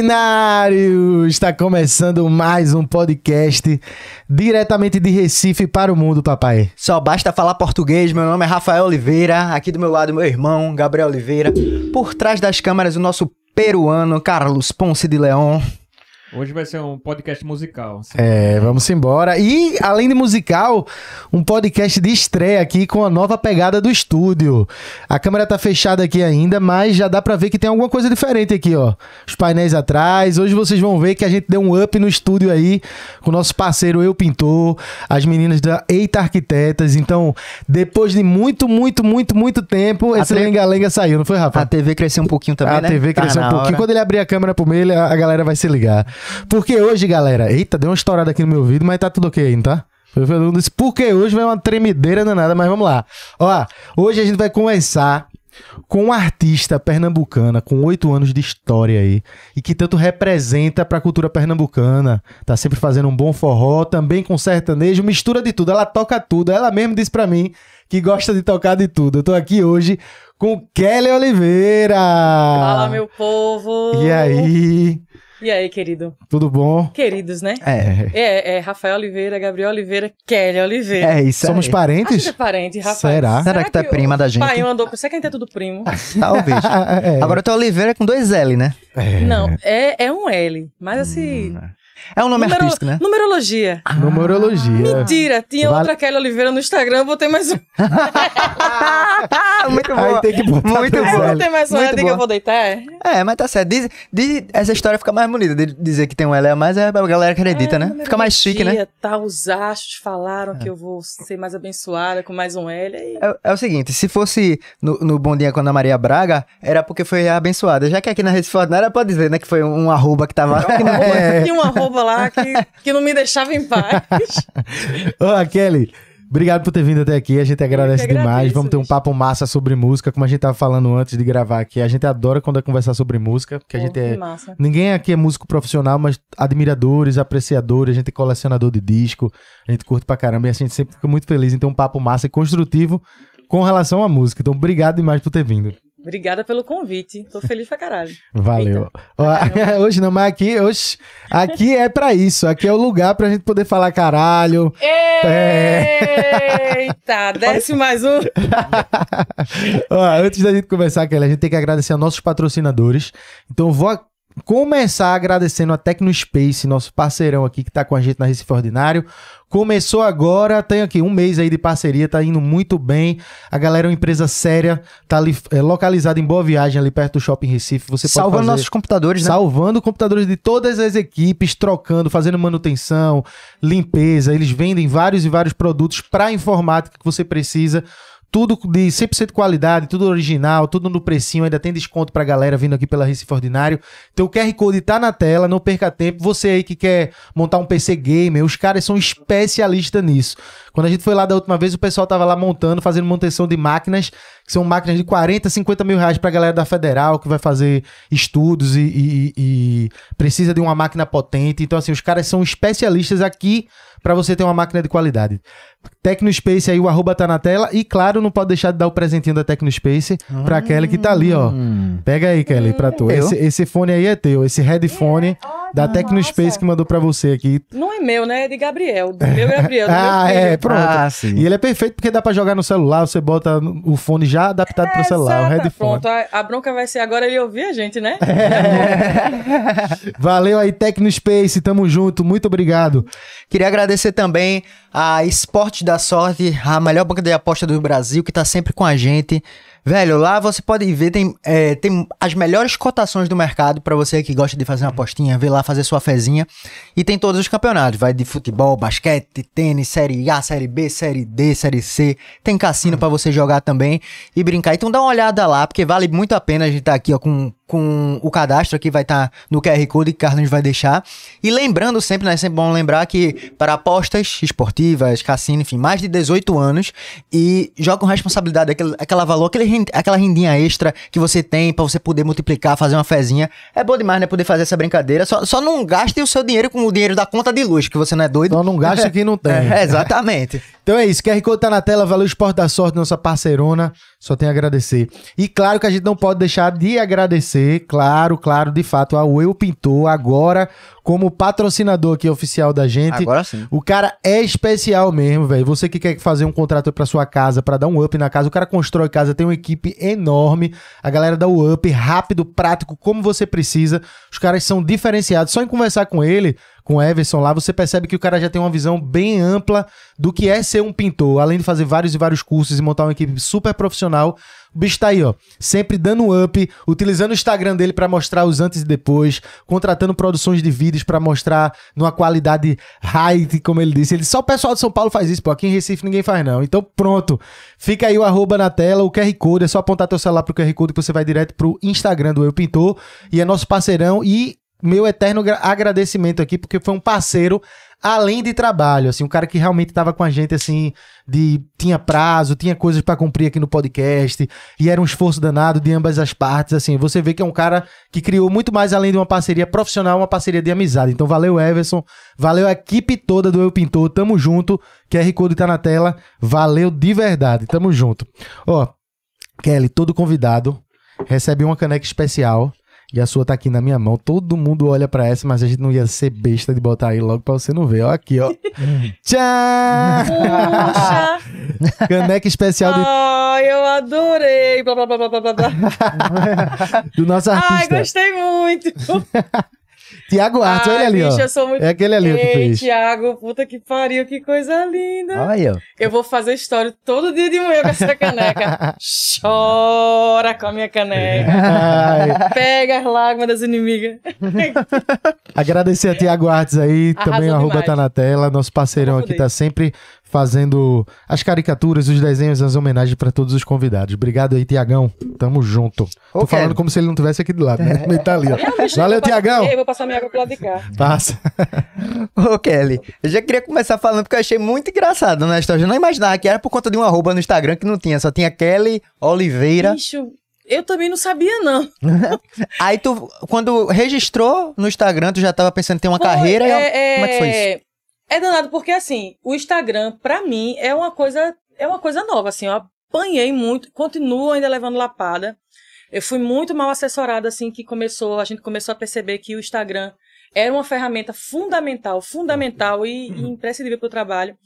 Ordinário! Está começando mais um podcast diretamente de Recife para o mundo, papai. Só basta falar português. Meu nome é Rafael Oliveira. Aqui do meu lado, meu irmão, Gabriel Oliveira. Por trás das câmeras, o nosso peruano, Carlos Ponce de Leon. Hoje vai ser um podcast musical. É, vamos embora. E, além de musical, um podcast de estreia aqui com a nova pegada do estúdio. A câmera tá fechada aqui ainda, mas já dá pra ver que tem alguma coisa diferente aqui, ó. Os painéis atrás. Hoje vocês vão ver que a gente deu um up no estúdio aí com o nosso parceiro Eu Pintor, as meninas da Eita Arquitetas. Então, depois de muito, muito, muito, muito tempo, esse TV lenga-lenga saiu, não foi, Rafa? A TV cresceu um pouquinho também, a né? TV Tá cresceu um na pouquinho. hora. Quando ele abrir a câmera pro meio, a galera vai se ligar. Porque hoje, galera. Eita, deu uma estourada aqui no meu ouvido, mas tá tudo ok ainda, tá? Foi Fernando disse, porque hoje vai uma tremedeira danada, mas vamos lá. Ó, hoje a gente vai começar com uma artista pernambucana com oito anos de história aí e que tanto representa pra cultura pernambucana. Tá sempre fazendo um bom forró, também com sertanejo, mistura de tudo. Ela toca tudo. Ela mesmo disse pra mim que gosta de tocar de tudo. Eu tô aqui hoje com Kelly Oliveira. Fala, meu povo! E aí, E aí, querido? tudo bom? Queridos, né? É. É, é Rafael Oliveira, Gabriel Oliveira, Kelly Oliveira. É isso Somos aí. Acho parentes? que é parente, rapaz. Será? Será que tu é prima da gente? Pai, andou... Será que a gente é tudo primo? Talvez. É. Agora tu é Oliveira com dois L, né? É. Não, é, é um L. Mas assim... É um nome numero- artístico, né? Numerologia. Numerologia. Mentira, tinha Vale- outra Kelly Oliveira no Instagram, eu botei mais um. Ah, muito Aí boa. tem que botar Muito boa. Eu botei mais um, é que eu vou deitar. é? É, mas tá certo. Diz, diz- essa história fica mais bonita. De dizer que tem um L a mais, é, a galera acredita, É, né? Fica mais chique, né? Tá, os astros falaram que eu vou ser mais abençoada com mais um L. Aí... É, é o seguinte, se fosse no, no Bom Dia com a Ana Maria Braga, era porque foi abençoada. Já que aqui na Rede Fortnite, pode dizer, né, que foi um arroba que tava... que não- É. Tinha uma roupa lá que, que não me deixava em paz. Ô, Kelly, obrigado por ter vindo até aqui. A gente agradece que demais. agradeço, Vamos ter um papo massa sobre música, como a gente tava falando antes de gravar aqui. A gente adora quando é conversar sobre música, porque a Pô, gente que é. massa. Ninguém aqui é músico profissional, mas admiradores, apreciadores, a gente é colecionador de disco, a gente curte pra caramba e a gente sempre fica muito feliz em ter um papo massa e construtivo com relação à música. Então, obrigado demais por ter vindo. Obrigada pelo convite. Tô feliz pra caralho. Valeu. Hoje não, mas aqui, hoje, aqui é pra isso. Aqui é o lugar pra gente poder falar caralho. É. Eita, desce mais um. Ó, antes da gente começar, Kelly, a gente tem que agradecer aos nossos patrocinadores. Então, vou começar agradecendo a TecnoSpace, nosso parceirão aqui que tá com a gente na Recife Ordinário. Começou agora, tem aqui um mês aí de parceria, tá indo muito bem. A galera é uma empresa séria, tá ali é, localizada em Boa Viagem, ali perto do Shopping Recife. Você pode Salvando fazer... nossos computadores, né? Salvando computadores de todas as equipes, trocando, fazendo manutenção, limpeza. Eles vendem vários e vários produtos para informática que você precisa. Tudo de 100% qualidade, tudo original, tudo no precinho. Ainda tem desconto pra galera vindo aqui pela Recife Ordinário. Então o QR Code tá na tela, não perca tempo. Você aí que quer montar um PC gamer, os caras são especialistas nisso. Quando a gente foi lá da última vez, o pessoal tava lá montando, fazendo manutenção de máquinas, que são máquinas de 40, 50 mil reais pra galera da Federal, que vai fazer estudos e, e- e precisa de uma máquina potente. Então, assim, os caras são especialistas aqui pra você ter uma máquina de qualidade. TecnoSpace aí, o arroba tá na tela. E, claro, não pode deixar de dar o presentinho da TecnoSpace pra Kelly que tá ali, ó. Pega aí, Kelly, pra tu. Teu. Esse, esse fone aí é teu. Esse headphone da TecnoSpace nossa. que mandou pra você aqui. Não é meu, né? É de Gabriel. Do meu Gabriel. Do Ah, meu é, pronto. Ah, sim. E ele é perfeito porque dá pra jogar no celular, você bota o fone já adaptado pro celular, o Exato. headphone. Pronto, a, a bronca vai ser agora ele ouvir a gente, né? Valeu aí, TecnoSpace, tamo junto, muito obrigado. Queria agradecer também a Esporte da Sorte, a melhor banca de aposta do Brasil, que tá sempre com a gente. Velho, lá você pode ver, tem, é, tem as melhores cotações do mercado pra você que gosta de fazer uma apostinha, ver lá fazer sua fezinha. E tem todos os campeonatos, vai de futebol, basquete, tênis, série A, série B, série D, série C. Tem cassino pra você jogar também e brincar. Então dá uma olhada lá, porque vale muito a pena a gente tá aqui ó, com, com o cadastro aqui, vai estar no QR Code que o Carlos vai deixar. E lembrando sempre, né, é sempre bom lembrar que para apostas esportivas, cassino, enfim, mais de 18 anos e joga com responsabilidade aquele, aquela valor, aquele, aquela rendinha extra que você tem pra você poder multiplicar, fazer uma fezinha. É bom demais, né, poder fazer essa brincadeira. Só, só não gaste o seu dinheiro com o dinheiro da conta de luz, que você não é doido. Só não gasta quem não tem. É, exatamente. Então é isso, QR Code tá na tela, valeu Esporte da Sorte, nossa parceirona, só tem a agradecer. E claro que a gente não pode deixar de agradecer agradecer, claro, claro, de fato, ao Eu Pintor, agora como patrocinador aqui oficial da gente. Agora sim. O cara é especial mesmo, velho. Você que quer fazer um contrato pra sua casa, pra dar um up na casa, o cara constrói casa, tem uma equipe enorme. A galera dá o up rápido, prático, como você precisa. Os caras são diferenciados. Só em conversar com ele, com o Everson lá, você percebe que o cara já tem uma visão bem ampla do que é ser um pintor. Além de fazer vários e vários cursos e montar uma equipe super profissional, o bicho tá aí, ó, sempre dando up, utilizando o Instagram dele pra mostrar os antes e depois, contratando produções de vídeos pra mostrar numa qualidade high, como ele disse. Ele só o pessoal de São Paulo faz isso, pô, aqui em Recife ninguém faz não. Então pronto. Fica aí o arroba na tela, o QR Code, é só apontar teu celular pro QR Code que você vai direto pro Instagram do Eu Pintor e é nosso parceirão e meu eterno gra- agradecimento aqui porque foi um parceiro além de trabalho, assim, um cara que realmente tava com a gente assim, de tinha prazo, tinha coisas pra cumprir aqui no podcast, e era um esforço danado de ambas as partes, assim, você vê que é um cara que criou muito mais além de uma parceria profissional, uma parceria de amizade. Então valeu Everson, valeu a equipe toda do Eu Pintor, tamo junto. QR Code tá na tela. Valeu de verdade, tamo junto. Ó, Kelly, todo convidado recebe uma caneca especial. E a sua tá aqui na minha mão. Todo mundo olha pra essa, mas a gente não ia ser besta de botar aí logo pra você não ver. Ó, aqui, ó. Tchau! Puxa! Caneca especial de- Ai, eu adorei! Blá, blá, blá, blá, blá, do nosso Ai, artista. gostei muito! Tiago Artes, olha ali, bicho, ó. eu sou muito... É aquele ali ó, que Ei, fez. Thiago, puta que pariu, que coisa linda! Olha, ó. Eu vou fazer história todo dia de manhã com essa caneca. Chora com a minha caneca. Ai, Pega as lágrimas das inimigas. agradecer a Tiago Artes aí, Arrasou também o arroba demais. tá na tela, nosso parceirão aqui tá sempre fazendo as caricaturas, os desenhos, as homenagens pra todos os convidados. Obrigado aí, Tiagão. Tamo junto. Tô Ô, falando como se ele não tivesse aqui do lado, né? Ele tá ali, ó. Bicho, Valeu, eu vou passar- Tiagão. Eu vou passar minha água pro lado de cá. Passa. Ô, Kelly, eu já queria começar falando porque eu achei muito engraçado na história. Eu não imaginava que era por conta de um arroba no Instagram que não tinha, só tinha Kelly Oliveira. Bicho, eu também não sabia, não. Aí tu, quando registrou no Instagram, tu já tava pensando em ter uma Foi, carreira. e- é, Como é que foi isso? É danado porque, assim, o Instagram, pra mim, é uma coisa, é uma coisa nova, assim, eu apanhei muito, continuo ainda levando lapada. Eu fui muito mal assessorada, assim, que começou, a gente começou a perceber que o Instagram era uma ferramenta fundamental, fundamental e, e imprescindível para o trabalho.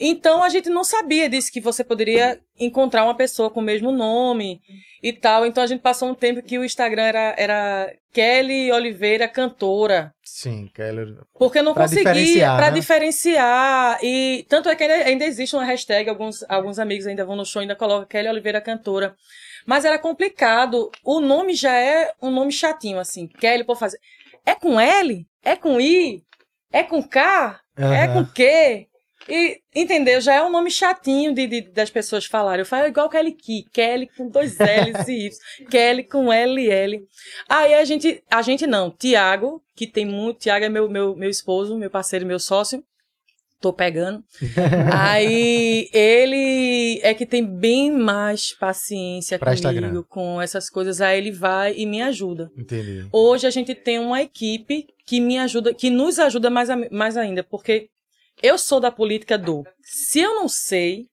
Então a gente não sabia disso, que você poderia encontrar uma pessoa com o mesmo nome e tal. Então a gente passou um tempo que o Instagram era, era Kelly Oliveira Cantora. Sim, Kelly. Porque eu não Pra consegui diferenciar, pra né? diferenciar. E tanto é que ainda, ainda existe uma hashtag, alguns, alguns amigos ainda vão no show ainda colocam Kelly Oliveira cantora. Mas era complicado. O nome já é um nome chatinho, assim. Kelly, por fazer. É com L? É com I? É com K? É Aham. com Q? E, entendeu? Já é um nome chatinho de, de- das pessoas falarem. Eu falo igual Kelly Key. Kelly com dois L's e Y. Kelly com L e L. Aí a gente, a gente não. Tiago, que tem muito. Tiago é meu, meu, meu esposo, meu parceiro, meu sócio. Tô pegando. Aí ele é que tem bem mais paciência Pra comigo Instagram. com essas coisas. Aí ele vai e me ajuda. Entendi. Hoje a gente tem uma equipe que me ajuda, que nos ajuda mais, a- mais ainda, porque eu sou da política do se eu não sei,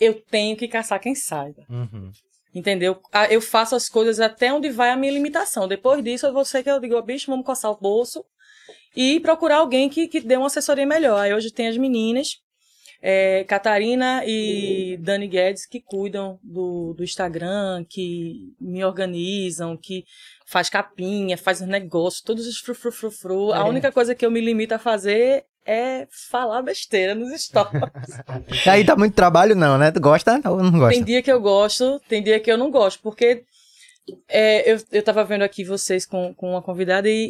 eu tenho que caçar quem saiba. Uhum. Entendeu? Ah, Eu faço as coisas até onde vai a minha limitação. Depois disso, eu vou ser que eu digo, bicho, vamos coçar o bolso e procurar alguém que, que dê uma assessoria melhor. Aí hoje tem as meninas, é, Catarina e Dani Guedes, que cuidam do, do Instagram, que me organizam, que faz capinha, faz os negócios, todos os frufrufrufru. A É. única coisa que eu me limito a fazer é falar besteira nos stories. Aí dá muito trabalho, não, né? Tu gosta ou não gosta? Tem dia que eu gosto, tem dia que eu não gosto, porque é, eu, eu tava vendo aqui vocês com, com uma convidada e,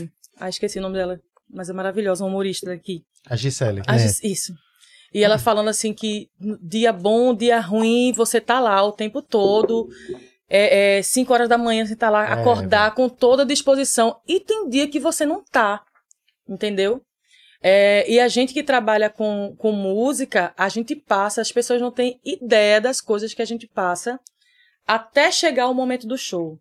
e- Ah, esqueci o nome dela, mas é maravilhosa, uma humorista daqui. A Gisele. Ah, Gis- Isso. E ela falando assim que dia bom, dia ruim, você tá lá o tempo todo. É, é, cinco horas da manhã você tá lá, É, acordar com toda a disposição. E tem dia que você não tá. Entendeu? É, e a gente que trabalha com, com música, a gente passa, as pessoas não têm ideia das coisas que a gente passa até chegar o momento do show.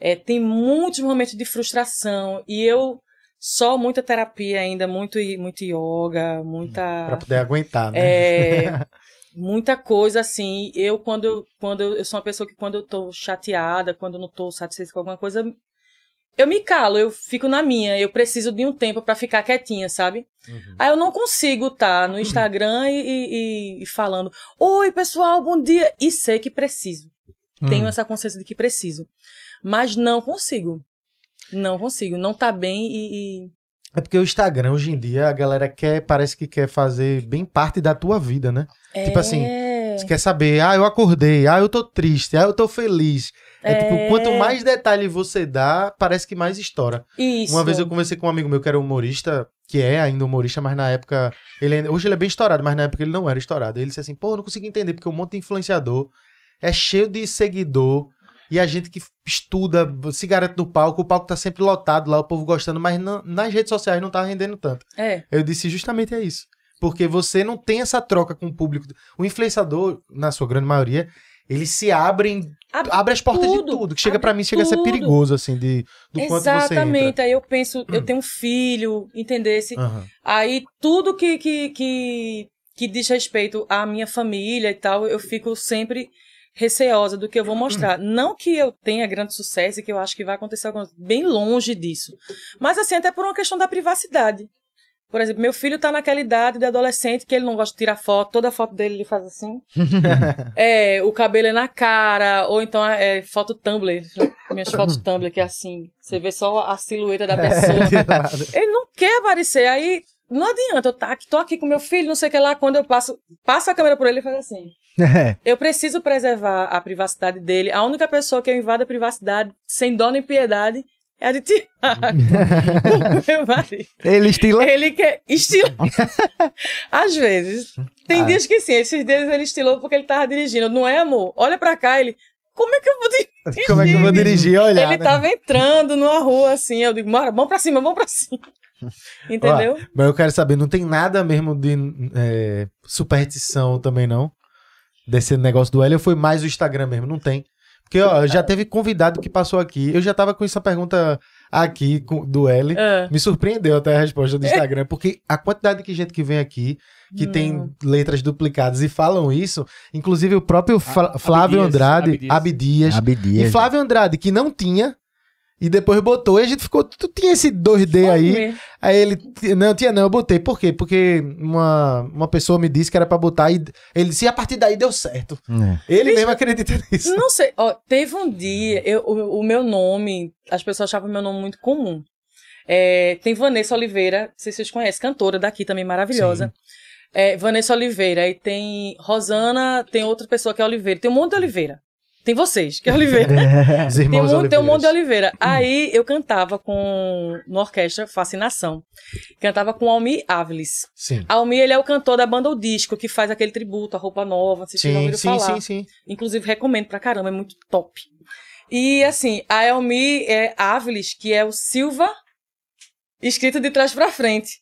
É, tem muitos momentos de frustração e eu só muita terapia ainda, muito, muito yoga, muita. Pra poder aguentar, né? É, muita coisa assim. Eu, quando, eu, quando eu, eu sou uma pessoa que, quando eu tô chateada, quando eu não tô satisfeita com alguma coisa, eu me calo, eu fico na minha. Eu preciso de um tempo pra ficar quietinha, sabe? Aí eu não consigo estar no Instagram e, e- e falando: Oi, pessoal, bom dia. E sei que preciso. Tenho essa consciência de que preciso. Mas não consigo. Não consigo. Não tá bem e. e- É porque o Instagram, hoje em dia, a galera quer, parece que quer fazer bem parte da tua vida, né? Tipo assim, É. Você quer saber, ah, eu acordei, ah, eu tô triste, ah, eu tô feliz. É, tipo, É. quanto mais detalhe você dá, parece que mais estoura. Isso. Uma vez eu conversei com um amigo meu que era humorista, que é ainda humorista, mas na época. Ele, hoje ele é bem estourado, mas na época ele não era estourado. Ele disse assim: pô, eu não consigo entender, porque um monte de influenciador é cheio de seguidor. E a gente que estuda, se garante no palco, o palco tá sempre lotado lá, o povo gostando, mas não- nas redes sociais não tá rendendo tanto. É. Eu disse justamente é isso. Porque você não tem essa troca com o público. O influenciador, na sua grande maioria, eles se abrem, Abre abre as portas tudo, de tudo. Que chega abre pra mim, chega a ser tudo. perigoso, assim, de, do quanto você. Hum. Exatamente. Aí eu penso, eu tenho um filho, entendesse? Aham. Aí tudo que, que, que, que diz respeito à minha família e tal, eu fico sempre receosa do que eu vou mostrar. Não que eu tenha grande sucesso e que eu acho que vai acontecer alguma coisa, bem longe disso. Mas assim, até por uma questão da privacidade. Por exemplo, meu filho tá naquela idade de adolescente que ele não gosta de tirar foto, toda foto dele ele faz assim. é, o cabelo é na cara, ou então é foto Tumblr. Minhas fotos Tumblr, que é assim, você vê só a silhueta da pessoa. De lado. Ele não quer aparecer. Aí não adianta, eu tá, tô aqui com meu filho, não sei o que lá. Quando eu passo, passo a câmera por ele, ele faz assim. É. Eu preciso preservar a privacidade dele. A única pessoa que eu invado a privacidade sem dó nem piedade é a de Tiago. meu marido. Ele estila. Ele quer estilar. Às vezes. Tem Ah. dias que sim. Esses dias ele estilou porque ele tava dirigindo. Não é, amor? Olha pra cá. Ele. Como é que eu vou dirigir? Como é que eu vou dirigir? Olha. Ele tava entrando numa rua assim. Eu digo, Mara, vamos pra cima, vamos pra cima. Entendeu? Mas eu quero saber, não tem nada mesmo de é, superstição também, não? Desse negócio do Hélio, ou foi mais o Instagram mesmo? Não tem. Porque, ó, já teve convidado que passou aqui. Eu já tava com essa pergunta aqui com- do Hélio. É. Me surpreendeu até a resposta do Instagram, porque a quantidade de gente que vem aqui, que tem letras duplicadas e falam isso, inclusive o próprio Flávio Abdias, Andrade, Abdias. Abdias, Abdias. e Flávio Andrade, que não tinha, e depois botou, e a gente ficou, tu tinha esse 2D aí, mesmo. aí ele, não tinha não, eu botei, por quê? Porque uma, uma pessoa me disse que era pra botar, e ele disse, e a partir daí deu certo. É. Ele mesmo acredita nisso. Não sei, ó, teve um dia, eu- o, o meu nome, as pessoas achavam meu nome muito comum. É, tem Vanessa Oliveira, não sei se vocês conhecem, cantora daqui também maravilhosa. É, Vanessa Oliveira, e tem Rosana, tem outra pessoa que é Oliveira, tem um monte de Oliveira. Tem vocês, que é Oliveira. Os Tem um, irmãos monte- tem um monte de. Oliveira. Aí eu cantava com, na orquestra Fascinação. Cantava com Almir Áviles. Sim. Almir, ele é o cantor da banda O Disco, que faz aquele tributo, a roupa nova, vocês Sim, ouviram sim, falar. sim, sim. Inclusive, recomendo pra caramba, é muito top. E assim, a Elmi é Áviles, que é o Silva, escrito de trás pra frente.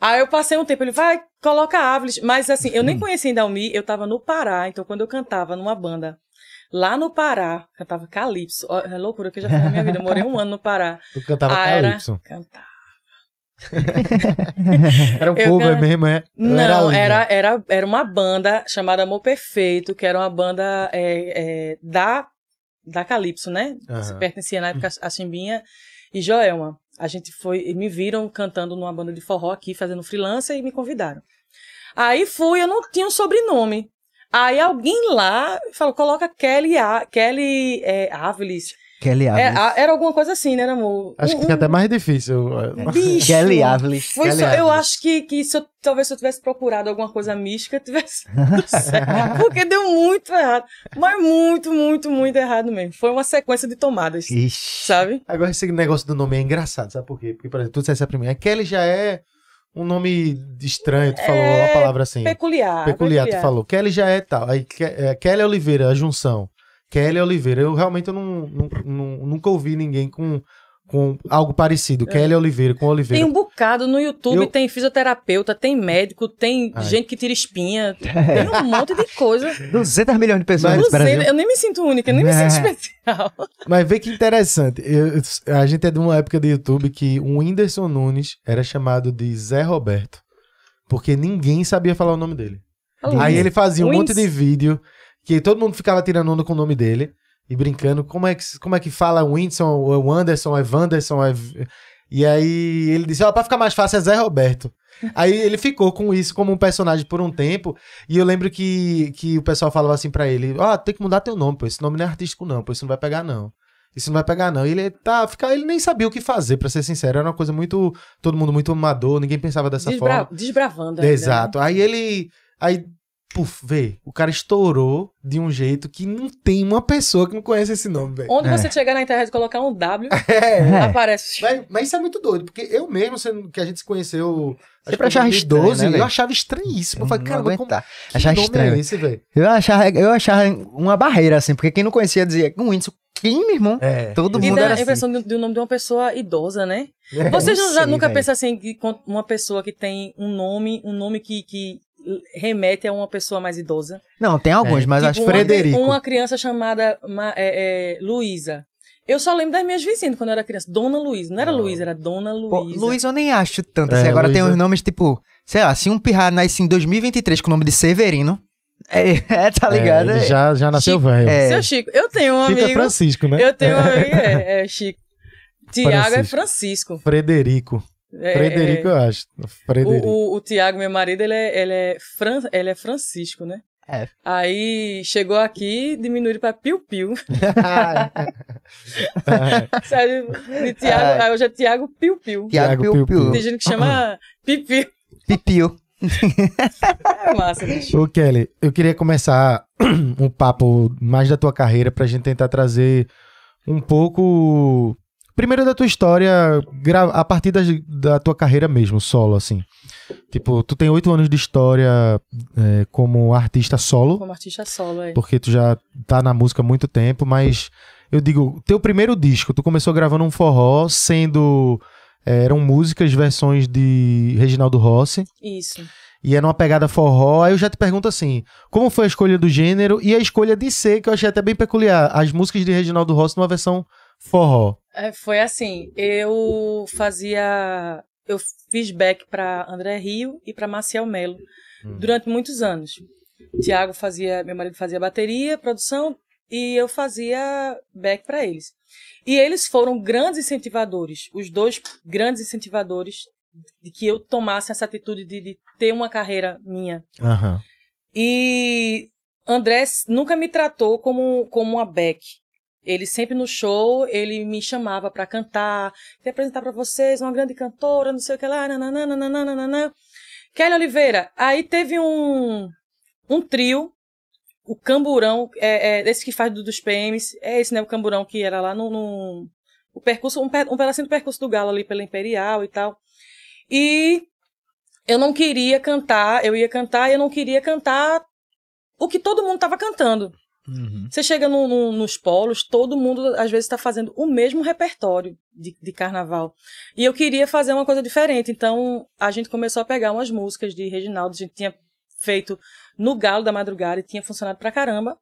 Aí eu passei um tempo, ele vai, coloca Áviles. Mas assim, eu nem conhecia ainda a Elmi, eu tava no Pará, então quando eu cantava numa banda lá no Pará, cantava Calypso. Ó, É loucura que eu já fiz na minha vida, eu morei um ano no Pará. Tu cantava Ah, era- Calypso. Cantava. Era um Eu cover can- mesmo, é? Não, era, era, era uma banda chamada Amor Perfeito, que era uma banda é, é, da, da Calypso, né? Aham. Pertencia na época a Chimbinha e Joelma. A gente foi, e me viram cantando numa banda de forró aqui, fazendo freelancer e me convidaram. Aí fui, eu não tinha um sobrenome. Aí alguém lá falou, coloca Kelly, A, Kelly é, Áviles. Kelly É, Áviles. a- era alguma coisa assim, né, amor? Acho Um- que fica até mais difícil. Bicho, Kelly Áviles. Foi Kelly só, eu Áviles. acho que, que se eu, talvez se eu tivesse procurado alguma coisa mística, tivesse. Porque deu muito errado. Mas muito, muito, muito errado mesmo. Foi uma sequência de tomadas, Ixi. sabe? Agora esse negócio do nome é engraçado, sabe por quê? Porque, por exemplo, tu dissesse a primeira. Kelly já é um nome estranho, tu falou É, uma palavra assim. Peculiar. peculiar, tu falou. Kelly já é tal. Aí é, Kelly Oliveira, a junção. Kelly Oliveira. Eu realmente eu não, não- não- nunca ouvi ninguém com, com algo parecido. Kelly Oliveira, com Oliveira. É. Tem um bocado no YouTube, Eu- tem fisioterapeuta, tem médico, tem Ai. gente que tira espinha, tem um monte de coisa. 200 milhões de pessoas Mas- Brasil. eu nem me sinto única, nem me sinto É. especial. Mas vê que interessante. Eu- a gente é de uma época do YouTube que o Whindersson Nunes era chamado de Zé Roberto. Porque ninguém sabia falar o nome dele. Aí ele fazia um Wins. monte de vídeo que todo mundo ficava tirando onda com o nome dele e brincando. Como é que, como é que fala Whindersson, ou é o Anderson, é Wanderson, é... E aí ele disse, ó, pra ficar mais fácil é Zé Roberto. Aí ele ficou com isso como um personagem por um tempo. E eu lembro que, que o pessoal falava assim pra ele: Ó, tem que mudar teu nome, pô. Esse nome não é artístico, não, pô. Isso não vai pegar, não. Isso não vai pegar, não. E ele tá, fica, ele nem sabia o que fazer, pra ser sincero. Era uma coisa muito. Todo mundo muito amador, ninguém pensava dessa Desbra- forma. Desbravando. ainda, né? Exato. Aí ele. Aí, puf, vê, o cara estourou de um jeito que não tem uma pessoa que não conhece esse nome, velho. Onde É. você chegar na internet e colocar um W, É. aparece. Mas, mas isso é muito doido, porque eu mesmo, sendo que a gente se conheceu. acho Sempre achava estranho, 2012, né, eu achava estranhíssimo. Eu falei, Não caramba, como, aguentar. que Achava nome estranho. é esse, velho? Eu achava, eu achava uma barreira, assim, porque quem não conhecia dizia, um Whindersson, quem, meu irmão? É. Todo E mundo dá era a assim. impressão do, do nome de uma pessoa idosa, né? É. Vocês nunca velho. pensam assim, uma pessoa que tem um nome, um nome que, que remete a uma pessoa mais idosa? Não, tem alguns, É, mas Tipo, acho uma, Frederico. Uma criança chamada Ma- é, é, Luísa. Eu só lembro das minhas vizinhas quando eu era criança. Dona Luísa. Não era Não. Luísa, era Dona Pô, Luísa. Luiz eu nem acho tanto. É, assim, agora tem Luísa. uns nomes tipo, sei lá, se um pirrar nasce em 2023 com o nome de Severino, é, é, tá ligado? É, É, já, já nasceu Chico- velho. é. Seu Chico. Eu tenho um Chico é amigo. Francisco, né? Eu tenho um amigo, é, é Chico. Tiago é. Francisco. Frederico. É, Frederico, é. eu acho. Frederico. O, o, o Tiago, meu marido, ele é, ele, é Fran, ele é Francisco, né? É. Aí chegou aqui, diminuíram pra Piu Piu. É. Sério, de Tiago, Ai. aí hoje é Tiago Piu Piu. Tiago Tiago Piu Piu Piu. Tem gente que chama Pipiu. Pipiu. É massa, bicho. Ô, Kelly, eu queria começar um papo mais da tua carreira pra gente tentar trazer um pouco. Primeiro da tua história, a partir das- da, tua carreira mesmo, solo, assim. Tipo, tu tem oito anos de história é, como artista solo, Como artista solo, é. porque tu já tá na música há muito tempo, mas eu digo, teu primeiro disco, tu começou gravando um forró, sendo. é, eram músicas, versões de Reginaldo Rossi Isso. e era uma pegada forró. Aí eu já te pergunto assim: como foi a escolha do gênero e a escolha de ser, que eu achei até bem peculiar, as músicas de Reginaldo Rossi numa versão forró. É, foi assim, eu fazia. Eu fiz back pra André Rio e pra Marcial Melo Hum. durante muitos anos. Tiago fazia, meu marido fazia bateria, produção e eu fazia back pra eles. E eles foram grandes incentivadores, os dois grandes incentivadores de que eu tomasse essa atitude de, de ter uma carreira minha. Aham. E André nunca me tratou como, como uma Beck. Ele sempre no show, ele me chamava pra cantar, quer apresentar pra vocês uma grande cantora, não sei o que lá, nananana. Kelly Oliveira, aí teve um, um trio, o Camburão, é, é, esse que faz do, dos PMs, é esse, né, o Camburão que era lá no, no o percurso, um, um pedacinho do percurso do Galo ali pela Imperial e tal. E eu não queria cantar, eu ia cantar e eu não queria cantar o que todo mundo estava cantando. Uhum. Você chega no- no- nos polos, todo mundo às vezes está fazendo o mesmo repertório de, de carnaval. E eu queria fazer uma coisa diferente, então a gente começou a pegar umas músicas de Reginaldo, a gente tinha feito no Galo da Madrugada e tinha funcionado pra caramba.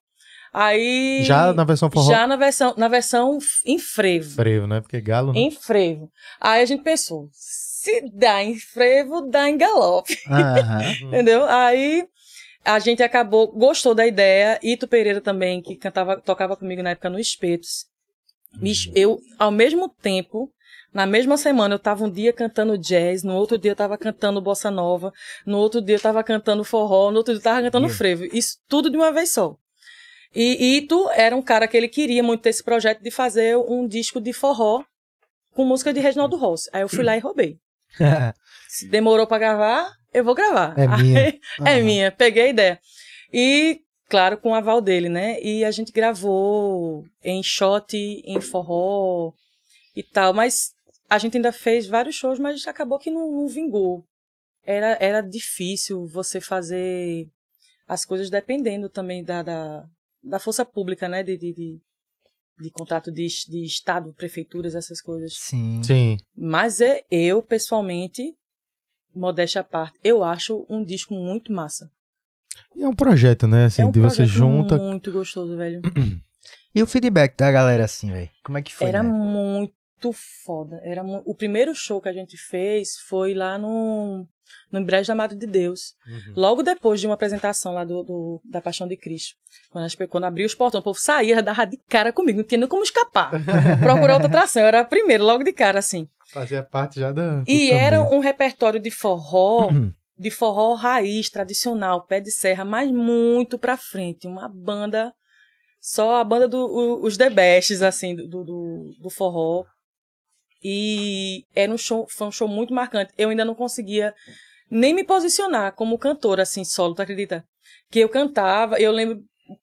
Aí Já na versão forró? já na versão na versão em frevo. Frevo, né? Porque galo. né? Em frevo. Aí a gente pensou, se dá em frevo, dá em galope. Entendeu? Aí a gente acabou, gostou da ideia. Ito Pereira também, que cantava, tocava comigo na época no Espetos. Bicho, eu, ao mesmo tempo, na mesma semana, eu tava um dia cantando jazz, no outro dia eu tava cantando bossa nova, no outro dia eu tava cantando forró, no outro dia eu tava cantando frevo. Isso tudo de uma vez só. E Ito era um cara que ele queria muito ter esse projeto de fazer um disco de forró com música de Reginaldo Rossi. Aí eu fui lá e roubei. Demorou pra gravar, eu vou gravar. É minha. Aí- é minha, peguei a ideia. E, claro, com o aval dele, né? E a gente gravou em shot, em forró e tal. Mas a gente ainda fez vários shows, mas acabou que não, não vingou. Era, era difícil você fazer as coisas dependendo também da, da, da força pública, né? De, de, de, de contrato de, de estado, prefeituras, essas coisas. Sim. Sim. Mas é, eu, pessoalmente, modéstia à parte, eu acho um disco muito massa. E é um projeto, né? Assim, é um de você projeto junta. muito gostoso, velho. E o feedback da galera, assim, velho? Como é que foi? Era né? muito foda. Era mu- O primeiro show que a gente fez foi lá no no Brejo da Madre de Deus. Logo depois de uma apresentação lá do, do- da Paixão de Cristo. Quando, as, quando abriu os portões, o povo saía, dava de cara comigo, não tinha nem como escapar. Procurar outra atração, eu era a primeira, logo de cara, assim. Fazia parte já da. do E era um repertório de forró, de forró raiz, tradicional, pé de serra, mas muito pra frente. Uma banda, só a banda dos The Bests, assim, do, do, do forró. E era um show, foi um show muito marcante. Eu ainda não conseguia nem me posicionar como cantora, assim, solo, tu acredita? Que eu cantava, eu lembro,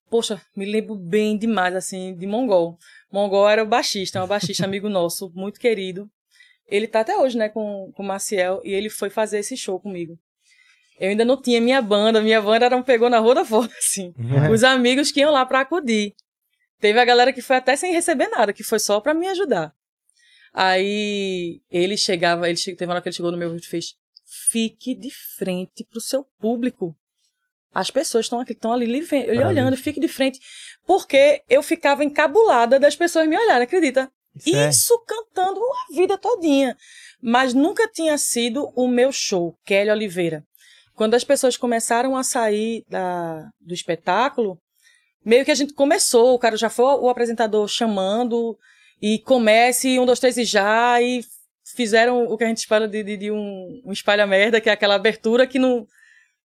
poxa, me lembro bem demais, assim, de Mongol. Mongol era o baixista, é um baixista amigo nosso, muito querido. Ele tá até hoje, né, com, com o Maciel, e ele foi fazer esse show comigo. Eu ainda não tinha minha banda, minha banda era um pegou na rua da fora, assim. Os amigos que iam lá pra acudir. Teve a galera que foi até sem receber nada, que foi só pra me ajudar. Aí ele chegava, ele teve uma hora que ele chegou no meu ouvido e fez: fique de frente pro seu público. As pessoas estão aqui, estão ali lhe lhe olhando, fique de frente. Porque eu ficava encabulada das pessoas me olharem, acredita? Isso é- Isso cantando a vida todinha. Mas nunca tinha sido o meu show, Kelly Oliveira. Quando as pessoas começaram a sair da, do espetáculo, meio que a gente começou, o cara já foi o apresentador chamando, e comece, um, dois, três e já, e fizeram o que a gente espera de, de, de um, um espalha-merda, que é aquela abertura que não...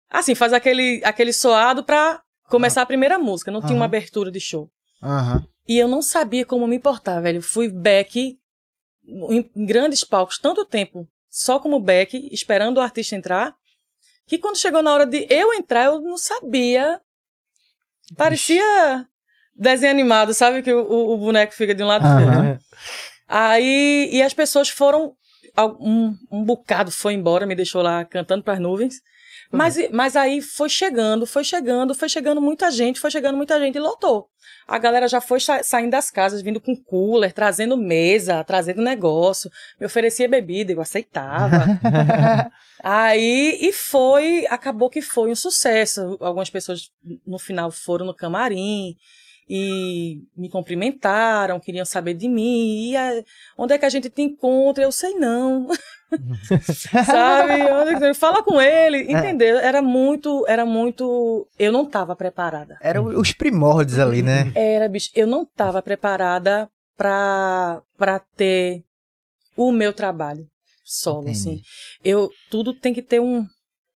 Assim, faz aquele, aquele soado pra começar a primeira música, não tinha uma abertura de show. Aham. E eu não sabia como me portar, velho. Fui back em grandes palcos tanto tempo, só como back, esperando o artista entrar, que quando chegou na hora de eu entrar, eu não sabia. Parecia desenho animado, sabe? Que o, o- boneco fica de um lado pro outro. Aham. Aí, e as pessoas foram, um, um bocado foi embora, me deixou lá cantando pras nuvens. Mas, mas aí foi chegando, foi chegando, foi chegando muita gente, foi chegando muita gente e lotou. A galera já foi sa- saindo das casas, vindo com cooler, trazendo mesa, trazendo negócio, me oferecia bebida, eu aceitava. Aí, e foi, acabou que foi um sucesso. Algumas pessoas no final foram no camarim e me cumprimentaram, queriam saber de mim. E a- onde é que a gente te encontra? Eu sei não. Sabe? É Fala com ele, entendeu? Era muito, era muito. Eu não estava preparada. Era os primórdios ali, né? Era, bicho, eu não estava preparada pra, pra ter o meu trabalho solo, Entendi. assim. Eu, tudo tem que ter um,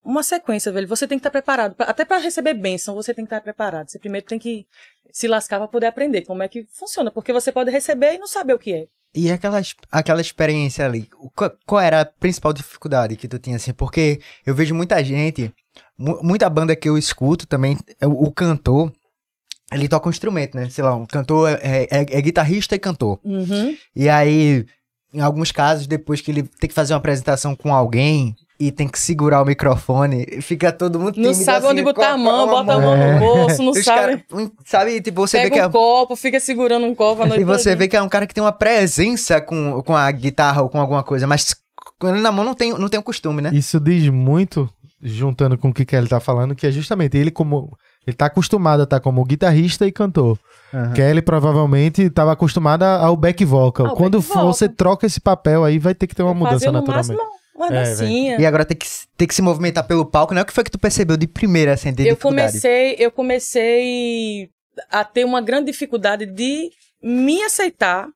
uma sequência, velho. Você tem que estar preparado. Até para receber bênção, você tem que estar preparado. Você primeiro tem que se lascar para poder aprender como é que funciona. Porque você pode receber e não saber o que é. E aquela, aquela experiência ali, qual, era a principal dificuldade que tu tinha, assim? Porque eu vejo muita gente, mu- muita banda que eu escuto também, é o, o cantor, ele toca um instrumento, né? Sei lá, um cantor é, é- é guitarrista e cantor. Uhum. E aí, em alguns casos, depois que ele tem que fazer uma apresentação com alguém e tem que segurar o microfone, fica todo mundo Não tímido, sabe assim, onde botar a mão, bota a mão no bolso, não Os sabe. cara- sabe, tipo, você vê Pega que um é... copo, fica segurando um copo a noite E você vê que é um cara que tem uma presença com, com a guitarra ou com alguma coisa, mas com ele na mão não tem, não tem o costume, né? Isso diz muito, juntando com o que Kelly tá falando, que é justamente ele como. Ele tá acostumado a estar como guitarrista e cantor. Aham. Kelly provavelmente estava acostumada ao back vocal. Ao Quando back for- você vocal. troca esse papel aí, vai ter que ter uma mudança naturalmente. máximo uma É, dancinha. E agora tem que, tem que se movimentar pelo palco, né? O que foi que tu percebeu de primeira, assim, de eu comecei, eu comecei a ter uma grande dificuldade de me aceitar,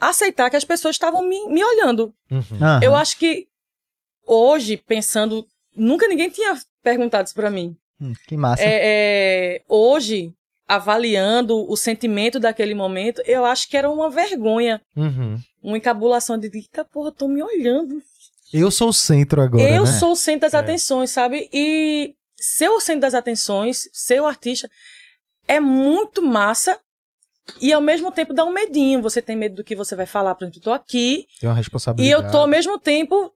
aceitar que as pessoas estavam me, me olhando. Uhum. Eu acho que hoje, pensando, nunca ninguém tinha perguntado isso pra mim. Hum, que massa. É, é, hoje, avaliando o sentimento daquele momento, eu acho que era uma vergonha, Uhum. uma encabulação de, eita porra, tô me olhando. Eu sou o centro agora, eu né? sou o centro das É. atenções, sabe? E ser o centro das atenções, ser o artista, é muito massa e ao mesmo tempo dá um medinho. Você tem medo do que você vai falar. Por exemplo, eu tô aqui Tem uma e responsabilidade. eu tô ao mesmo tempo.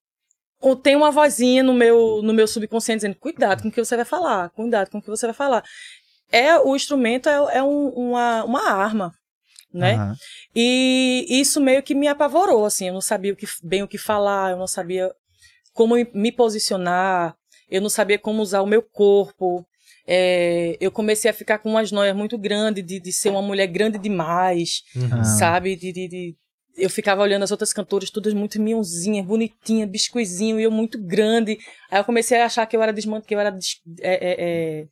tenho uma vozinha no meu, no meu subconsciente dizendo: cuidado com o que você vai falar, cuidado com o que você vai falar. É, o instrumento é, é um- uma, uma arma, né? Aham. E isso meio que me apavorou, assim. Eu não sabia o que, bem o que falar, eu não sabia como me posicionar, eu não sabia como usar o meu corpo. É, eu comecei a ficar com umas noias muito grandes de, de ser uma mulher grande demais, Uhum. Ah. sabe? De, de, de- eu ficava olhando as outras cantoras, todas muito mionzinhas, bonitinhas, biscoizinho, e eu muito grande. Aí eu comecei a achar que eu era desmantelada, que eu era. des- é, é, é,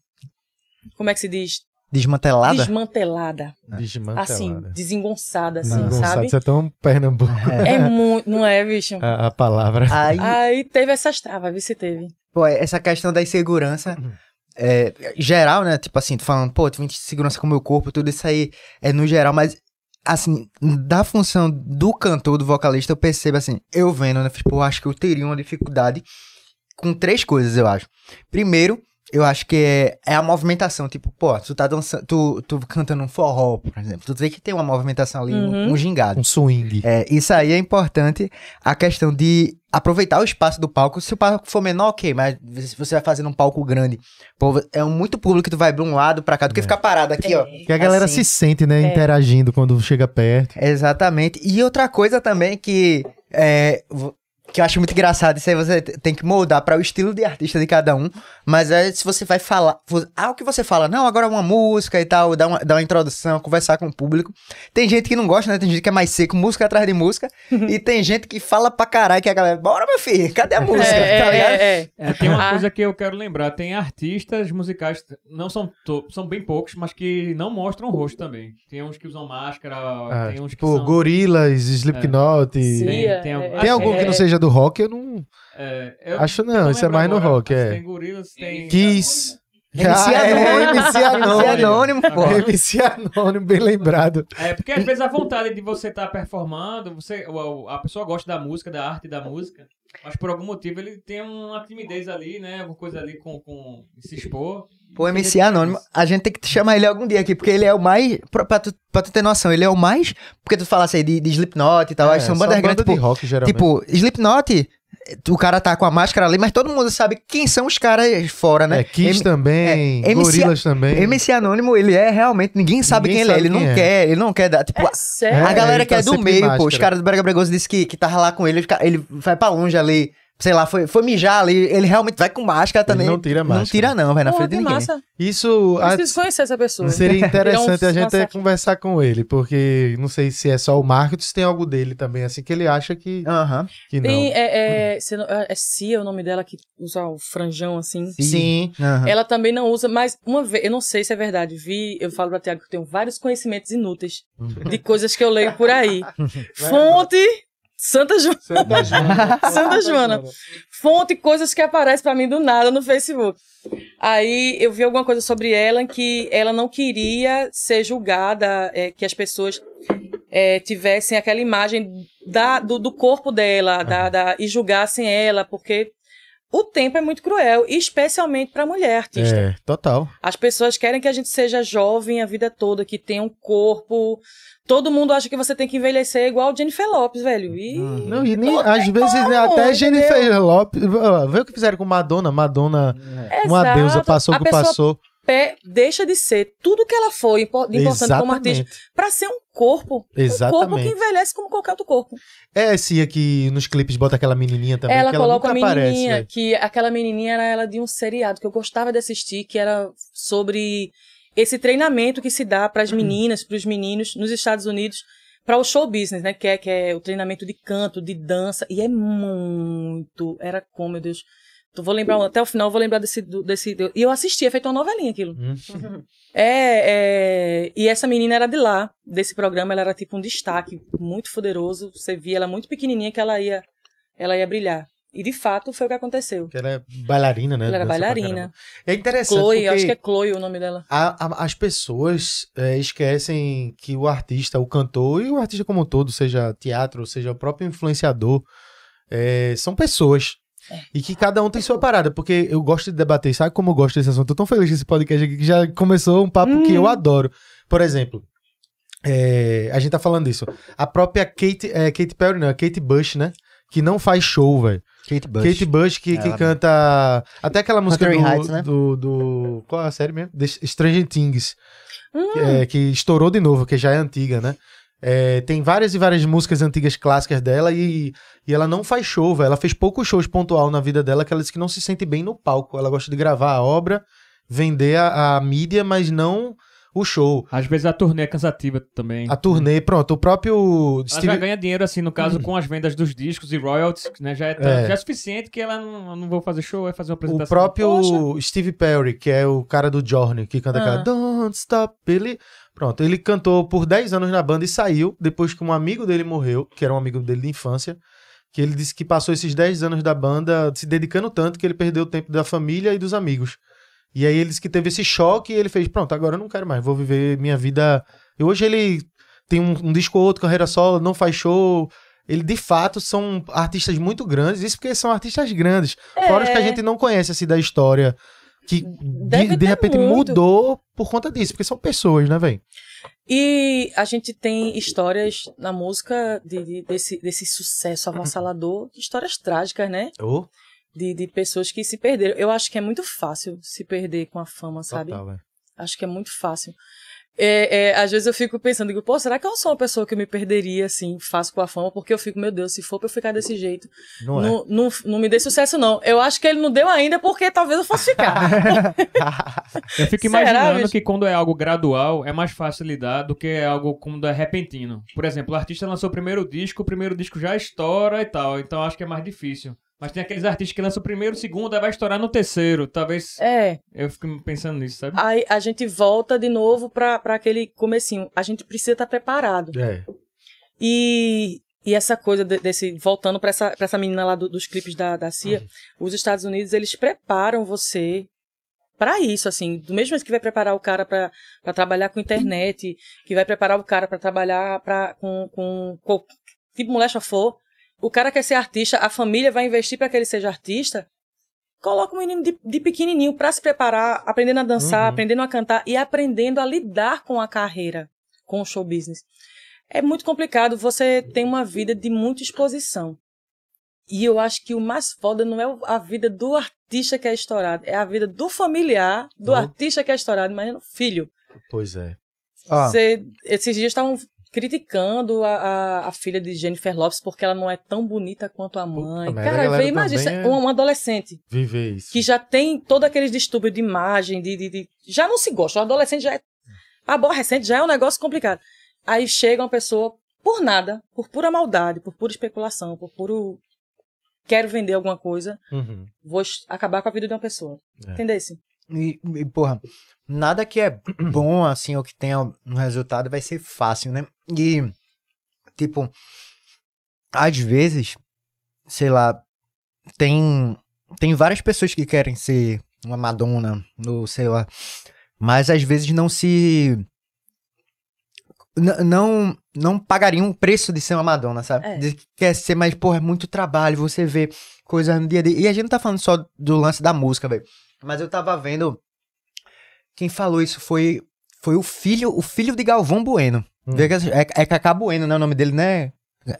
como é que se diz? Desmantelada? Desmantelada. Desmantelada. Assim, desengonçada, assim, Desengonçado, sabe? Isso é tão Pernambuco É muito, não é, bicho? a, a palavra. Aí, Aí teve essas travas, viu se teve. pô, essa questão da insegurança é, geral, né? Tipo assim, tu falando, pô, tu insegurança com o meu corpo, tudo isso aí é no geral, mas assim, da função do cantor, do vocalista, eu percebo assim, eu vendo, né? Tipo, eu acho que eu teria uma dificuldade com três coisas, eu acho. Primeiro, eu acho que é, é a movimentação. Tipo, pô, tu tá dançando, tu, tu cantando um forró, por exemplo. Tu tem que ter uma movimentação ali, um- Uhum. um gingado. Um swing. É, isso aí é importante, a questão de aproveitar o espaço do palco. Se o palco for menor, ok, mas se você vai fazendo um palco grande, pô, é um muito público que tu vai de um lado pra cá, do que ficar parado aqui, ó. Que a galera Assim. se sente, né, É. interagindo quando chega perto. Exatamente. E outra coisa também que é, que eu acho muito engraçado, isso aí você tem que moldar para o estilo de artista de cada um, mas é se você vai falar, ah, o que você fala, não, agora é uma música e tal, dá uma, dá uma introdução, conversar com o público. Tem gente que não gosta, né? Tem gente que é mais seco, música atrás de música, e tem gente que fala pra caralho que a galera, bora meu filho, cadê a música? É, tá ligado? é, é. É, tem uma Ah. coisa que eu quero lembrar, tem artistas musicais, não são to- são bem poucos, mas que não mostram o rosto também. Tem uns que usam máscara, Ah, tem uns tipo, que são... Gorilas, Slipknot. Sim, Tem, Tem, é, tem, é, tem algum é, que não é. Seja do rock? Eu não. É, eu Acho não, isso é mais no lembrando rock, agora, é. Tem gorilas, tem... Kiss. MC Ah, é, Anônimo. MC MC Anônimo. Anônimo, pô. MC Anônimo, bem lembrado. É, porque às vezes a vontade de você estar performando, você, a pessoa gosta da música, da arte da música, mas por algum motivo ele tem uma timidez ali, né? Alguma coisa ali com, com se expor. Pô, MC Anônimo, a gente tem que chamar ele algum dia aqui, porque ele é o mais. Pra, pra tu, pra tu ter noção, ele é o mais. Porque tu fala assim de, de Slipknot e tal, acho que são É, só bandas banda grandes, de tipo, rock, geralmente. tipo, Slipknot, o cara tá com a máscara ali, mas todo mundo sabe quem são os caras fora, né? é, Kiss M- também, é, MC Gorilas também. MC Anônimo, ele é realmente. Ninguém sabe Ninguém quem ele é. sabe Ele não quem é. quer, ele não quer dar. Tipo, É a- sério. a É, galera ele que tá é do de meio, pô, os caras do Brega Bregoso disse que, que tava lá com ele, ele vai pra longe ali. Sei lá, foi, foi mijar ali, ele realmente vai com máscara também. não tira Não máscara. tira, não, vai na Pô, frente de ninguém. massa. Isso a- Preciso conhecer essa pessoa. seria interessante Tirar um- a gente conversar com ele, porque não sei se é só o marketing, se tem algo dele também, assim, que ele acha que, Aham. que não. Tem, é, é, se não- é Cia o nome dela, que usa o franjão assim. Sim. Aham. Ela também não usa, mas uma vez, eu não sei se é verdade, vi, eu falo pra Tiago que eu tenho vários conhecimentos inúteis de coisas que eu leio por aí. Fonte, Santa Joana. Santa Joana. Santa Joana. Fonte, coisas que aparecem pra mim do nada no Facebook. Aí eu vi alguma coisa sobre ela que ela não queria ser julgada, é, que as pessoas é, tivessem aquela imagem da, do, do corpo dela da, da- e julgassem ela, porque o tempo é muito cruel, especialmente pra mulher artista. É, total. As pessoas querem que a gente seja jovem a vida toda, que tenha um corpo. Todo mundo acha que você tem que envelhecer igual Jennifer Lopes, velho. E Não, e nem, às vezes como, né, até entendeu? Jennifer Lopes. Vê o que fizeram com Madonna. Madonna, uma Exato. deusa, passou o A que passou. pé deixa de ser tudo que ela foi importante como artista Exatamente. pra ser um corpo. Um corpo que Exatamente. envelhece como qualquer outro corpo. É esse aqui nos clipes bota aquela menininha também, ela que coloca ela a nunca aparece. menininha, velho. que aquela menininha era ela de um seriado que eu gostava de assistir, que era sobre esse treinamento que se dá Uhum. para as meninas, para os meninos nos Estados Unidos, para o show business, né? Que é, que é o treinamento de canto, de dança, e é muito. Era como, meu Deus. Eu vou lembrar, até o final, eu vou lembrar desse. desse e eu assisti, é feito uma novelinha aquilo. Hum. É, é, e essa menina era de lá, desse programa, ela era tipo um destaque muito poderoso. Você via ela muito pequenininha que ela ia, ela ia brilhar. E de fato foi o que aconteceu. Que ela é bailarina, né? ela era bailarina. É interessante Chloe, porque acho que é Chloe o nome dela. a- a- as pessoas é, esquecem que o artista, o cantor e o artista como um todo, seja teatro, seja o próprio influenciador, é, são pessoas. É. E que cada um tem sua parada, porque eu gosto de debater, sabe como eu gosto desse assunto? Eu tô tão feliz com esse podcast aqui que já começou um papo que eu Uhum. adoro. Por exemplo, é, a gente tá falando disso. A própria Kate, é, Kate Perry, não, a Kate Bush, né? Que não faz show, velho. Kate Bush. Kate Bush que, que canta. Até aquela música do, Heights, né? do, do- Qual é a série mesmo? The Stranger Things. Hum. Que, é, que estourou de novo, que já é antiga, né? É, tem várias e várias músicas antigas clássicas dela e, e ela não faz show, velho. Ela fez poucos shows pontual na vida dela, que ela disse que não se sente bem no palco. Ela gosta de gravar a obra, vender a, a mídia, mas não o show. Às vezes a turnê é cansativa também. A turnê, pronto, o próprio Ela Steve... já ganha dinheiro, assim, no caso, com as vendas dos discos e royalties, né? Já é, tanto- É. já é suficiente que ela não, não vou fazer show, vai fazer uma O apresentação. próprio Steve Perry, que é o cara do Journey, que canta Ah. aquela Don't Stop, ele... Pronto, ele cantou por 10 anos na banda e saiu depois que um amigo dele morreu, que era um amigo dele de infância, que ele disse que passou esses 10 anos da banda se dedicando tanto que ele perdeu o tempo da família e dos amigos. E aí ele disse que teve esse choque e ele fez, pronto, agora eu não quero mais, vou viver minha vida... E hoje ele tem um, um disco ou outro, carreira solo, não faz show... Ele, de fato, são artistas muito grandes. Isso porque são artistas grandes. Fora os que a É. gente não conhece, assim, da história. Que Deve de, de repente muito. mudou por conta disso. Porque são pessoas, né, velho? E a gente tem histórias na música de, de- desse, desse sucesso avassalador, histórias trágicas, né? Oh, De, de pessoas que se perderam. Eu acho que é muito fácil se perder com a fama, sabe? total, velho. Acho que é muito fácil. É, é, às vezes eu fico pensando, digo, pô, será que eu sou uma pessoa que eu me perderia assim, fácil com a fama? Porque eu fico, meu Deus, se for pra eu ficar desse jeito, Não, é. não, não, não me dê sucesso, não. Eu acho que ele não deu ainda porque talvez eu fosse ficar. Eu fico Será, imaginando bicho? que quando é algo gradual, é mais fácil lidar do que é algo quando é repentino. Por exemplo, o artista lançou o primeiro disco, o primeiro disco já estoura e tal, então acho que é mais difícil. Mas tem aqueles artistas que lançam o primeiro, o segundo, aí vai estourar no terceiro. Talvez. é, Eu fico pensando nisso, sabe? aí a gente volta de novo pra, pra aquele comecinho. A gente precisa estar preparado. É. E, e essa coisa de- desse. Voltando pra essa, pra essa menina lá do- dos clipes da, da CIA, os Estados Unidos, eles preparam você pra isso, assim. Do mesmo jeito que vai preparar o cara pra pra trabalhar com internet, que vai preparar o cara pra trabalhar pra, com, com, com. Tipo molecha for. O cara quer ser artista, a família vai investir pra que ele seja artista. Coloca o menino de, de pequenininho pra se preparar, aprendendo a dançar, Uhum. aprendendo a cantar e aprendendo a lidar com a carreira, com o show business. É muito complicado, você tem uma vida de muita exposição. E eu acho que o mais foda não é a vida do artista que é estourado, é a vida do familiar do artista que é estourado, imagina o filho. Pois é. Ó, Você, esses dias estavam criticando a, a, a filha de Jennifer Lopes porque ela não é tão bonita quanto a mãe. merda, a Cara, vê, imagina, também isso é- é um, um adolescente Viver isso. que já tem todo aqueles distúrbios de imagem, de, de, de- já não se gosta. O adolescente já é. Aborrecente já é um negócio complicado. Aí chega uma pessoa por nada, por pura maldade, por pura especulação, por puro. Quero vender alguma coisa, Uhum. vou acabar com a vida de uma pessoa. É. Entendesse? E, e, porra, nada que é bom, assim, ou que tenha um resultado vai ser fácil, né? E, tipo, às vezes, sei lá, tem, tem várias pessoas que querem ser uma Madonna, ou sei lá, mas às vezes não se. Não, não pagariam o preço de ser uma Madonna, sabe? É. De que quer ser, mas, porra, é muito trabalho, você vê coisas no dia a dia. E a gente não tá falando só do lance da música, velho. Mas eu tava vendo. Quem falou isso foi foi o filho, o filho de Galvão Bueno. Hum. Que É, é Cacá Bueno, né? O nome dele, né?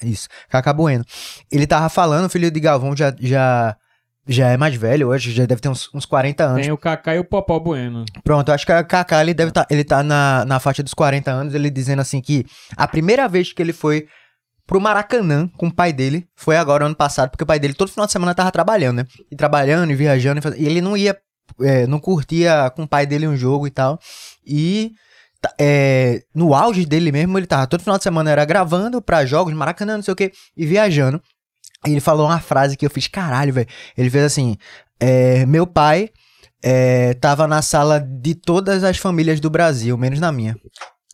Isso, Cacá Bueno. Ele tava falando, o filho de Galvão já, já, já é mais velho hoje, já deve ter uns, uns 40 anos. Tem o Kaká e o Popó Bueno. Pronto, eu acho que o Kaká, ele deve tá, ele tá na, na faixa dos 40 anos, ele dizendo assim que a primeira vez que ele foi pro Maracanã com o pai dele foi agora, ano passado, porque o pai dele todo final de semana tava trabalhando, né? E trabalhando, e viajando, e, faz- e ele não ia, é, não curtia com o pai dele um jogo e tal. E tá- é, no auge dele mesmo, ele tava todo final de semana era gravando pra jogos, Maracanã, não sei o que, e viajando. E ele falou uma frase que eu fiz, caralho, velho. Ele fez assim: é, Meu pai é, tava na sala de todas as famílias do Brasil, menos na minha.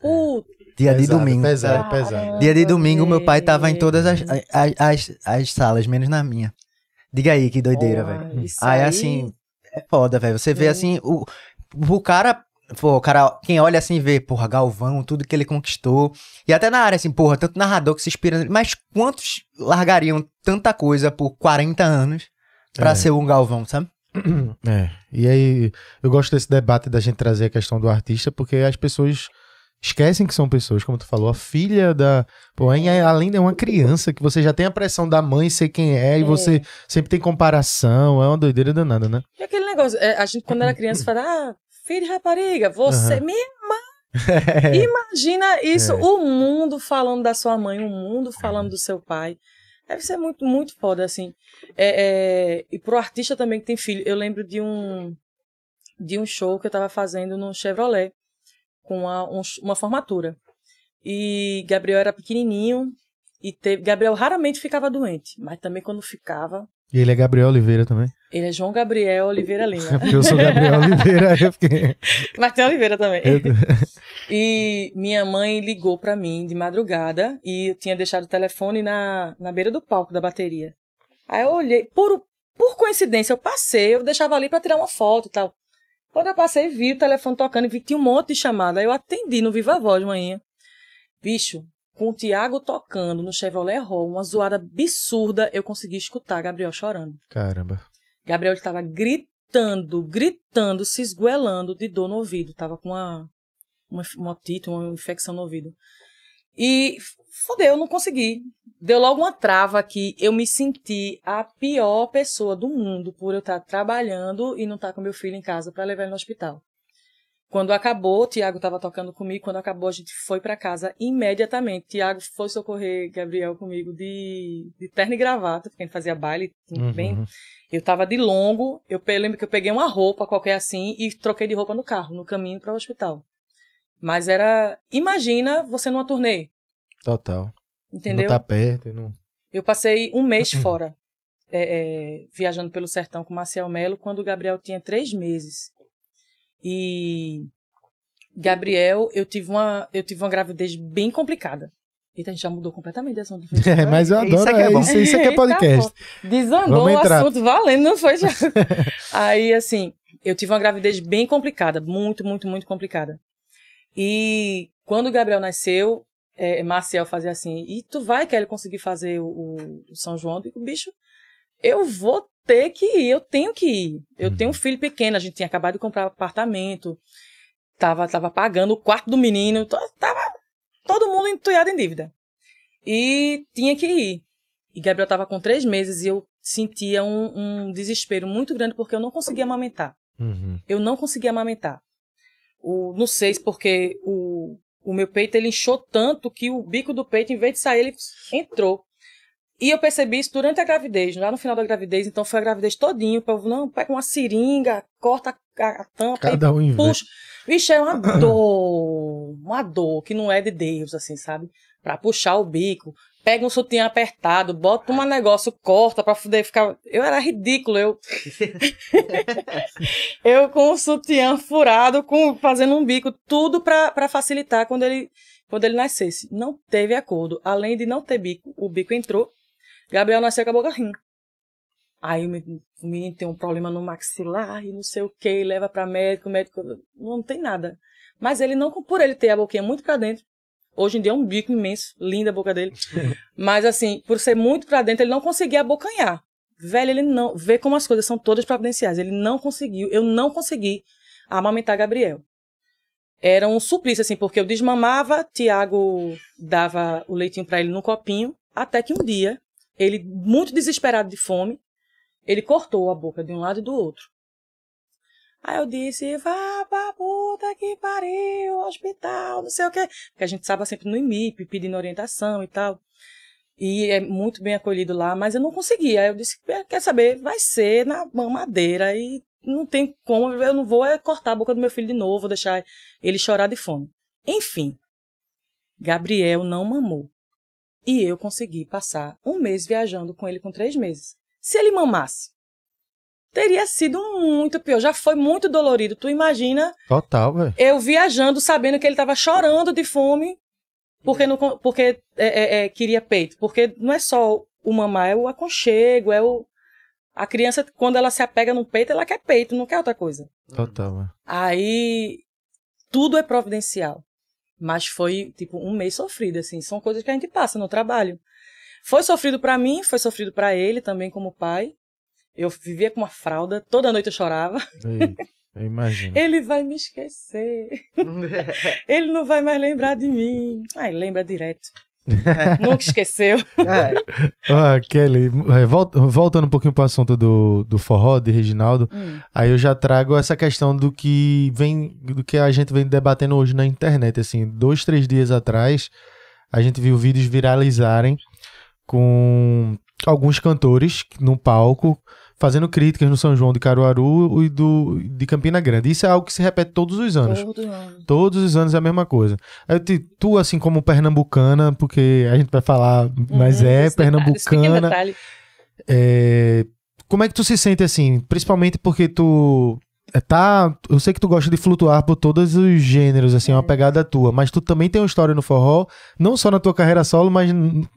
Puta, Dia de Pesado, domingo. Pesado, Caramba. pesado. Dia de domingo, meu pai tava em todas as, as, as, as salas, menos na minha. Diga aí, que doideira, velho. isso Aí, assim, é foda, velho. Você vê Sim. assim, o, o cara. Pô, o cara, quem olha assim vê, porra, Galvão, tudo que ele conquistou. E até na área, assim, porra, tanto narrador que se inspira nele. Mas quantos largariam tanta coisa por 40 anos pra É. ser um Galvão, sabe? É. E aí, eu gosto desse debate da gente trazer a questão do artista, porque as pessoas esquecem que são pessoas, como tu falou, a filha da. Pô, é- além de uma criança, que você já tem a pressão da mãe ser quem é, e É. você sempre tem comparação, é uma doideira danada, né? E aquele negócio, é, a gente quando era criança fala, ah, filho de rapariga, você, Aham. minha irmã. Imagina isso, É. o mundo falando da sua mãe, o mundo falando do seu pai. Deve ser muito, muito foda, assim. É, é, e pro artista também que tem filho, eu lembro de um de um show que eu tava fazendo no Chevrolet. Com uma, um- uma formatura. E Gabriel era pequenininho e teve, Gabriel raramente ficava doente, mas também quando ficava, E ele é Gabriel Oliveira também. ele é João Gabriel Oliveira É Lima. porque eu sou Gabriel Oliveira, eu fiquei. mas tem Oliveira também. Eu- E minha mãe ligou pra mim de madrugada e eu tinha deixado o telefone na, na beira do palco da bateria. Aí eu olhei, por, por coincidência, eu passei, eu deixava ali pra tirar uma foto e tal. Quando eu passei, vi o telefone tocando e vi que tinha um monte de chamada. Aí eu atendi no Viva Voz de manhã. Bicho, com o Tiago tocando no Chevrolet Roll, uma zoada absurda, eu consegui escutar Gabriel chorando. Caramba. Gabriel estava gritando, gritando, se esgoelando de dor no ouvido. Tava com uma, uma, uma otite, uma infecção no ouvido. E fodeu, eu não consegui. Deu logo uma trava aqui. Eu me senti a pior pessoa do mundo por eu estar trabalhando e não estar com meu filho em casa para levar ele no hospital. Quando acabou, o Tiago estava tocando comigo. Quando acabou, a gente foi para casa imediatamente. Tiago foi socorrer Gabriel comigo de, de terno e gravata, porque a gente fazia baile bem Uhum. eu tava de longo, eu lembro que eu peguei uma roupa qualquer assim e troquei de roupa no carro, no caminho para o hospital. Mas era, imagina você numa turnê, Total. entendeu? Não tá perto. Não... Eu passei um mês fora, é, é, viajando pelo sertão com Marcel Melo, quando o Gabriel tinha três meses. E Gabriel, eu tive uma, eu tive uma gravidez bem complicada. Eita, a gente já mudou completamente de assunto. É, mas eu Isso adoro. aqui é É bom. isso, isso aqui é podcast. Tá. Desandou Vamos o entrar. assunto valendo, não foi já? Aí, assim, eu tive uma gravidez bem complicada, muito, muito, muito complicada. E quando o Gabriel nasceu, é, Marcel fazia assim, e tu vai, Kelly, conseguir fazer o, o- São João? Eu digo, bicho, eu vou ter que ir, eu tenho que ir. Eu Uhum. tenho um filho pequeno, a gente tinha acabado de comprar apartamento, tava, tava pagando o quarto do menino, tava todo mundo entulhado em dívida. E tinha que ir. E Gabriel estava com três meses e eu sentia um, um desespero muito grande porque eu não conseguia amamentar. Uhum. Eu não conseguia amamentar. O, não sei se porque o, o meu peito ele inchou tanto que o bico do peito, em vez de sair, ele entrou. E eu percebi isso durante a gravidez, lá no final da gravidez. Então foi a gravidez todinho. O povo, não, pega uma seringa, corta a, a tampa Cada um puxa. Vixe, é uma dor, uma dor que não é de Deus, assim, sabe? Pra puxar o bico. Pega um sutiã apertado, bota um negócio, corta pra poder ficar. Eu era ridículo, eu. eu com o sutiã furado, com, fazendo um bico, tudo pra, pra facilitar quando ele, quando ele nascesse. Não teve acordo. Além de não ter bico, o bico entrou. Gabriel nasceu com a boca rindo. Aí o men- o menino tem um problema no maxilar e não sei o que, leva pra médico, médico não tem nada. Mas ele não, por ele ter a boquinha muito pra dentro, hoje em dia é um bico imenso, linda a boca dele. Mas assim, por ser muito pra dentro, ele não conseguia abocanhar. Velho, ele não, vê como as coisas são todas providenciais. Ele não conseguiu, eu não consegui amamentar Gabriel. Era um suplício, assim, porque eu desmamava, Tiago dava o leitinho pra ele no copinho, até que um dia, ele, muito desesperado de fome, ele cortou a boca de um lado e do outro. Aí eu disse, vá pra puta que pariu, hospital, não sei o quê. Porque a gente estava sempre no IMIP, pedindo orientação e tal. E é muito bem acolhido lá, mas eu não conseguia. Aí eu disse, "É, quer saber, vai ser na mamadeira e não tem como, eu não vou é cortar a boca do meu filho de novo, deixar ele chorar de fome. Enfim, Gabriel não mamou. E eu consegui passar um mês viajando com ele com três meses. Se ele mamasse, teria sido muito pior. Já foi muito dolorido. Tu imagina Total, velho. eu viajando sabendo que ele estava chorando de fome porque, não, porque é, é, é, queria peito. Porque não é só o mamar, é o aconchego, é o. A criança, quando ela se apega no peito, ela quer peito, não quer outra coisa. Total, velho. Aí tudo é providencial. Mas foi, tipo, um mês sofrido, assim. São coisas que a gente passa no trabalho. Foi sofrido pra mim, foi sofrido pra ele também como pai. Eu vivia com uma fralda, toda noite eu chorava. Ei, Eu imagino. Ele vai me esquecer. Ele não vai mais lembrar de mim. Ai, lembra direto. Nunca esqueceu. É, Ah, Kelly, é, vol- voltando um pouquinho pro assunto do, do forró, de Reginaldo, Hum. aí eu já trago essa questão do que vem, do que a gente vem debatendo hoje na internet, assim, dois, três dias atrás, a gente viu vídeos viralizarem com alguns cantores no palco fazendo críticas no São João de Caruaru e do, de Campina Grande. Isso é algo que se repete todos os anos. Todo ano. Todos os anos é a mesma coisa. Eu te- tu, assim, como pernambucana, porque a gente vai falar, mas Uhum, é esse pequeno pernambucana. é, Como é que tu se sente assim? Principalmente porque tu é, tá. Eu sei que tu gosta de flutuar por todos os gêneros, assim, é uma pegada tua, mas tu também tem uma história no forró, não só na tua carreira solo, mas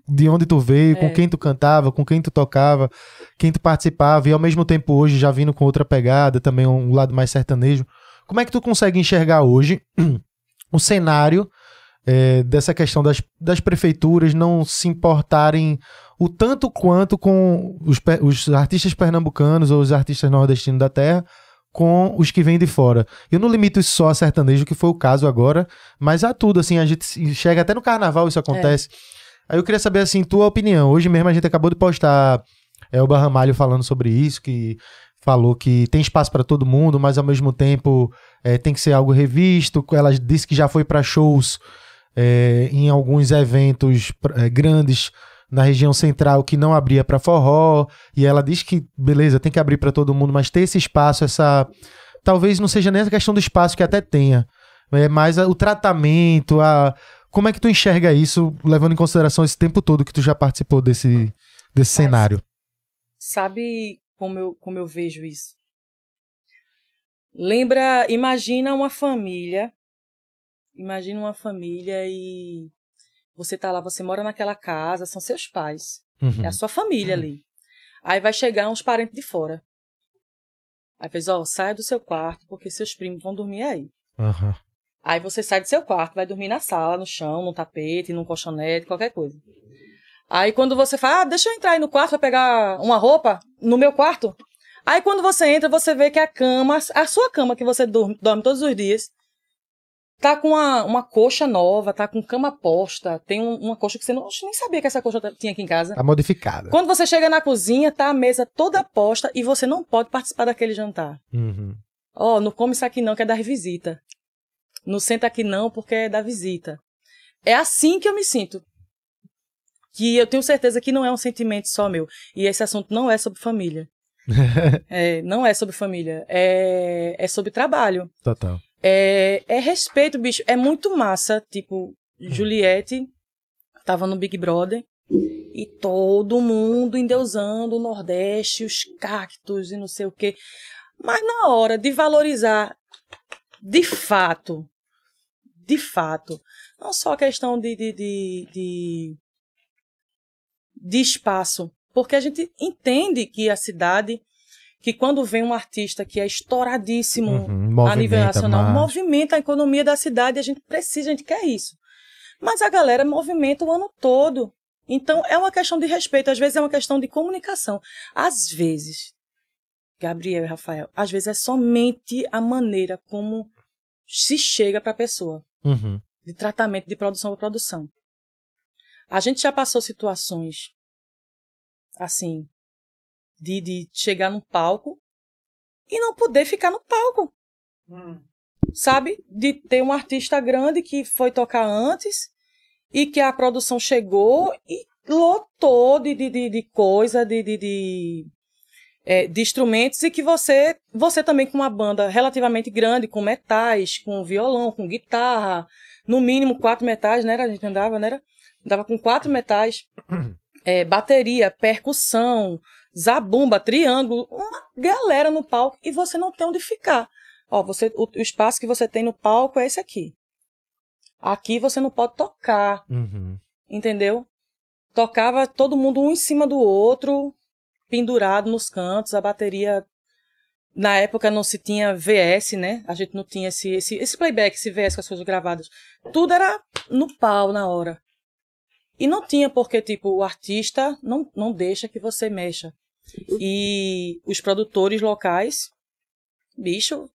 de onde tu veio, com É. quem tu cantava, com quem tu tocava, quem tu participava, e ao mesmo tempo hoje já vindo com outra pegada, também um lado mais sertanejo. Como é que tu consegue enxergar hoje o cenário é, dessa questão das, das prefeituras não se importarem o tanto quanto com os, os artistas pernambucanos ou os artistas nordestinos da terra com os que vêm de fora. Eu não limito isso só a sertanejo, que foi o caso agora, mas a tudo, assim, a gente chega até no carnaval isso acontece. Aí eu queria saber, assim, tua opinião. Hoje mesmo a gente acabou de postar é, o Barramalho falando sobre isso, que falou que tem espaço para todo mundo, mas ao mesmo tempo é, tem que ser algo revisto. Ela disse que já foi para shows é, em alguns eventos é, grandes na região central que não abria para forró e ela diz que beleza tem que abrir para todo mundo mas ter esse espaço essa talvez não seja nem a questão do espaço que até tenha é mais o tratamento a como é que tu enxerga isso levando em consideração esse tempo todo que tu já participou desse desse cenário Sabe como eu, como eu vejo isso? Lembra, imagina uma família. Imagina uma família e você tá lá, você mora naquela casa, são seus pais. Uhum. É a sua família ali. Aí vai chegar uns parentes de fora. Aí fez, ó, saia do seu quarto, porque seus primos vão dormir aí. Aham. Aí você sai do seu quarto, vai dormir na sala, no chão, no tapete, num colchonete, qualquer coisa. Aí quando você fala, ah, deixa eu entrar aí no quarto pra pegar uma roupa, no meu quarto. Aí quando você entra, você vê que a cama, a sua cama que você dorme, dorme todos os dias, tá com uma, uma coxa nova, tá com cama posta, tem um- uma coxa que você não, nem sabia que essa coxa tinha aqui em casa. tá modificada Quando você chega na cozinha, tá a mesa toda posta e você não pode participar daquele jantar. Uhum. Ó, não come isso aqui não, que é da visita. Não senta aqui não, porque é da visita. É assim que eu me sinto. Que eu tenho certeza que não é um sentimento só meu. E esse assunto não é sobre família. É, não é sobre família. É, é sobre trabalho. total É, é respeito, bicho. É muito massa. Tipo, Juliette tava no Big Brother e todo mundo endeusando o Nordeste, os cactos e não sei o quê. Mas na hora de valorizar de fato, de fato, não só a questão de, de, de, de, de espaço, porque a gente entende que a cidade, que quando vem um artista que é estouradíssimo Uhum. a nível nacional, mais. movimenta a economia da cidade, a gente precisa, a gente quer isso. Mas a galera movimenta o ano todo. Então é uma questão de respeito, às vezes é uma questão de comunicação. Às vezes, Gabriel e Rafael, às vezes é somente a maneira como se chega para a pessoa, Uhum. de tratamento de produção para produção. A gente já passou situações assim, de, de chegar num palco e não poder ficar no palco sabe? De ter um artista grande que foi tocar antes e que a produção chegou e lotou de, de, de, de coisa, de, de, de, é, de instrumentos e que você, você também com uma banda relativamente grande, com metais, com violão, com guitarra, no mínimo quatro metais, né? A gente andava, né? Andava com quatro metais, é, bateria, percussão, zabumba, triângulo, uma galera no palco e você não tem onde ficar. Ó, você, o, o espaço que você tem no palco é esse aqui. Aqui você não pode tocar, Uhum. entendeu? Tocava todo mundo um em cima do outro, pendurado nos cantos, a bateria. Na época não se tinha VS, né? A gente não tinha esse, esse, esse playback, esse VS com as coisas gravadas. Tudo era no pau na hora. E não tinha porque, tipo, o artista não, não deixa que você mexa. E os produtores locais, bicho,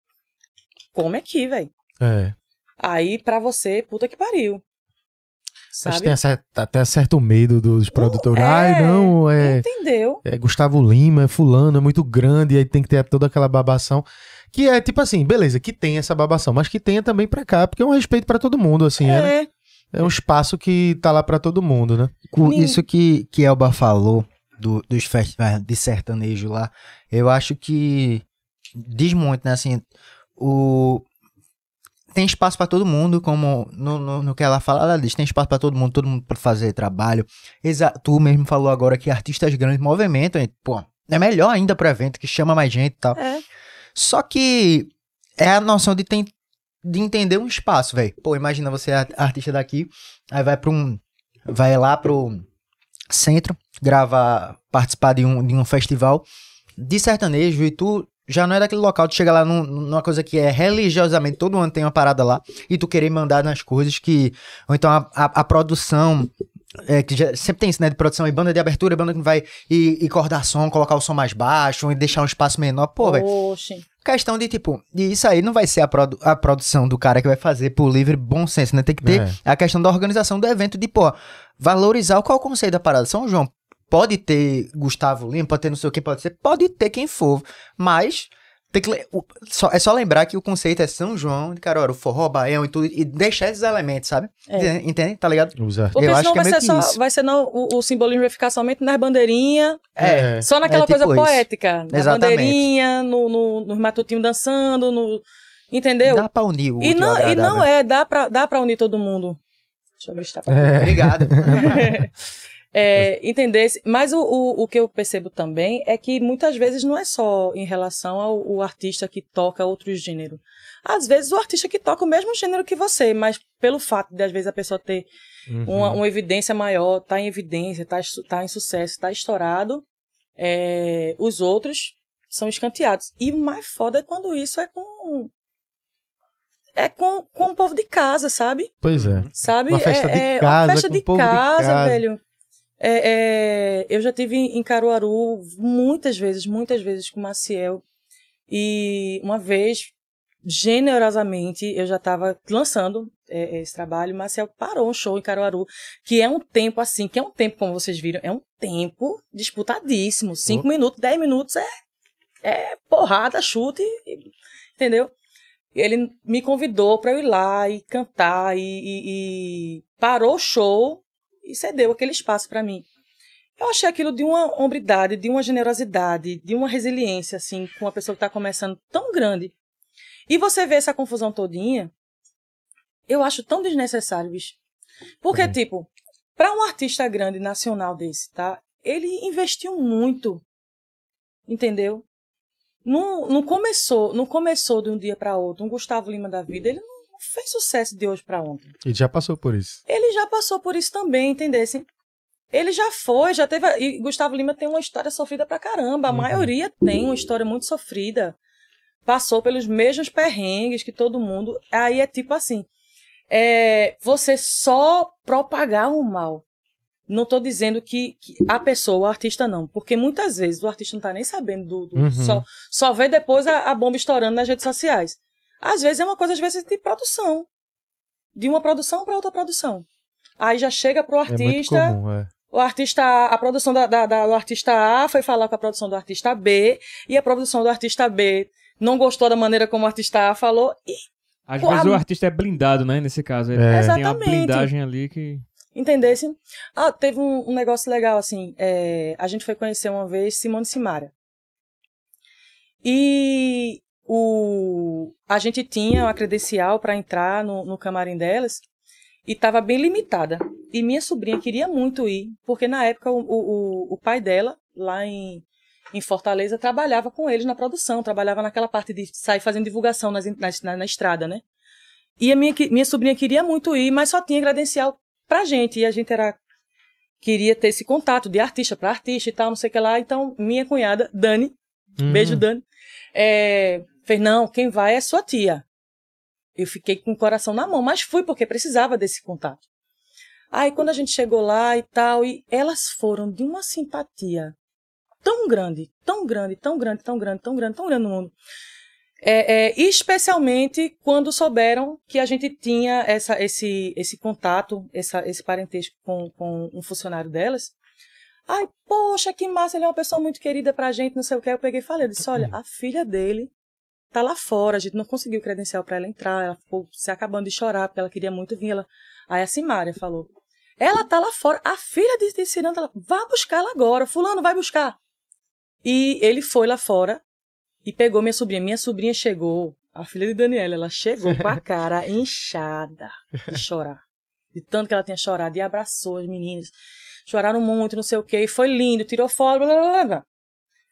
come aqui, velho. É. Aí pra você, puta que pariu. Acho Sabe? que tem até certo medo dos produtores. é, Ai, não, é, Entendeu? é Gustavo Lima, é fulano, é muito grande, aí tem que ter toda aquela babação. Que é tipo assim, beleza, que tem essa babação, mas que tenha também pra cá, porque é um respeito pra todo mundo, assim, é, É, é um espaço que tá lá pra todo mundo, né? Com isso que, que Elba falou, do- dos festivais de sertanejo lá, eu acho que diz muito, né? Assim, o. Tem espaço pra todo mundo, como no, no, no que ela fala, ela diz: tem espaço pra todo mundo, todo mundo pode fazer trabalho. Exa tu mesmo falou agora que artistas grandes movimentam, e, pô, é melhor ainda pro evento, que chama mais gente e tal. É. Só que é a noção de, tem, de entender um espaço, velho. Pô, imagina você é artista daqui, aí vai pra um. Vai lá pro centro, grava, participar de um, de um festival de sertanejo e tu já não é daquele local, tu chega lá num- numa coisa que é religiosamente, todo ano tem uma parada lá, e tu querer mandar nas coisas que. Ou então a, a, a produção. é, que já- sempre tem isso, né? De produção e banda de abertura, banda que vai e, e cortar som, colocar o som mais baixo e deixar um espaço menor. Pô, velho. Questão de, tipo, e isso aí não vai ser a, produ- a produção do cara que vai fazer por livre bom senso, né? Tem que ter É. a questão da organização do evento, de, pô, valorizar qual é o conceito da parada. São João, pode ter Gustavo Lima, pode ter não sei o que, pode ser, pode ter quem for, mas tem que, o- só- é só lembrar que o conceito é São João de Caruaru, forró, baião e tudo, e deixar esses elementos, sabe? É. Entende? Tá ligado? Porque Eu acho senão que é vai meio ser só. isso. Vai ser não, o, o simbolismo vai ficar somente nas bandeirinhas. É. Só naquela É tipo coisa isso. poética. Na Exatamente. bandeirinha, no, no, nos matutinhos dançando, no. Entendeu? Dá pra unir o e, não, e não é, dá pra, dá pra unir todo mundo. Deixa eu ver se tá É. Obrigado. É, entender. Mas o, o, o que eu percebo também é que muitas vezes não é só em relação ao, o artista que toca outro gênero. Às vezes o artista que toca o mesmo gênero que você, mas pelo fato de às vezes a pessoa ter Uhum. uma, uma evidência maior, tá em evidência, tá, tá em sucesso, tá estourado, é, os outros são escanteados. E o mais foda é quando isso é com. É com, com o povo de casa, sabe? Pois é. Sabe? Uma festa é, de é, casa, Uma festa com de o povo de casa, casa. velho. É, é, eu já tive em Caruaru muitas vezes, muitas vezes com o Maciel. E uma vez, generosamente, eu já estava lançando é, esse trabalho. O Maciel parou um show em Caruaru, que é um tempo assim, que é um tempo, como vocês viram, é um tempo disputadíssimo. Cinco minutos, dez minutos é, é porrada, chute, e- entendeu? Ele me convidou para eu ir lá e cantar e, e- e parou o show e cedeu aquele espaço para mim. Eu achei aquilo de uma hombridade, de uma generosidade, de uma resiliência, assim, com uma pessoa que está começando tão grande. E você vê essa confusão todinha, eu acho tão desnecessário, bicho. Porque, Uhum. tipo, para um artista grande nacional desse, tá? Ele investiu muito, entendeu? Não, não começou, não começou de um dia para outro. Um Gustavo Lima da vida, ele não fez sucesso de hoje para ontem. Ele já passou por isso. Ele já passou por isso também, entendesse? Ele já foi, já teve. E Gustavo Lima tem uma história sofrida pra caramba. A Uhum. maioria tem uma história muito sofrida. Passou pelos mesmos perrengues que todo mundo. Aí é tipo assim: é, você só propagar o mal. Não tô dizendo que, que a pessoa, o artista, não. Porque muitas vezes o artista não tá nem sabendo do. do- Uhum. só, só vê depois a, a bomba estourando nas redes sociais. Às vezes é uma coisa, às vezes, de produção. De uma produção para outra produção. Aí já chega pro É muito artista, comum, é. o artista, a produção da, da- da- do artista A foi falar com a produção do artista B, e a produção do artista B não gostou da maneira como o artista A falou, e, Às Pô, vezes a- o artista é blindado, né? Nesse caso. Ele É. tem uma blindagem ali que. Entendesse? Ah, teve um, um negócio legal, assim, é, a gente foi conhecer uma vez Simone Simaria. E o, a gente tinha uma credencial para entrar no, no camarim delas, e estava bem limitada. E minha sobrinha queria muito ir, porque na época o, o, o pai dela, lá em, em Fortaleza, trabalhava com eles na produção, trabalhava naquela parte de sair fazendo divulgação nas, nas- na, na estrada, né? E a minha, minha sobrinha queria muito ir, mas só tinha credencial pra gente. E a gente era queria ter esse contato de artista para artista e tal, não sei o que lá. Então, minha cunhada, Dani, Hum. beijo, Dani, é, fez, não, quem vai é sua tia. Eu fiquei com o coração na mão, mas fui porque precisava desse contato. Aí, quando a gente chegou lá e tal, e elas foram de uma simpatia tão grande, tão grande, tão grande, tão grande, tão grande, tão grande no mundo. É, é, especialmente quando souberam que a gente tinha essa, esse, esse contato, essa, esse parentesco com, com um funcionário delas. Ai, poxa, que massa, ele é uma pessoa muito querida pra gente, não sei o que. Eu peguei e falei, eu disse, olha, a filha dele tá lá fora, a gente não conseguiu credencial pra ela entrar, ela ficou se acabando de chorar, porque ela queria muito vir. Ela... Aí a Simária falou, Ela tá lá fora. A filha de, de Ciranda, ela, vá buscar ela agora. Fulano, vai buscar. E ele foi lá fora e pegou minha sobrinha. Minha sobrinha chegou, a filha de Daniela, ela chegou com a cara inchada de chorar. De tanto que ela tinha chorado. E abraçou as meninas. Choraram muito, não sei o quê. E foi lindo, tirou foto, blá, blá, blá.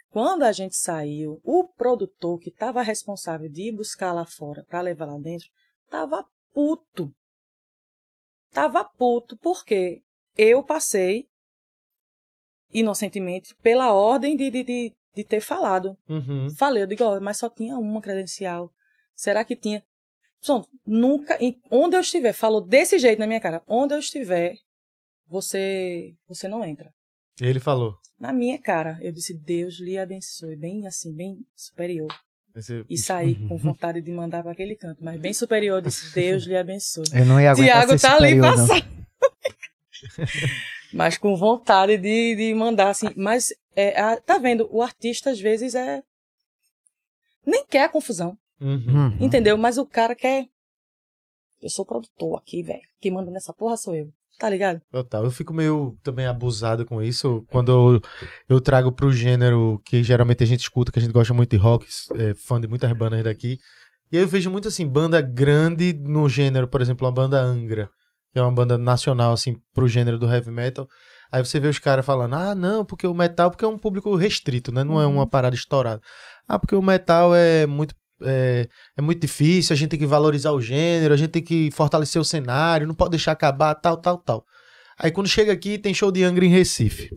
Quando a gente saiu, o produtor que estava responsável de ir buscar lá fora para levar lá dentro, tava puto. Tava puto porque eu passei inocentemente pela ordem de, de, de, de ter falado. Uhum. Falei, eu digo, ó, mas só tinha uma credencial. Será que tinha? Pronto, nunca, em- onde eu estiver, falou desse jeito na minha cara, onde eu estiver, você, você não entra. Ele falou. Na minha cara, eu disse, Deus lhe abençoe, bem assim, bem superior. Esse- E saí com vontade de mandar para aquele canto, mas bem superior, eu disse, Deus lhe abençoe. Eu não ia aguentar Tiago tá ali superior, passando. mas com vontade de, de mandar assim. Mas, é, a- tá vendo? O artista, às vezes, é. Nem quer a confusão, Uhum. Uhum. entendeu? Mas o cara quer. Eu sou produtor aqui, velho. Quem manda nessa porra sou eu. Tá ligado? Total. Eu fico meio também abusado com isso quando eu, eu trago pro gênero que geralmente a gente escuta, que a gente gosta muito de rock, é fã de muitas bandas daqui. E aí eu vejo muito assim, banda grande no gênero, por exemplo, a banda Angra, que é uma banda nacional, assim, pro gênero do heavy metal. Aí você vê os caras falando, ah, não, porque o metal, porque é um público restrito, né? Não é uma parada estourada. Ah, porque o metal é muito. É, é muito difícil, a gente tem que valorizar o gênero, a gente tem que fortalecer o cenário, não pode deixar acabar, tal, tal, tal. Aí quando chega aqui, tem show de Angra em Recife.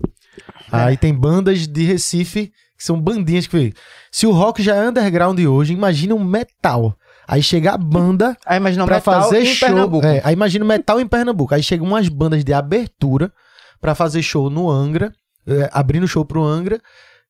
Aí tem bandas de Recife, que são bandinhas que. Se o rock já é underground hoje, imagina um metal. Aí chega a banda Aí pra metal fazer em show. Pernambuco. É, aí imagina o metal em Pernambuco. Aí chegam umas bandas de abertura pra fazer show no Angra, é, abrindo show pro Angra.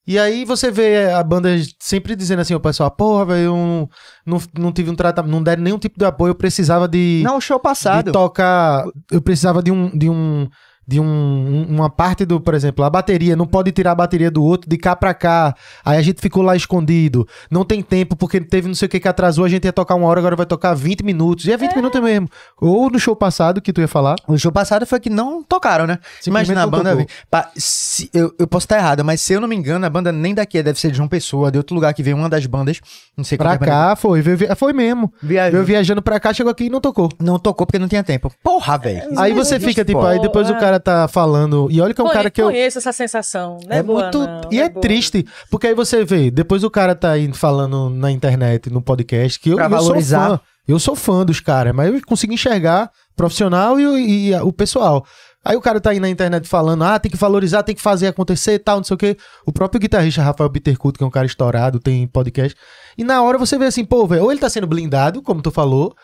E aí você vê a banda sempre dizendo assim, o pessoal, porra, velho, eu não, não, não tive um tratamento, não deram nenhum tipo de apoio, eu precisava de, Não, show de passado. tocar, eu precisava de um, de um, de um, um- uma parte do, por exemplo, a bateria, não pode tirar a bateria do outro de cá pra cá, aí a gente ficou lá escondido, não tem tempo porque teve não sei o que que atrasou, a gente ia tocar uma hora, agora vai tocar 20 minutos, e é 20 minutos mesmo, ou no show passado que tu ia falar, O show passado foi que não tocaram, né? Imagina a banda. Pa- se- eu, eu posso estar errado, mas se eu não me engano, a banda nem daqui é, deve ser de João Pessoa, de outro lugar que veio uma das bandas. Não sei pra é cá foi, veio, foi mesmo. Viajou. veio viajando pra cá, chegou aqui e não tocou. Não tocou porque não tinha tempo. Porra, velho. Aí você fica tipo, aí depois o é. cara tá falando, e olha que é um Conhe- cara que eu... Conheço essa sensação. Não é, É boa, muito. não, e é, boa. triste, porque aí você vê, depois o cara tá aí falando na internet, no podcast, que eu, Pra eu sou valorizar. fã. Eu sou fã dos caras, mas eu consigo enxergar profissional e, o- e a- o pessoal. Aí o cara tá aí na internet falando, ah, tem que valorizar, tem que fazer acontecer e tal, não sei o quê. O próprio guitarrista Rafael Bittercut, que é um cara estourado, tem podcast. E na hora você vê assim, pô, velho, ou ele tá sendo blindado, como tu falou,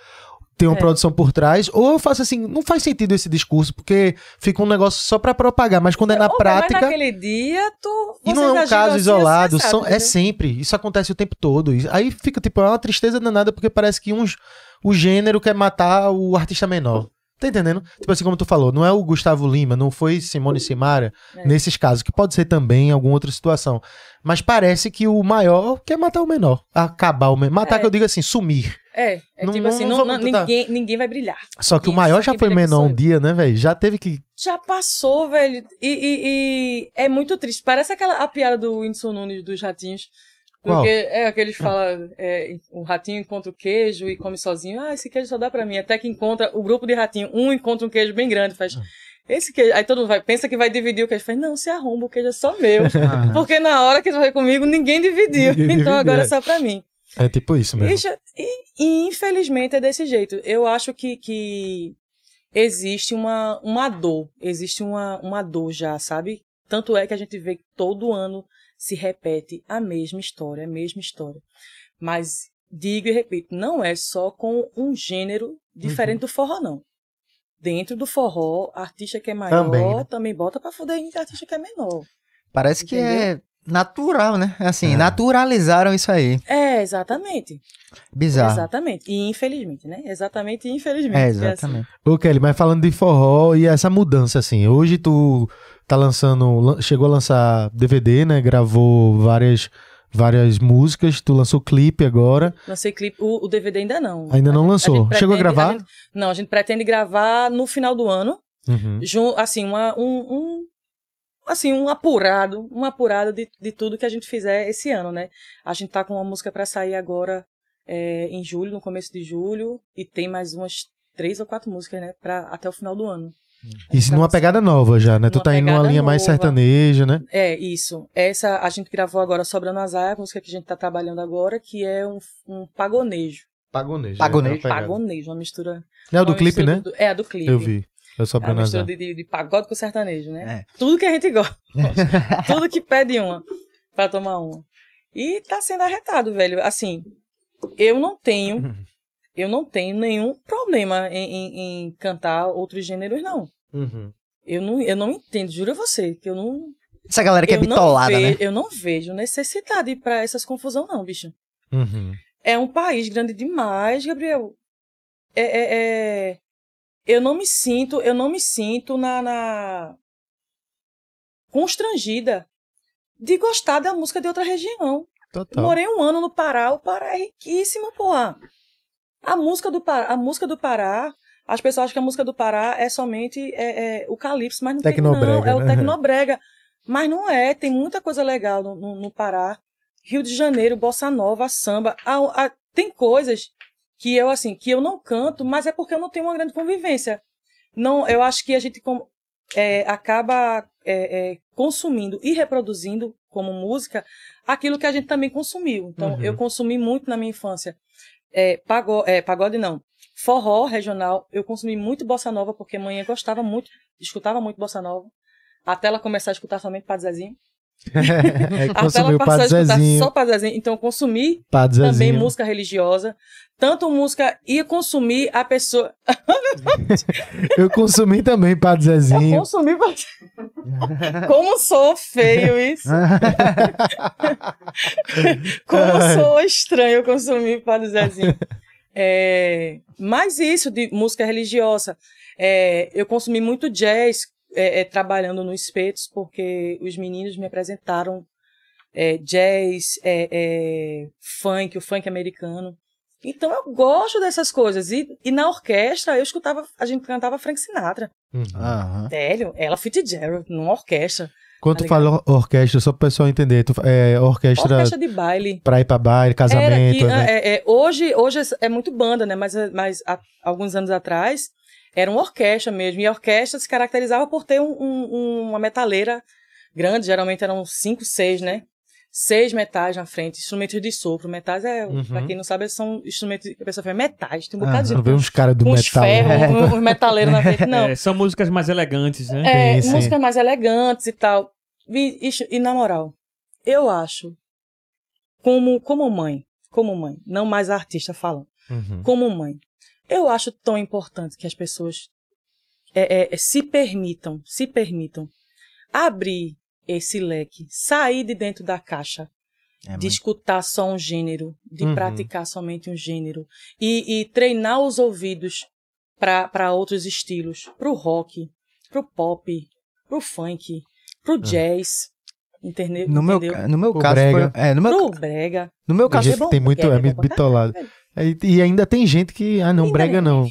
tem uma É. produção por trás, ou eu faço assim, não faz sentido esse discurso, porque fica um negócio só pra propagar, mas quando é na prática... Mas naquele dia, tu. E não é um caso assim, isolado, são, é entendeu? sempre. Isso acontece o tempo todo. Aí fica, tipo, é uma tristeza danada porque parece que uns, o gênero quer matar o artista menor. Tá entendendo? Tipo assim, como tu falou, não é o Gustavo Lima, não foi Simone Simara, É. nesses casos, que pode ser também em alguma outra situação. Mas parece que o maior quer matar o menor. Acabar o menor. Matar É. que eu digo assim, sumir. É, é Não- tipo assim, não não, ninguém, ninguém vai brilhar. Só que o maior já quem foi menor um dia, né, velho? Já teve que. Já passou, velho. E, e- e é muito triste. Parece aquela a piada do Whindersson Nunes dos ratinhos. Qual? Porque é aqueles falam, é, o ratinho encontra o queijo e come sozinho. Ah, esse queijo só dá pra mim. Até que encontra o grupo de ratinho. Um encontra um queijo bem grande, faz. Esse queijo. Aí todo mundo vai, pensa que vai dividir o queijo. Faz, não, se arromba, o queijo é só meu. Porque na hora que tu foi comigo, ninguém dividiu. Ninguém então dividiu, agora é. é só pra mim. É tipo isso mesmo. E, e, infelizmente é desse jeito. Eu acho que, que existe uma, uma dor. Existe uma, uma dor já, sabe? Tanto é que a gente vê que todo ano se repete a mesma história, a mesma história. Mas digo e repito, não é só com um gênero diferente do forró, não. Dentro do forró, artista que é maior Também, também, né? bota pra fuder artista que é menor. Parece que Entendeu? é natural, né? Assim, É. naturalizaram isso aí. É, exatamente. Bizarro. Exatamente. E infelizmente, né? Exatamente e infelizmente. É, que assim. exatamente. Ô, Kelly, mas falando de forró e essa mudança, assim, hoje tu tá lançando, lan- chegou a lançar DVD, né? Gravou várias, várias músicas, tu lançou clipe agora, Lancei clipe. O, o DVD ainda não. ainda não A gente- lançou. gente Chegou a gravar? gente- não, a gente pretende gravar no final do ano. Uhum. Jun- assim, uma, um, um- assim, um apurado, um apurado de, de tudo que a gente fizer esse ano, né? A gente tá com uma música pra sair agora é, em julho, no começo de julho, e tem mais umas três ou quatro músicas, né, pra, até o final do ano. Isso numa pegada nova já, né? Tu tá indo numa linha mais nova. sertaneja, né? É, isso. Essa a gente gravou agora Sobrando Azar, a música que a gente tá trabalhando agora, que é um, um pagonejo. Pagonejo. Pagonejo. Pagonejo, uma mistura. É o do clipe, né? do- é, a do clipe. Eu vi. Eu sou É uma Bruno mistura de, de, de pagode com sertanejo, né? É. Tudo que a gente gosta. Tudo que pede uma pra tomar uma. E tá sendo arretado, velho. Assim, eu não tenho, eu não tenho nenhum problema em, em- em cantar outros gêneros, não. Uhum. Eu não, eu não entendo, juro a você, que eu não. Essa galera que é bitolada, né? eu não vejo necessidade pra essas confusão, não, bicho. Uhum. É um país grande demais, Gabriel. É, é- é- Eu não me sinto, eu não me sinto na, na- constrangida de gostar da música de outra região. Total. morei um ano no Pará, o Pará é riquíssimo, porra. A música do Pará, a música do Pará, as pessoas acham que a música do Pará é somente é, é, o calypso, mas não tem não, Tecnobrega, é o né? tecnobrega. Mas não é, tem muita coisa legal no, no, no Pará. Rio de Janeiro, bossa nova, samba, a- a- tem coisas que eu assim, que eu não canto, mas é porque eu não tenho uma grande convivência. Não, eu acho que a gente com- é, acaba é, é, consumindo e reproduzindo como música aquilo que a gente também consumiu. Então, Uhum. eu consumi muito na minha infância. É, pago- é, pagode não. Forró regional. Eu consumi muito bossa nova, porque mãe gostava muito, escutava muito bossa nova. Até ela começar a escutar somente Padre Zezinho. É, o Padre escutar Zezinho. só Padre Zezinho. Então, eu consumi Padre também Zezinho. música religiosa. Tanto música e consumir a pessoa. Eu consumi também Padre Eu Zezinho. consumi. Como sou feio isso. Como sou estranho eu consumir Padre Zezinho. É, mas isso de música religiosa. É, eu consumi muito jazz é, é, trabalhando no Espetos, porque os meninos me apresentaram é, jazz, é, é, funk, o funk americano. Então eu gosto dessas coisas. E, e na orquestra eu escutava, a gente cantava Frank Sinatra. Uhum. Sério, ela Fitzgerald, numa orquestra. Quando Tá tu fala or- orquestra, só pro pessoal entender, tu, é orquestra, Orquestra de baile. pra ir pra baile, Era casamento, que, né? é, é, hoje, hoje é muito banda, né? Mas, mas há alguns anos atrás era uma orquestra mesmo. E a orquestra se caracterizava por ter um- um- uma metaleira grande, geralmente eram cinco, seis, né? Seis metais na frente, instrumentos de sopro. Metais é, Uhum. pra quem não sabe, são instrumentos que a pessoa fala metais. Tem um bocado Não de vê uns caras do uns metal. né? ferros, uns metaleiros na frente. Não, É, são músicas mais elegantes, né? é, Sim, sim. músicas mais elegantes e tal. E, e- e, na moral, eu acho, como, como mãe, como mãe, não mais a artista falando, Uhum. como mãe, eu acho tão importante que as pessoas é, é, se permitam, se permitam abrir esse leque, sair de dentro da caixa, É de escutar só um gênero, de Uhum. praticar somente um gênero e, e treinar os ouvidos para outros estilos, pro rock, pro pop, pro funk, pro jazz, entendeu? No meu, no meu O caso brega. foi, é, no meu, Pro brega. no meu caso tem muito, é é muito bitolado. E, e ainda tem gente que, ah, não, brega é. não.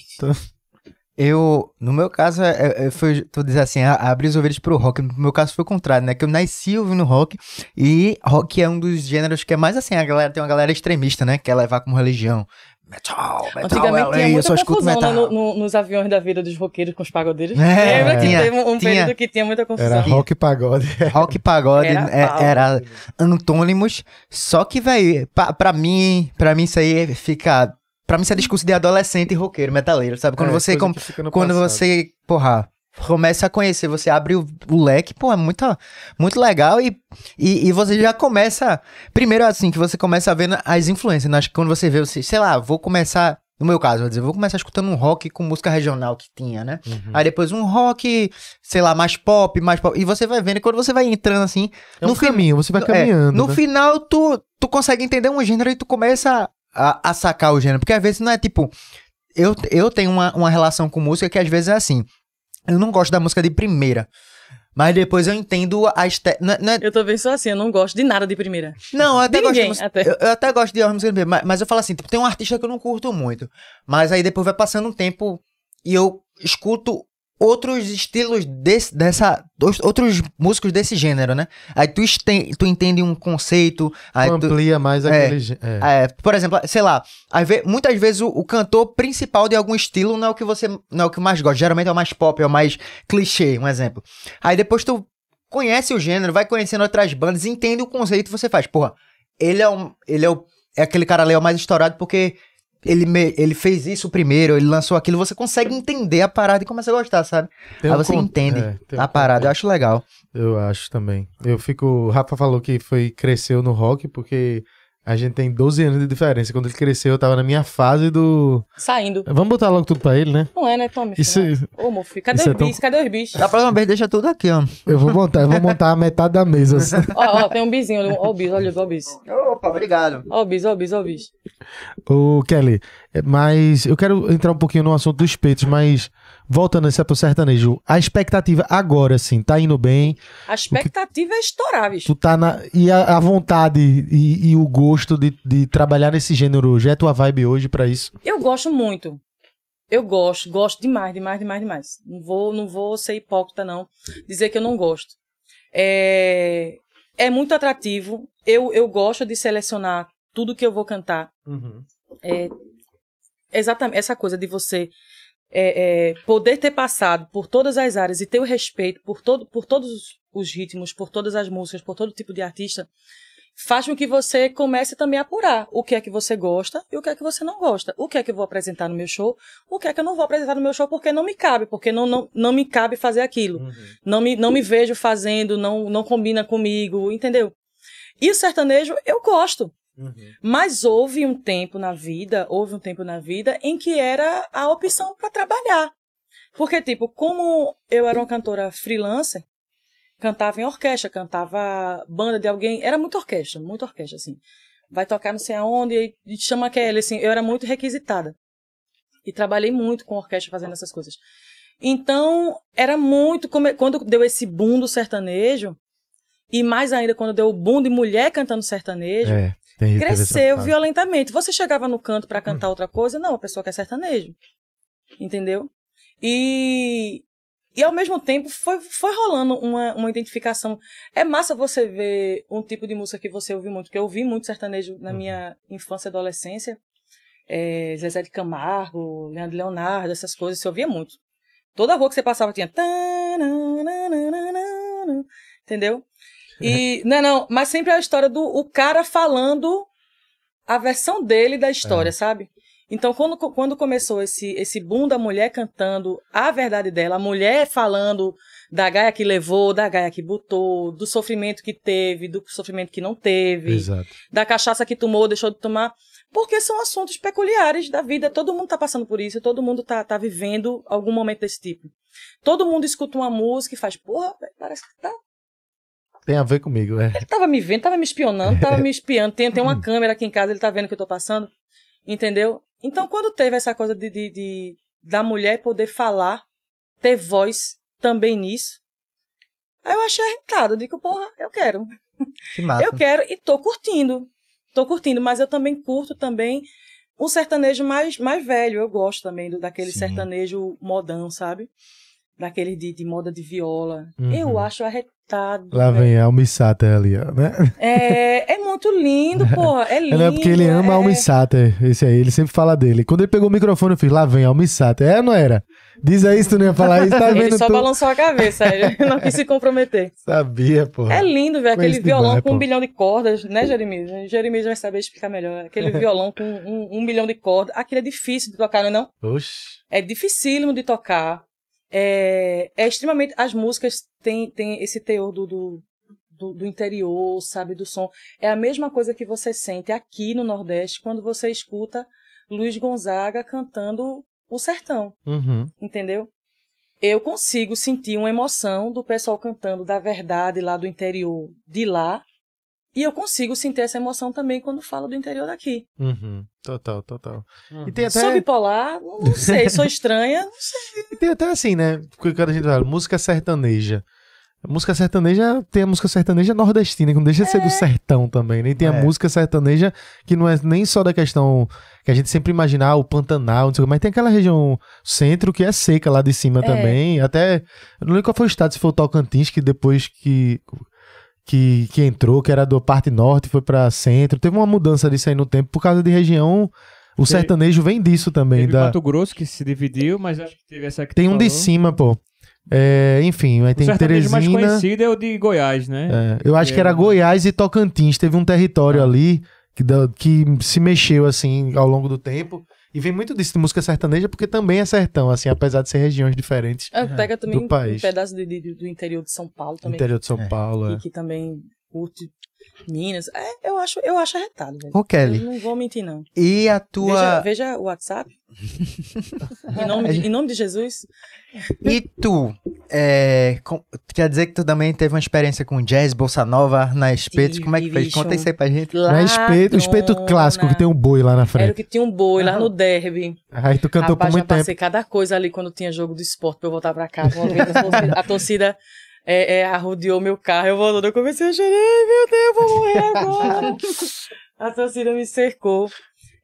Eu, no meu caso, é, é, foi, tu dizer assim, a- abrir os ouvidos pro rock. No meu caso foi o contrário, né? Que eu nasci ouvindo rock e rock é um dos gêneros que é mais assim, a galera tem uma galera extremista, né? Que quer levar como religião. Metal, metal, Antigamente LA, tinha eu muita só escuto confusão né, no- no- nos aviões da vida dos roqueiros com os pagodeiros. É, Lembra que tinha, teve um, um tinha. período que tinha muita confusão? era rock e pagode. Rock e pagode Era é- era, antônimos. Só que, velho, pra, pra mim, pra mim isso aí fica. Pra mim isso é discurso de adolescente e roqueiro, metaleiro, sabe? Quando É, você. com- quando passado. você, porra, começa a conhecer, você abre o, o leque, pô, é muito, muito legal e, e, e você já começa. Primeiro, assim, que você começa a ver as influências. né? Acho que quando você vê, você, sei lá, vou começar. No meu caso, vou dizer, vou começar escutando um rock com música regional que tinha, né? Uhum. Aí depois um rock, sei lá, mais pop, mais pop. E você vai vendo, e quando você vai entrando assim, É um no caminho, você vai é, caminhando. no né? final, tu, tu consegue entender um gênero e tu começa a, a sacar o gênero. Porque às vezes não é tipo. Eu, eu tenho uma, uma relação com música que às vezes é assim. Eu não gosto da música de primeira. Mas depois eu entendo a estética. É- é- Eu também sou assim, eu não gosto de nada de primeira. não, eu até De gosto de ninguém, música. até. Eu, eu até gosto de música de primeira. Mas, mas eu falo assim: tipo, tem um artista que eu não curto muito. Mas aí depois vai passando um tempo e eu escuto outros estilos desse, dessa. outros músicos desse gênero, né? Aí tu, tu entende um conceito. Aí tu, Amplia mais É. aquele. gê- É. é, por exemplo, sei lá, ve- muitas vezes o, o cantor principal de algum estilo não é o que você não é o que mais gosta. Geralmente é o mais pop, é o mais clichê, um exemplo. Aí depois tu conhece o gênero, vai conhecendo outras bandas, entende o conceito, você faz, porra, ele é um, ele é o é aquele cara ali é o mais estourado porque ele, me- ele fez isso primeiro, ele lançou aquilo, você consegue entender a parada e começa a gostar, sabe? Tem Aí um você con- entende é, um a parada, eu acho legal. Eu acho também. Eu fico. O Rafa falou que foi cresceu no rock porque a gente tem 12 anos de diferença. Quando ele cresceu, eu tava na minha fase do. Saindo. Vamos botar logo tudo pra ele, né? Não é, né, Tommy? Isso, Ô, meu filho, cadê isso os é tão- bis? Cadê os bis? Da próxima vez deixa tudo aqui, ó. eu vou montar, eu vou montar a metade da mesa. assim. Ó, ó, tem um bizinho ali. Ó o bis, olha o bis. Opa, obrigado. Ó o bis, ó o bis, ó o bis. Ô, Kelly, mas eu quero entrar um pouquinho no assunto dos peitos, mas voltando esse pro sertanejo, a expectativa agora, assim, tá indo bem, A expectativa é estourar, bicho. tu tá na. E a, a vontade e, e o gosto de, de trabalhar nesse gênero hoje, é tua vibe hoje pra isso? Eu gosto muito. Eu gosto, gosto demais, demais, demais, demais. Não vou, não vou ser hipócrita, não. Dizer que eu não gosto. É, é muito atrativo. Eu, eu gosto de selecionar tudo que eu vou cantar. É, exatamente essa coisa de você é, é, poder ter passado por todas as áreas e ter o respeito por, todo, por todos os ritmos, por todas as músicas, por todo tipo de artista, faz com que você comece também a apurar o que é que você gosta e o que é que você não gosta. O que é que eu vou apresentar no meu show, o que é que eu não vou apresentar no meu show porque não me cabe, porque não, não, não me cabe fazer aquilo. Não, me, não me vejo fazendo, não, não combina comigo, entendeu? E o sertanejo eu gosto. Mas houve um tempo na vida, houve um tempo na vida em que era a opção para trabalhar. Porque, tipo, como eu era uma cantora freelancer, cantava em orquestra, cantava banda de alguém, era muito orquestra, muito orquestra, assim. Vai tocar não sei aonde, e chama aquele, assim, eu era muito requisitada. E trabalhei muito com orquestra fazendo essas coisas. Então, era muito, quando deu esse boom do sertanejo, e mais ainda quando deu o boom de mulher cantando sertanejo, É, tem cresceu violentamente. Você chegava no canto pra cantar outra coisa, não, a pessoa quer sertanejo. Entendeu? E, e ao mesmo tempo foi, foi rolando uma, uma identificação. É massa você ver um tipo de música que você ouviu muito, que eu ouvi muito sertanejo na minha infância e adolescência. É, Zezé de Camargo, Leandro Leonardo, essas coisas, você ouvia muito. Toda rua que você passava tinha. Entendeu? E, não, não, mas sempre é a história do o cara falando a versão dele da história, sabe? Então, quando, quando começou esse, esse boom da mulher cantando a verdade dela, a mulher falando da gaia que levou, da gaia que botou, do sofrimento que teve, do sofrimento que não teve, Exato. da cachaça que tomou, deixou de tomar, porque são assuntos peculiares da vida. Todo mundo tá passando por isso, todo mundo tá, tá vivendo algum momento desse tipo. Todo mundo escuta uma música e faz, porra, parece que tá Tem a ver comigo, é. ele tava me vendo, tava me espionando, tava me espiando. Tem, tem uma câmera aqui em casa, ele tá vendo o que eu tô passando. Entendeu? Então, quando teve essa coisa de, de, de- da mulher poder falar, ter voz também nisso, aí eu achei arretado. Eu digo, porra, eu quero. Que massa. Eu quero e tô curtindo. Tô curtindo, mas eu também curto também um sertanejo mais, mais velho. Eu gosto também do, daquele Sim. sertanejo modão, sabe? Daquele de, de moda de viola. Uhum. Eu acho arretado. Lá vem a Almissata ali, ó, né? É, é muito lindo, pô. É lindo. Não é porque ele ama é... Almissata, esse aí, ele sempre fala dele. Quando ele pegou o microfone, eu fiz, lá vem a Almissata. É, não era? Diz aí se tu não ia falar isso, tá Ele vendo só tu? balançou a cabeça, ele não quis se comprometer. Sabia, porra. É lindo, velho, aquele violão demais, com pô. um bilhão de cordas, né, Jeremias? Jeremias vai saber explicar melhor. Aquele violão com um, um bilhão de cordas. Aquilo é difícil de tocar, não é não? Oxi. É dificílimo de tocar. É, é extremamente. As músicas têm, têm esse teor do, do, do, do interior, sabe? Do som. É a mesma coisa que você sente aqui no Nordeste quando você escuta Luiz Gonzaga cantando O Sertão, Uhum. entendeu? Eu consigo sentir uma emoção do pessoal cantando da verdade lá do interior de lá. E eu consigo sentir essa emoção também quando falo do interior daqui. Uhum. Total, total. Uhum. E tem até, Sou bipolar? Não sei. Sou estranha? Não sei. e tem até assim, né? Porque quando a gente fala música sertaneja, A música sertaneja tem a música sertaneja nordestina, que não deixa de ser do sertão também, né? E tem a É. música sertaneja que não é nem só da questão que a gente sempre imagina, ah, o Pantanal, não sei o que, mas tem aquela região centro que é seca lá de cima É. também. Até. Eu não lembro qual foi o estado, se foi o Tocantins, que depois que. Que, que entrou, que era do parte norte, foi pra centro. Teve uma mudança disso aí no tempo por causa de região. O Teve- sertanejo vem disso também. Teve Da, Mato Grosso que se dividiu, mas acho que teve essa que tem um de falou. cima, pô. É, enfim, aí O tem mais Teresina. conhecido é o de Goiás, né? É, eu acho que era É. Goiás e Tocantins. Teve um território ali que, da- que se mexeu assim ao longo do tempo. E vem muito disso de música sertaneja, porque também é sertão, assim, apesar de ser regiões diferentes É, Pega também do um país. pedaço de- de- do interior de São Paulo também. interior de São É. Paulo. E É. que também curte Minas. É, eu acho, eu acho arretado, velho. Ô, Kelly, Eu não vou mentir, não. e a tua. veja o WhatsApp. em, nome de, em nome de Jesus. E tu? É, com- Quer dizer que tu também teve uma experiência com jazz, bossa nova na Espetos? Como é que foi? Conta isso aí pra gente. É espeto, o espeto clássico, que tem um boi lá na Era o frente. que tinha um boi lá Aham. no derby. Aí tu cantou Rapaz, por já muito tempo. passei cada coisa ali quando tinha jogo do esporte pra eu voltar pra casa. A a torcida é, é, arrodeou meu carro, eu voltando, eu comecei a chorar, meu Deus, vou morrer agora. a torcida me cercou.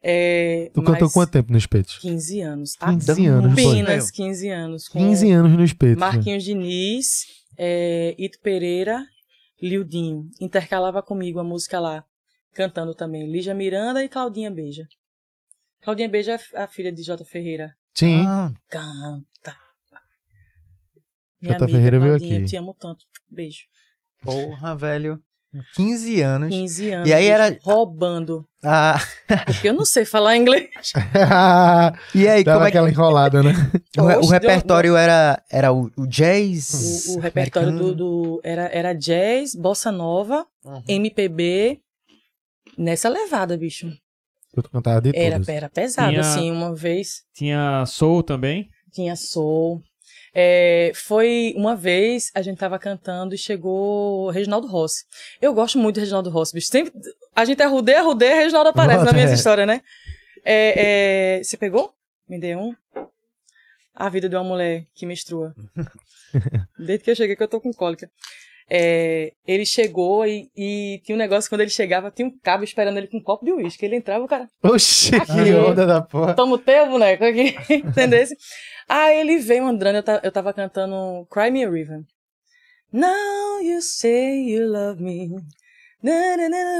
É, Tu cantou quanto tempo no espeto? 15 anos. 15 anos, foi. Apenas 15 anos. Com 15 anos no espeto. Marquinhos Diniz, é, Ito Pereira, Lildinho. Intercalava comigo a música lá, cantando também. Lígia Miranda e Claudinha Beija. Claudinha Beija é a filha de Jota Ferreira. Sim. Ah, Canta. Minha Jota amiga, Ferreira veio aqui. eu te amo tanto. Beijo. porra, velho. 15 anos. 15 anos. E aí era- Roubando. Ah, Porque eu não sei falar inglês. e aí, Dava como é que. aquela enrolada, né? O, re- o repertório era, era o, o jazz? O, o repertório do, do- era, era jazz, bossa nova, Uhum. MPB. Nessa levada, bicho. Tu cantava de Era, era pesado, Tinha- assim. Uma vez Tinha Soul também. tinha soul. É, foi uma vez a gente tava cantando e chegou Reginaldo Rossi. Eu gosto muito do Reginaldo Rossi, bicho. Sempre, a gente arrudeia, arrudeia, Reginaldo aparece na minha É. história, né? É, é, você pegou? Me dê um. A vida de uma mulher que menstrua. Desde que eu cheguei que eu tô com cólica. É, ele chegou e, e tinha um negócio, quando ele chegava, tinha um cabo esperando ele com um copo de uísque. Ele entrava, o cara, Oxi, que onda da porra. toma o teu boneco aqui, entendesse? Aí ele veio andando, eu, eu tava cantando Cry Me a River. Now you say you love me.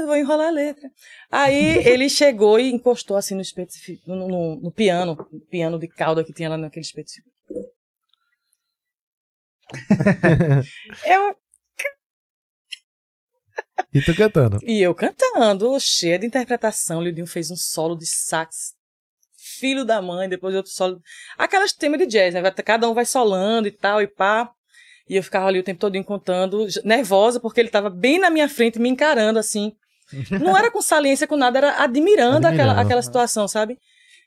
Vou enrolar a letra. Aí ele chegou e encostou assim no espeto, no, no, no piano, no piano de cauda que tinha lá naquele espeto. Eu, E tu cantando. E eu cantando, cheia de interpretação. O Lildinho fez um solo de sax. Filho da mãe, depois outro solo. Aquelas temas de jazz, né? Cada um vai solando e tal, e pá. E eu ficava ali o tempo todo contando, nervosa, porque ele tava bem na minha frente, me encarando assim. Não era com saliência, com nada, era admirando, aquela, Admirando. aquela situação, sabe?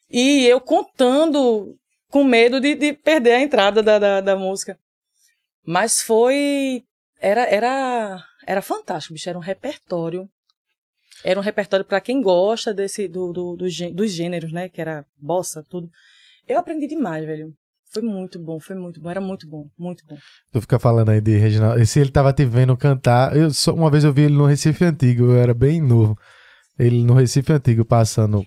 E eu contando, com medo de, de perder a entrada da, da, da música. Mas foi. Era, era, era fantástico, bicho. Era um repertório. Era um repertório para quem gosta desse, do, do, do dos gêneros, né? Que era bossa, tudo. Eu aprendi demais, velho. Foi muito bom, foi muito bom. Era muito bom, muito bom. Tu fica falando aí de Reginaldo. Se ele tava te vendo cantar. Eu, só, uma vez eu vi ele no Recife Antigo, eu era bem novo. Ele no Recife Antigo passando.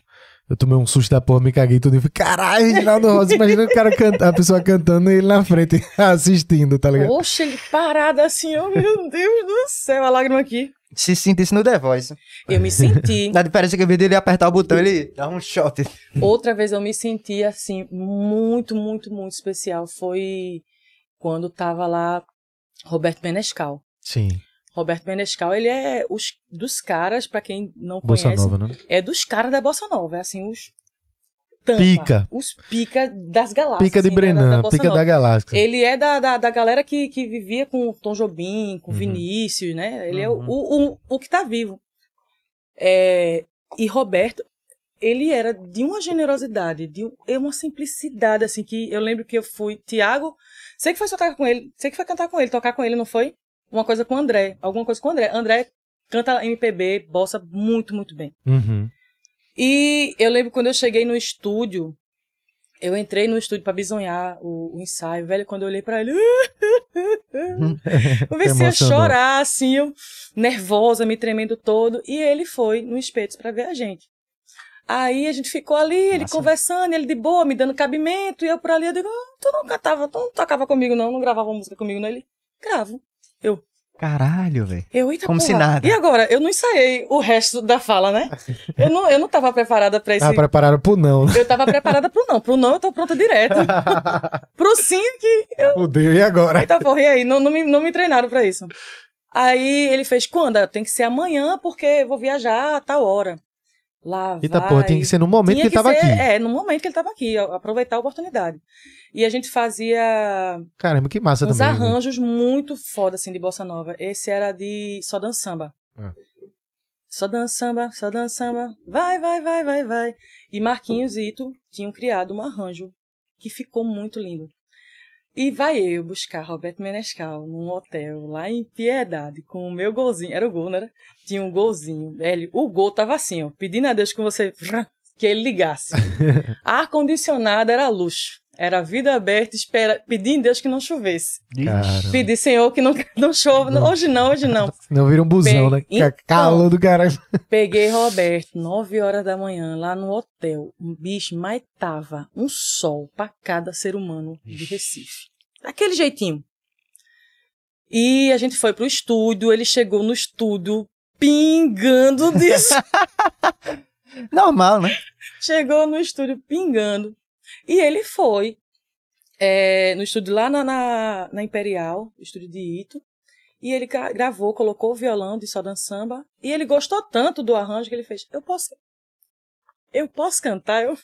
Eu tomei um susto da porra, me caguei tudo e falei, caralho, Reginaldo Rossi, imagina o cara cantar, a pessoa cantando e ele na frente assistindo, tá ligado? Oxe, ele parado assim, oh meu Deus do céu, a lágrima aqui. Se sinta isso no The Voice. Eu me senti. A diferença é que, em vez dele apertar o botão, ele dá um shot. Outra vez eu me senti assim, muito, muito, muito especial. Foi quando tava lá Roberto Menescal. Sim, Roberto Menescal, ele é os, dos caras, pra quem não Bossa conhece, Nova, né? é dos caras da Bossa Nova. É assim, os tampa, Pica. Os pica das galáxias. Pica de assim, da- Brenan, da Bossa pica Nova. da galáxia. Ele é da, da, da galera que, que vivia com Tom Jobim, com Uhum. Vinícius, né? Ele é Uhum. o, o, o que tá vivo. É, e Roberto, ele era de uma generosidade, de é uma simplicidade, assim, que eu lembro que eu fui, Tiago, sei que foi tocar com ele, sei que foi cantar com ele, tocar com ele, não foi? Uma coisa com o André, alguma coisa com o André. André canta MPB, bossa muito, muito bem. Uhum. E eu lembro quando eu cheguei no estúdio, Eu entrei no estúdio pra bisonhar o, o ensaio, velho, quando eu olhei pra ele. eu comecei a chorar, assim, eu nervosa, me tremendo todo. E ele foi no espetos pra ver a gente. Aí a gente ficou ali, ele Massa. conversando, ele de boa, me dando cabimento, e eu por ali, eu digo, ah, tu não cantava, tu não tocava comigo não, não gravava música comigo não. Ele, gravo. Eu, Caralho, velho. eu, eita Como se porra. nada. E agora? Eu não ensaiei o resto da fala, né? Eu não, eu não tava preparada pra esse... Ah, prepararam pro não. né? Eu tava preparada pro não. Pro não, eu tô pronta direto. pro sim, que eu. Fudeu, e agora? Eita porra, e aí? Não, não, me, não me treinaram pra isso. Aí ele fez, quando? Tem que ser amanhã, porque eu vou viajar a tal hora. Lá Eita vai. porra, tem que ser no momento que Tinha ele tava ser- aqui. É, no momento que ele tava aqui, aproveitar a oportunidade. E a gente fazia Caramba, que massa uns também. né? arranjos muito foda, assim, de bossa nova. Esse era de Só Dan Samba. Ah. Só Dan Samba, Só Dan Samba, vai, vai, vai, vai, vai. E Marquinhos e Ito tinham criado um arranjo que ficou muito lindo. E vai eu buscar Roberto Menescal num hotel lá em Piedade com o meu golzinho. Era o gol, não era? Tinha um golzinho. Velho, o gol tava assim, ó, pedindo a Deus que você que ele ligasse. Ar-condicionado era luxo. Era vida aberta, espera, pedindo a Deus que não chovesse. Cara, Pedir, Senhor, que não, não chova. Não. Hoje não, hoje não. não vira um busão, né? Bem, Ca- então- Calor do caralho. Peguei Roberto, 9 horas da manhã, lá no hotel. Um bicho, mas tava um sol pra cada ser humano de Recife. Daquele jeitinho. E a gente foi pro estúdio, ele chegou no estúdio pingando disso. Normal, né? chegou no estúdio pingando. E ele foi é, no estúdio lá na, na, na Imperial, estúdio de Ito. E ele gra- gravou, colocou o violão de Sodan Samba. E ele gostou tanto do arranjo que ele fez. Eu posso. Eu posso cantar? Eu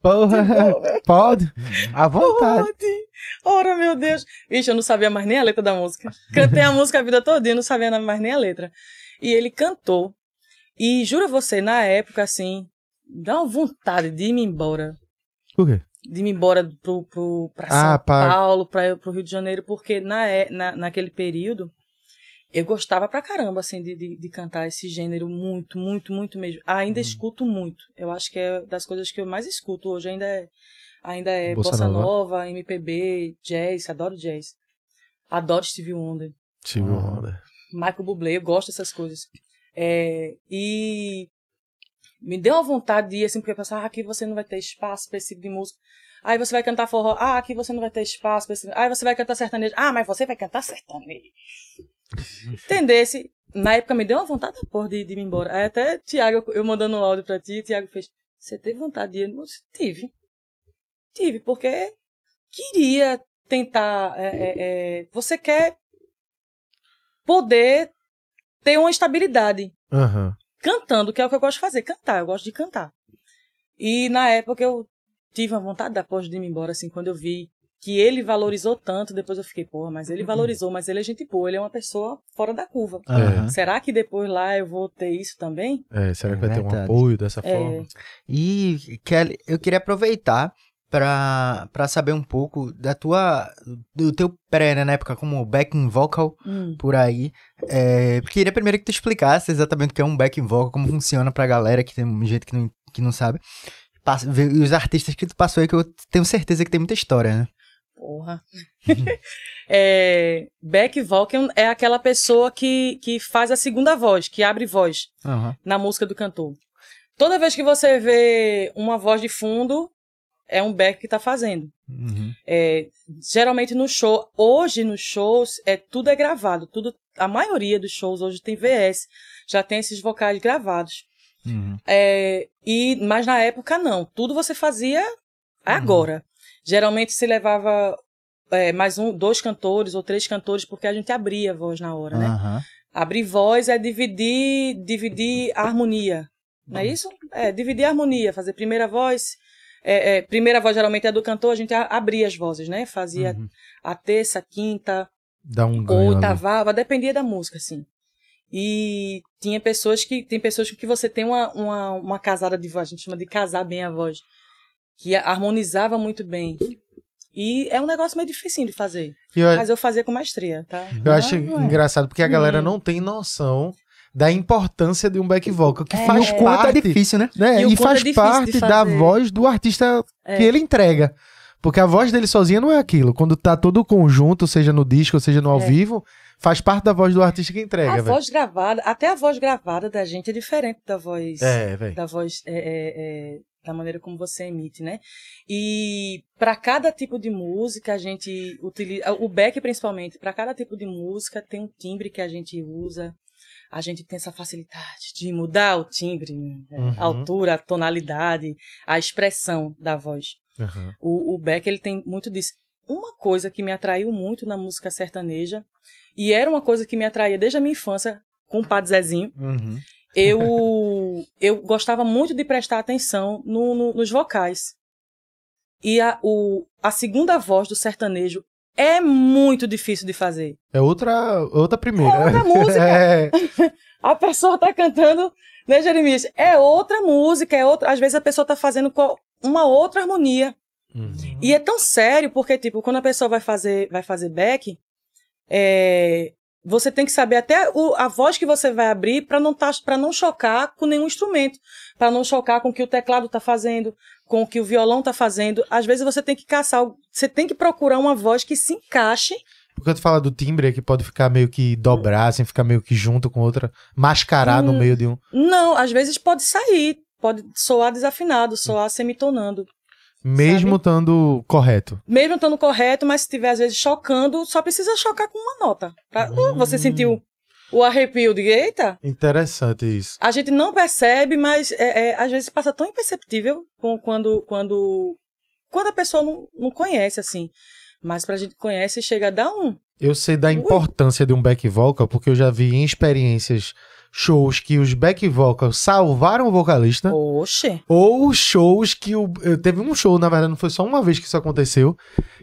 Porra, pode. À vontade. pode. Ora, meu Deus. Vixe, eu não sabia mais nem a letra da música. Cantei a música a vida toda, não sabia mais nem a letra. E ele cantou. E juro a você, na época, assim, dá uma vontade de ir me embora. Por quê? De ir embora pro, pro, pra Ah, São pra- Paulo, pra, pro Rio de Janeiro, porque na, é- na, naquele período eu gostava pra caramba, assim, de, de, de cantar esse gênero muito, muito, muito mesmo. Ainda Hum. escuto muito. Eu acho que é das coisas que eu mais escuto hoje, ainda é, ainda é Bossa bossa, nova. nova. MPB, jazz, adoro jazz. Adoro Stevie Wonder. Tive Ah. onda. Michael Bublé, eu gosto dessas coisas. É, e me deu uma vontade de ir assim, porque eu pensava, ah, aqui você não vai ter espaço pra esse tipo de música. Aí você vai cantar forró, ah, aqui você não vai ter espaço pra esse... Aí você vai cantar sertanejo, ah, mas você vai cantar sertanejo. Entendesse? Na época me deu uma vontade da porra de, de ir embora. Aí até Tiago, eu mandando um áudio pra ti, Tiago fez, você teve vontade de ir? Eu disse, tive. Tive, porque queria tentar, é, é, é, você quer poder ter uma estabilidade Aham. Cantando, que é o que eu gosto de fazer, cantar, eu gosto de cantar. E na época eu tive uma vontade da porra de ir embora, assim, quando eu vi que ele valorizou tanto, depois eu fiquei, porra, mas ele valorizou, mas ele é gente boa, ele é uma pessoa fora da curva. Aham. Será que depois lá eu vou ter isso também? É, será que É vai ter um verdade. apoio dessa É. forma? E, Kelly, eu queria aproveitar pra, pra saber um pouco da tua, do teu pré, né, na época como backing vocal Hum. por aí. É, queria primeiro que tu explicasse exatamente o que é um backing vocal, como funciona pra galera que tem gente que não, que não sabe. Passa- E os artistas que tu passou aí, que eu tenho certeza que tem muita história, né? Porra. é, back vocal é aquela pessoa que, que faz a segunda voz, que abre voz Aham. na música do cantor. Toda vez que você vê uma voz de fundo, é um back que tá fazendo. Uhum. É, geralmente no show, hoje nos shows, é, tudo é gravado. Tudo, a maioria dos shows hoje tem VS, já tem esses vocais gravados. Uhum. É, e, mas na época não, tudo você fazia agora. Geralmente se levava é, mais um, dois cantores ou três cantores, porque a gente abria a voz na hora, né? Abrir voz é dividir, dividir a harmonia. Não é isso? É, dividir a harmonia, fazer primeira voz. É, é, primeira voz geralmente é do cantor, a gente abria as vozes, né? Fazia Uhum. a terça, a quinta, Dá um ali. oitavava, dependia da música, assim. E tinha pessoas que. Tem pessoas que você tem uma, uma, uma casada de voz, a gente chama de casar bem a voz. Que harmonizava muito bem. E é um negócio meio difícil de fazer. Eu, Mas eu fazia com maestria, tá? eu acho Ah, ué. engraçado porque a galera Hum. não tem noção da importância de um back vocal, que É, faz é parte, difícil, né? né? E E, é faz de parte da voz do artista É. que ele entrega. Porque a voz dele sozinha não é aquilo. Quando tá todo o conjunto, seja no disco, seja no ao É. vivo, faz parte da voz do artista que entrega, a velho. voz gravada, até a voz gravada da gente é diferente da voz. É, da voz é, é, é, da maneira como você emite, né? E para cada tipo de música a gente utiliza o back principalmente, para cada tipo de música tem um timbre que a gente usa. A gente tem essa facilidade de mudar o timbre, né? Uhum. a altura, a tonalidade, a expressão da voz. Aham. O, o Beck ele tem muito disso. Uma coisa que me atraiu muito na música sertaneja, e era uma coisa que me atraía desde a minha infância, com o Padre Zezinho, Uhum. eu, eu gostava muito de prestar atenção no- no- nos vocais. E a, o, a segunda voz do sertanejo é muito difícil de fazer. É outra, outra primeira. É outra música. É. A pessoa tá cantando, né, Jeremias? É outra música, é outra. Às vezes a pessoa tá fazendo uma outra harmonia. Uhum. E é tão sério, porque, tipo, quando a pessoa vai fazer, vai fazer back, é, você tem que saber até o- a voz que você vai abrir para não, tá, não chocar com nenhum instrumento. para não chocar com o que o teclado tá fazendo, com o que o violão tá fazendo. Às vezes você tem que caçar, você tem que procurar uma voz que se encaixe. Porque tu fala do timbre é que pode ficar meio que dobrar, assim, ficar meio que junto com outra, mascarar no Hum. meio de um. Não, às vezes pode sair, pode soar desafinado, soar semitonando. Mesmo estando correto. Mesmo estando correto, mas se estiver às vezes chocando, só precisa chocar com uma nota. Pra- Uh, você sentiu o arrepio de eita? Interessante isso. A gente não percebe, mas é, é, às vezes passa tão imperceptível quando, quando, quando a pessoa não, não conhece, assim. Mas pra gente conhece, chega a dar um. Eu sei da importância de um back vocal, porque eu já vi em experiências shows que os back vocals salvaram o vocalista. Oxe. Ou shows que o. eu- Teve um show, na verdade, não foi só uma vez que isso aconteceu.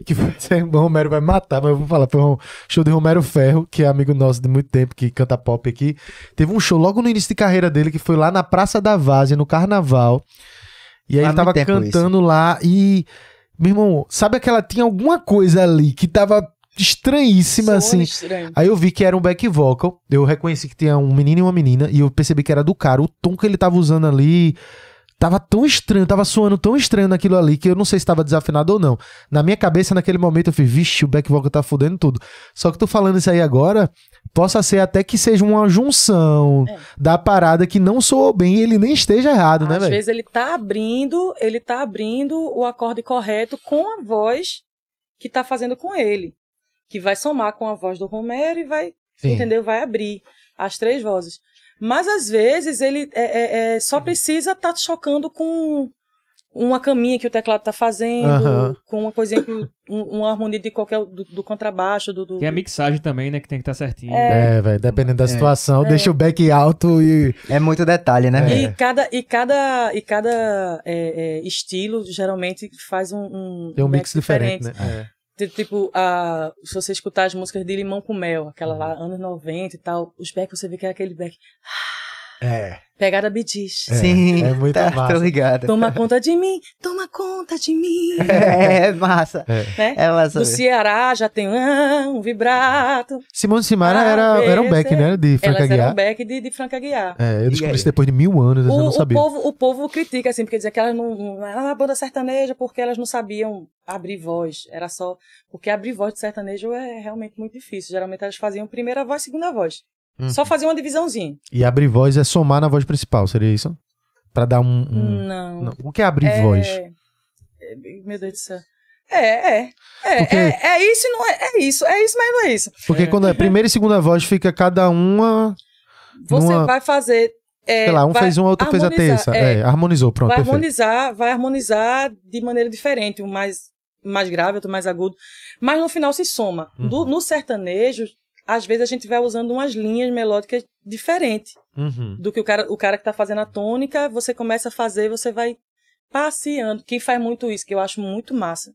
Que foi. O Romero vai matar, mas eu vou falar. Foi um show de Romero Ferro, que é amigo nosso de muito tempo, que canta pop aqui. Teve um show logo no início de carreira dele, que foi lá na Praça da Várzea, no carnaval. E aí ele tava cantando lá e. Meu irmão, sabe aquela. Tinha alguma coisa ali que tava estranhíssima, Soa assim. estranho. Aí eu vi que era um back vocal. Eu reconheci que tinha um menino e uma menina. E eu percebi que era do cara. O tom que ele tava usando ali. Tava tão estranho, tava soando tão estranho naquilo ali que eu não sei se tava desafinado ou não. Na minha cabeça, naquele momento, eu fiz, vixe, o back vocal tá fudendo tudo. Só que tô falando isso aí agora, possa ser até que seja uma junção É. da parada que não soou bem e ele nem esteja errado, né, Às velho? vezes ele tá abrindo, ele tá abrindo o acorde correto com a voz que tá fazendo com ele. Que vai somar com a voz do Romero e vai, Sim. entendeu? Vai abrir as três vozes. Mas às vezes ele é, é- é, só precisa estar chocando com uma caminha que o teclado tá fazendo, com uma coisinha que um- uma harmonia de qualquer do, do contrabaixo, do, do- Tem a mixagem também, né? Que tem que estar certinho. É, velho, dependendo da É. situação, deixa o back alto e. É muito detalhe, né? É. E cada, e cada, e cada é, é, estilo geralmente faz um, um Tem um mix diferente, né? Ti- Tipo, a, se você escutar as músicas de Limão com Mel, aquela lá, anos 90 e tal, os backs você vê que é aquele back. É. Pegada Bidis. É, Sim, é muito tá, massa. tô ligado. Toma conta de mim, toma conta de mim. É, massa. Né? É massa. Do. Ceará já tem um vibrato. Simone Simara era, era um back, né? De Franca Elas Guiar. um back de, de Franca Guiar. É, eu descobri isso depois de mil anos, eu O, não o sabia. povo, o povo critica, assim, porque dizia que elas não, não eram uma banda sertaneja porque elas não sabiam abrir voz. Era só. Porque abrir voz de sertanejo é realmente muito difícil. Geralmente elas faziam primeira voz, segunda voz. Uhum. Só faziam uma divisãozinha. E abrir voz é somar na voz principal, seria isso? Pra dar um. um- Não. não. O que é abrir é... voz? é- Meu Deus do céu. É, é. É, Porque- é, é isso não é. É isso. É isso, mas não é isso. Porque quando é primeira e segunda voz, fica cada uma. Você Numa- vai fazer. é, sei lá, um fez uma, outro fez a terça. é. É, harmonizou, pronto, vai perfeito. harmonizar, vai harmonizar de maneira diferente, um mais, mais grave, outro mais agudo, mas no final se soma. Uhum. Do- no sertanejo, às vezes a gente vai usando umas linhas melódicas diferentes Uhum. do que o cara, o cara que tá fazendo a tônica, você começa a fazer, você vai passeando. Quem faz muito isso, que eu acho muito massa.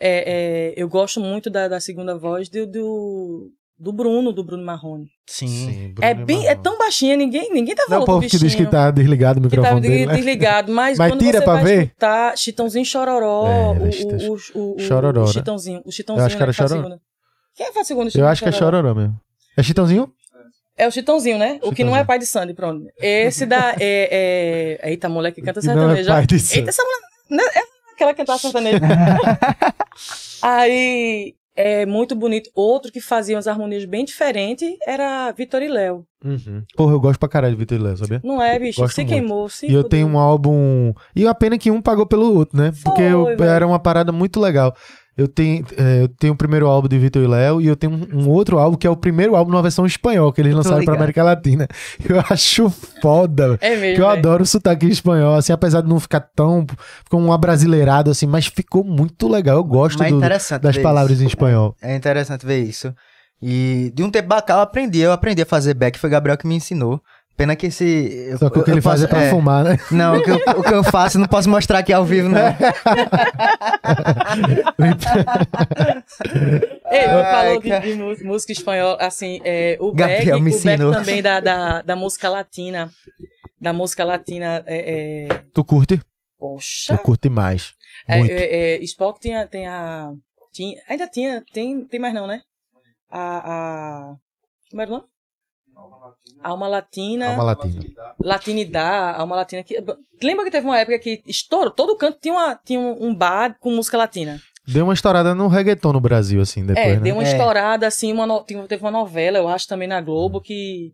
É, é, eu gosto muito da, da segunda voz do, do, do Bruno, do Bruno Marrone. Sim. Bruno É bem, é tão baixinha, ninguém, ninguém tá Não é falando o povo que diz que tá desligado o que microfone tá dele, né? desligado, mas, Mas quando tira você pra vai ver. escutar Chitãozinho Chororó, É, o, tá- o, o, o, Chororó, o né? Chitãozinho, o Chitãozinho Eu acho que era né, faz Chororó. Quem faz segunda Eu acho que é Chororó mesmo. É Chitãozinho? É o Chitãozinho, né? O que não é Chitãozinho. pai de Sandy, pronto. Esse da. É, é... Eita, mulher que canta é sertanejo. pai de Sandy. Eita, essa mulher. É aquela que cantava sertanejo. Aí. É muito bonito. Outro que fazia umas harmonias bem diferentes era Vitor e Léo. Uhum. Porra, eu gosto pra caralho de Vitor e Léo, sabia? Não é, bicho? Gosto se muito. queimou, se E eu tenho um álbum. E a pena que um pagou pelo outro, né? Porque eu- Foi, era uma parada muito legal. Eu tenho, é, eu tenho o primeiro álbum de Vitor e Léo e eu tenho um, um outro álbum que é o primeiro álbum numa versão espanhol que eles lançaram pra. América Latina. Eu acho foda. É mesmo. Que eu velho. adoro o sotaque espanhol, assim, apesar de não ficar tão. Ficou um abrasileirado, assim, mas ficou muito legal. Eu gosto é do- das palavras isso. em espanhol. É interessante ver isso. E de um tempo pra cá eu aprendi. Eu aprendi a fazer back, foi Gabriel que me ensinou. Pena que esse. eu- Só que o que eu ele faz é posso- pra fumar, né? Não, o que, eu, o que eu faço eu não posso mostrar aqui ao vivo, não. Ele Ai, falou de, de música espanhola, assim, é, o Gabriel Beck, me o Beck ensinou. também da, da, da música latina. Da música latina, é, é, Tu curte? poxa. Tu curte mais. É, Muito. é, é, Spock tinha, tem a. Tinha, ainda tinha, tem, tem mais não, né? A. a como era o nome? Alma Latina. Alma Latina. Latinidade, Alma Latina. Que, lembra que teve uma época que estourou? Todo canto tinha, uma, tinha um, bar com música latina. Deu uma estourada no reggaeton no Brasil, assim, depois, é, né? deu uma É. estourada, assim, uma no- teve uma novela, eu acho, também na Globo, que,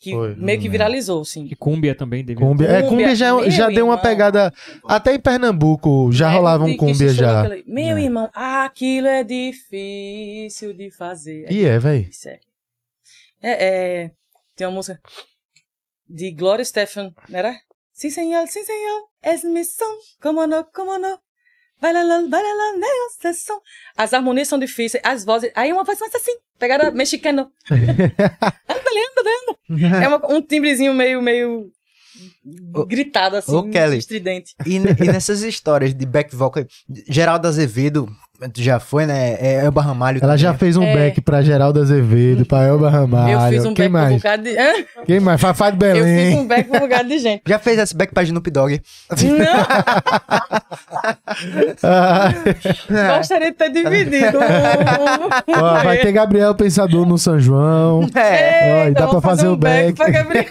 que Foi, meio que lembro. viralizou, assim. E Cúmbia também devia. Cúmbia. É, Cúmbia, Cúmbia já, meu já deu uma pegada. Até em Pernambuco já É, rolava um estourou já. aquela- Meu É. irmão, aquilo é difícil de fazer. E é, véi. Isso é. É, é, tem uma música de Gloria Stefan, não era? Sim, senhor, sim, senhor, es mi son, como no, como no. Bailalão, bailalão, meu som. As harmonias são difíceis, as vozes. Aí uma voz mais assim, pegada mexicana. Andale, andale, andale. É uma- um timbrezinho meio, meio gritado assim, ô, Kelly. estridente. E, e nessas histórias de back vocal, Geraldo Azevedo já foi, né? É Elba Ramalho. Ela já também. fez um É. back pra Geraldo Azevedo, pra Elba Ramalho. eu fiz um Quem back um mais? bocado de. Hã? Quem mais? Fafá de Eu fiz Belém. um back um bocado de gente. Já fez esse back pra Snoop Dogg. Ah, Não, gostaria de ter dividido. ó, vai ter Gabriel Pensador no São João. É. Ó, e dá pra fazer o back. pra Gabriel.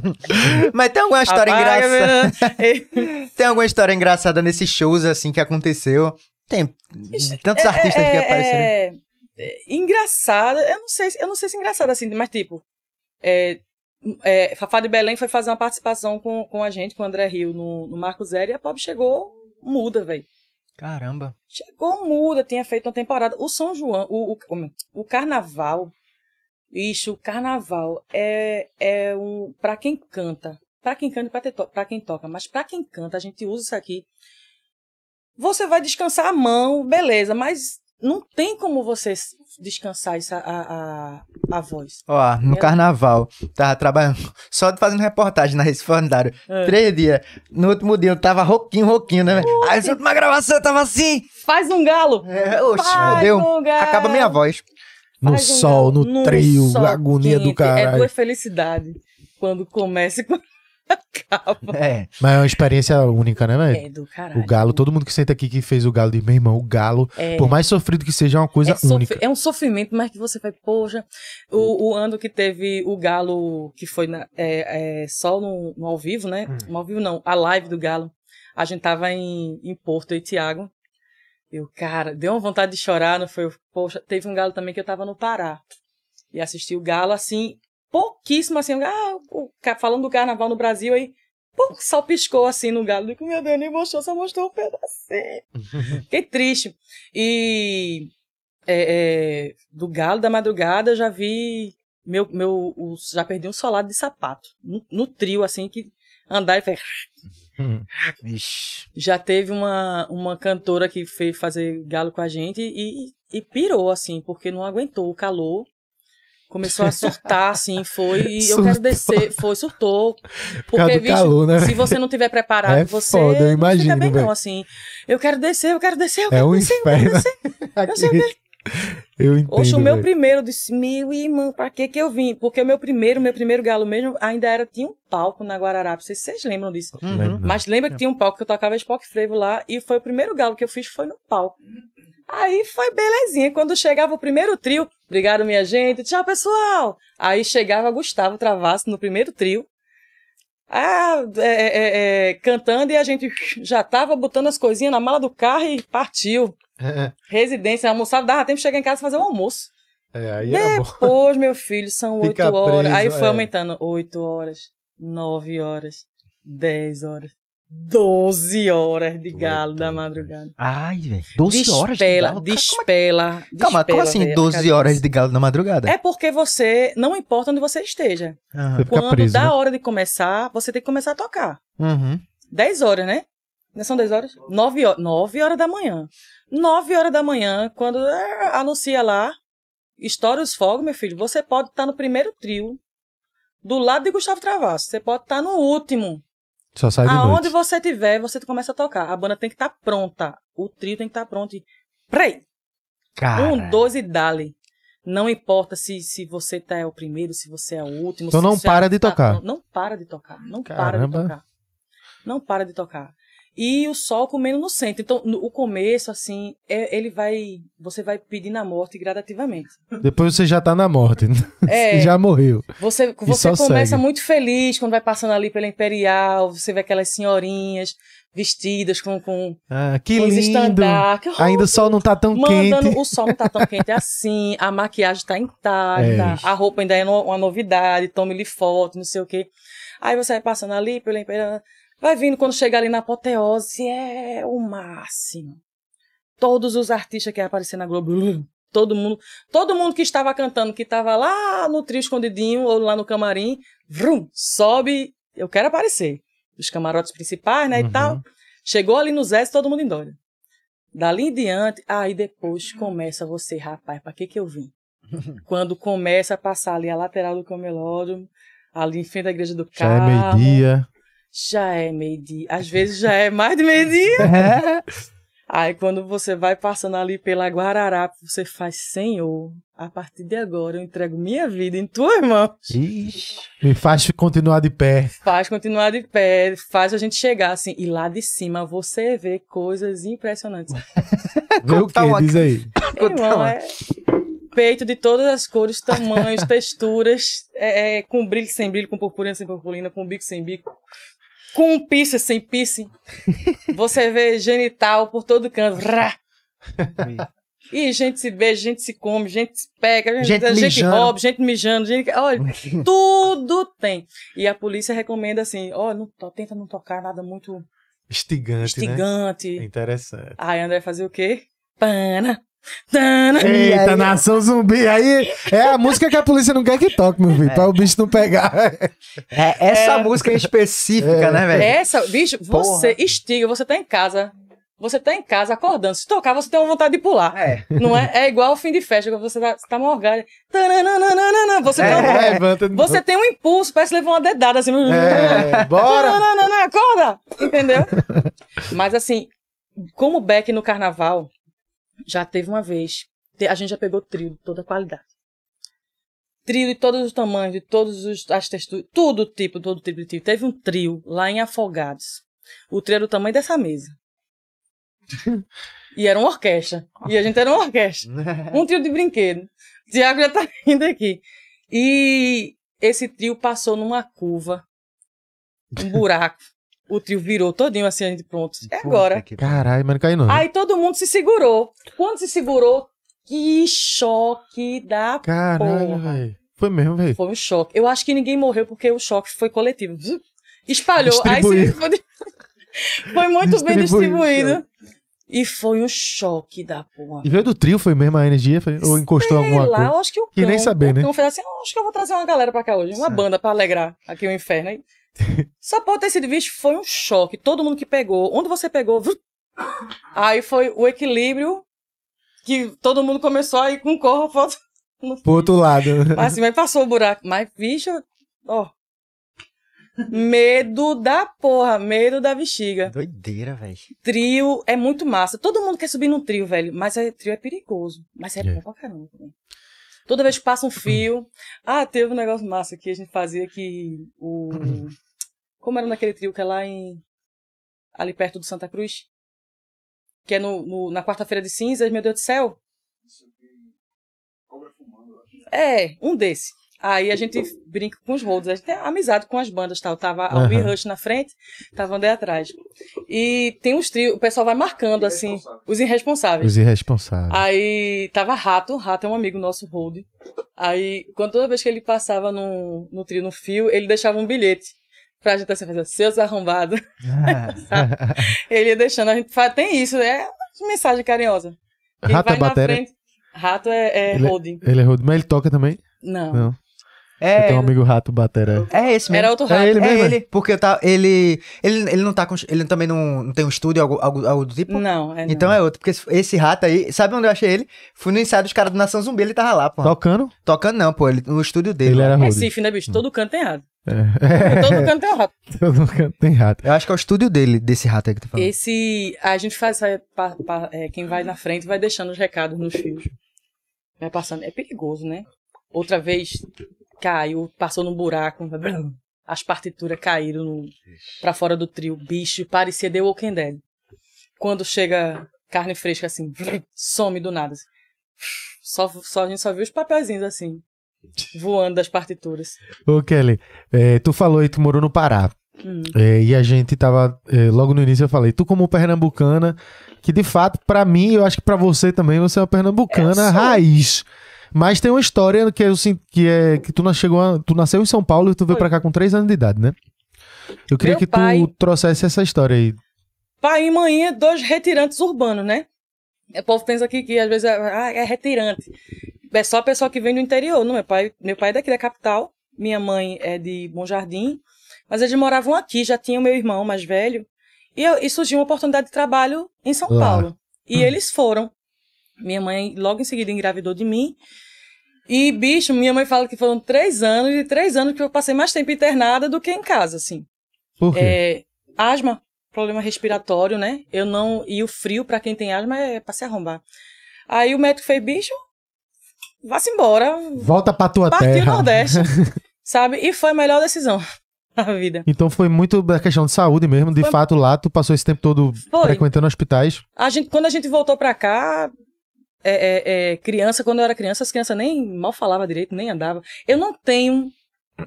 Mas tem alguma história Apaga, engraçada? Tem alguma história engraçada nesses shows, assim, que aconteceu? Tem tantos artistas que apareceram. É, é, engraçada, eu não sei, se- eu não sei se é engraçada assim, mas tipo, é, é, Fafá de Belém foi fazer uma participação com, com a gente, com o André Rio, no, no Marco Zero, e a Pop chegou muda, velho. Caramba. Chegou muda, tinha feito uma temporada. O São João, o, o, o carnaval, bicho, o carnaval é, é um. Pra quem canta, pra quem canta e pra, pra quem toca, mas pra quem canta, a gente usa isso aqui. Você vai descansar a mão, beleza, mas não tem como você descansar isso, a, a, a voz. Ó, no Eu- carnaval, tava trabalhando, só fazendo reportagem na Recife Andário. É. Três dias. No último dia eu tava rouquinho, rouquinho, né? velho? Aí na última gravação eu tava assim. Faz um galo! É, oxe, Faz um galo! Acaba minha voz. No Faz um sol, galo. no trio, sol agonia do quente. caralho. É tua felicidade. Quando começa e quando acaba. É. Mas é uma experiência única, né, velho? É do caralho. O Galo, todo mundo que senta aqui que fez o Galo diz, meu irmão, o Galo, É. por mais sofrido que seja, é uma coisa é, única. é um sofrimento, mas que você vai, poxa. O, o ano que teve o Galo, que foi na- é, é, só no, no ao vivo, né? Hum. No ao vivo não, a live do Galo. A gente tava em, em Porto, eu e Thiago. Eu, cara, deu uma vontade de chorar, não foi? Poxa, teve um Galo também que eu tava no Pará. E assisti o Galo, assim, pouquíssimo, assim, ah, o falando do carnaval no Brasil, aí, pô, só piscou assim no Galo. Eu digo, meu Deus, nem mostrou, só mostrou um pedacinho. Fiquei triste. E é, é, do Galo da Madrugada eu já vi. Meu, meu, o- já perdi um solado de sapato. No, no trio, assim, que andar e fez. Já teve uma, uma cantora que fez fazer galo com a gente e, e pirou, assim, porque não aguentou o calor. Começou a surtar, assim, foi. E eu Surtou. quero descer. Foi, surtou. causa do calor, né, se você não tiver preparado, É você. foda, eu não imagino, fica bem, não, assim. Eu quero descer, eu quero descer, eu É quero um descer, eu quero inferno. descer. não sei o quê. Eu entendo. Oxe, o meu velho. primeiro, eu disse, meu irmão, pra que que eu vim? Porque o meu primeiro, meu primeiro galo mesmo, ainda era, tinha um palco na Guararapes, não sei se vocês lembram disso. Lembro. Mas lembra que tinha um palco que eu tocava Spock Frevo lá, e foi o primeiro galo que eu fiz, foi no palco. Aí foi belezinha. Quando chegava o primeiro trio, obrigado, minha gente, tchau, pessoal. Aí chegava Gustavo Travasso no primeiro trio. Ah, é, é, é, cantando e a gente já tava botando as coisinhas na mala do carro e partiu. Residência, almoçava, dava tempo de chegar em casa e fazer o almoço. É, era bom. Depois, meu filho, são oito horas. preso, Aí foi é. aumentando. Oito horas, nove horas, dez horas, doze horas de galo da madrugada. Ai, velho. 12 horas de Despela, galo? Cara, como é- despela, Calma, como despela, assim velho, a 12 cabeça. horas de galo na madrugada? É porque você, não importa onde você esteja. Aham. Você Quando preso, dá né? a hora de começar, você tem que começar a tocar. Uhum. 10 horas, né? Não são 10 horas? 9 horas, 9 horas da manhã. 9 horas da manhã, quando é, anuncia lá, estoura os fogos, meu filho, você pode estar no primeiro trio, do lado de Gustavo Travasso. Você pode estar no último. Só sai de Aonde noite. você estiver, você começa a tocar. A banda tem que estar pronta. O trio tem que estar pronto. E... Peraí. Cara. Um, dois e dale. Não importa se, se você tá é o primeiro, se você é o último. Então não você para é- de tá- tocar. Não, não para de tocar. Não para Caramba. de tocar. Não para de tocar. E o sol comendo no centro. Então, no, o começo, assim, é- ele vai. Você vai pedindo a morte gradativamente. Depois você já tá na morte. É. Você já morreu. Você, você começa segue. muito feliz quando vai passando ali pela Imperial. Você vê aquelas senhorinhas vestidas com, com, Ah, que com lindo. estandartes. Ainda o sol não tá tão Mandando, quente. o sol não tá tão quente assim, a maquiagem tá intacta, É. a roupa ainda é no- uma novidade, tome-lhe foto, não sei o quê. Aí você vai passando ali pela Imperial, vai vindo quando chegar ali na apoteose, é o máximo. Todos os artistas que apareceram na Globo, todo mundo, todo mundo que estava cantando, que estava lá no trio escondidinho ou lá no camarim, vrum, sobe, eu quero aparecer. Os camarotes principais, né, Uhum. e tal. Chegou ali no Zé, todo mundo indo. Dali em diante, aí depois começa você, rapaz, pra que que eu vim? Quando começa a passar ali a lateral do camelódromo, ali em frente à igreja do Já é carro. meio-dia. Já é meio-dia. Às vezes já é mais de meio-dia. É. Aí quando você vai passando ali pela Guararapes, você faz, Senhor, a partir de agora eu entrego minha vida em tuas mãos. Ixi. Me faz continuar de pé. Faz continuar de pé, faz a gente chegar assim. E lá de cima você vê coisas impressionantes. Vê o uma- Diz aí. Irmão, é peito de todas as cores, tamanhos, texturas, é, é, com brilho sem brilho, com purpurina sem purpurina, com bico sem bico, com um piercing sem piercing. Você vê genital por todo canto. E gente se beija, gente se come, gente se pega, Gente gente, mijando. rouba, gente mijando, gente. Olha, tudo tem. E a polícia recomenda assim: ó, não, tenta não tocar nada muito Instigante, né? instigante. É interessante. Aí André fazia o quê? Pana. Eita, aí- nação zumbi. Aí é a música que a polícia não quer que toque, meu filho. Pra o bicho não pegar. É essa É. música em específica, né, velho? Essa, bicho, você instiga, você tá em casa, você tá em casa acordando. Se tocar, você tem uma vontade de pular. É. Não é? É igual o fim de festa, quando você tá, você tá Você, tem um, É. Levanta de você tem um impulso, parece levar uma dedada assim. É, bora! Acorda! Entendeu? Mas assim, como Beck no carnaval, já teve uma vez. A gente já pegou trio de toda qualidade. Trio de todos os tamanhos, de todas as texturas, tudo tipo, todo tipo de trio. Teve um trio lá em Afogados. O trio era do tamanho dessa mesa. E era uma orquestra. E a gente era uma orquestra. Um trio de brinquedo. Tiago já tá rindo aqui. E esse trio passou numa curva, um buraco. O trio virou todinho assim, a gente pronto. É agora. Caralho, mas não caiu não. Aí todo mundo se segurou. Quando se segurou, que choque da Caralho, porra. velho. Foi mesmo, velho. Foi um choque. Eu acho que ninguém morreu porque o choque foi coletivo. Espalhou. Aí se... Distribuiu. foi muito bem Distribuiu o distribuído. E foi um choque da porra. E veio do trio, foi mesmo a energia? Foi- ou encostou Sei alguma lá, coisa? eu acho que o Que nem cão- saber, o né? cão fez assim, "Ah, acho que eu vou trazer uma galera pra cá hoje, uma Certo. banda pra alegrar aqui o inferno. Aí, Só pode ter sido visto, foi um choque. Todo mundo que pegou, onde você pegou, aí foi o equilíbrio que todo mundo começou a ir com o corpo foto- Pro outro lado. assim, mas passou o buraco. Mas, bicho, ó. Medo da porra, medo da bexiga. Doideira, velho. Trio é muito massa. Todo mundo quer subir num trio, velho. Mas é, trio é perigoso. Mas é É. bom pra caramba também. Toda vez que passa um fio. Ah, teve um negócio massa que a gente fazia que o. Como era naquele trio que é lá em. Ali perto do Santa Cruz? que é no, no- na quarta-feira de cinzas, meu Deus do céu. É, um desse. Aí a gente brinca com os rodos, a gente tem amizade com as bandas tal. Tava a We. Rush na frente, tava André atrás. E tem uns trios, o pessoal vai marcando assim, os irresponsáveis. Os irresponsáveis. Aí tava Rato, Rato é um amigo nosso, Hold. Aí, quando toda vez que ele passava no, no trio, no fio, ele deixava um bilhete pra gente assim, fazer seus arrombados. Ele ia deixando, a gente faz, tem isso, é uma mensagem carinhosa. Rato é vai na batera? frente- Rato é, é Ele é- holding. Ele é rude, mas ele toca também? Não. Não. Eu É, tenho um amigo rato batera. é esse mesmo. Era outro rato. É ele é mesmo? ele, porque eu tá, ele, ele, ele não tá com, ele também não, não tem um estúdio, algo, algo, algo do tipo? Não, é não. Então é outro, porque esse, esse rato aí, sabe onde eu achei ele? Fui no ensaio dos caras do Nação Zumbi, ele tava lá, pô. Tocando? Tocando não, pô, ele, no estúdio dele. Ele era rude. Recife, né, bicho? Todo canto tem rato. É. Todo canto tem rato. Todo canto tem rato. Eu acho que é o estúdio dele, desse rato aí que tu falou. Esse. A gente faz. é, pa- pa- é, quem vai na frente vai deixando os recados nos fios. Vai passando. É perigoso, né? Outra vez caiu, passou num buraco. As partituras caíram no, pra fora do trio. Bicho, parecia The Walking Dead. Quando chega carne fresca assim, some do nada. assim. Só, só, a gente só viu os papelzinhos assim, voando das partituras. Ô, Kelly, é, tu falou aí, tu morou no Pará. Hum. É, e a gente tava, é, logo no início eu falei, tu como pernambucana, que de fato, pra mim, eu acho que pra você também, você é uma pernambucana Eu sou. raiz. Mas tem uma história que eu sinto que é que tu, nasceu, tu nasceu em São Paulo e tu veio pra cá com 3 anos de idade, né? Eu queria Meu que tu pai- trouxesse essa história aí. Pai e mãe é dois retirantes urbanos, né? O povo pensa aqui que às vezes é, ah, é retirante. É só a pessoa que vem do interior. Não, meu pai, meu pai é daqui da capital, minha mãe é de Bom Jardim, mas eles moravam aqui, já tinha o meu irmão mais velho, e, eu- e surgiu uma oportunidade de trabalho em São Lá. Paulo. E Hum. eles foram. Minha mãe logo em seguida engravidou de mim. E, bicho, minha mãe fala que foram três anos, e três anos que eu passei mais tempo internada do que em casa, assim. Por quê? É, asma, problema respiratório, né? Eu não. E o frio, pra quem tem asma, é pra se arrombar. Aí o médico fez, bicho, vá-se embora. Volta pra tua Partiu terra. Nordeste. sabe? E foi a melhor decisão da vida. Então foi muito da questão de saúde mesmo. De Foi- fato, lá tu passou esse tempo todo Foi. frequentando hospitais. A gente, quando a gente voltou pra cá, é, é, é, criança, quando eu era criança, as crianças nem mal falavam direito, nem andavam. Eu não tenho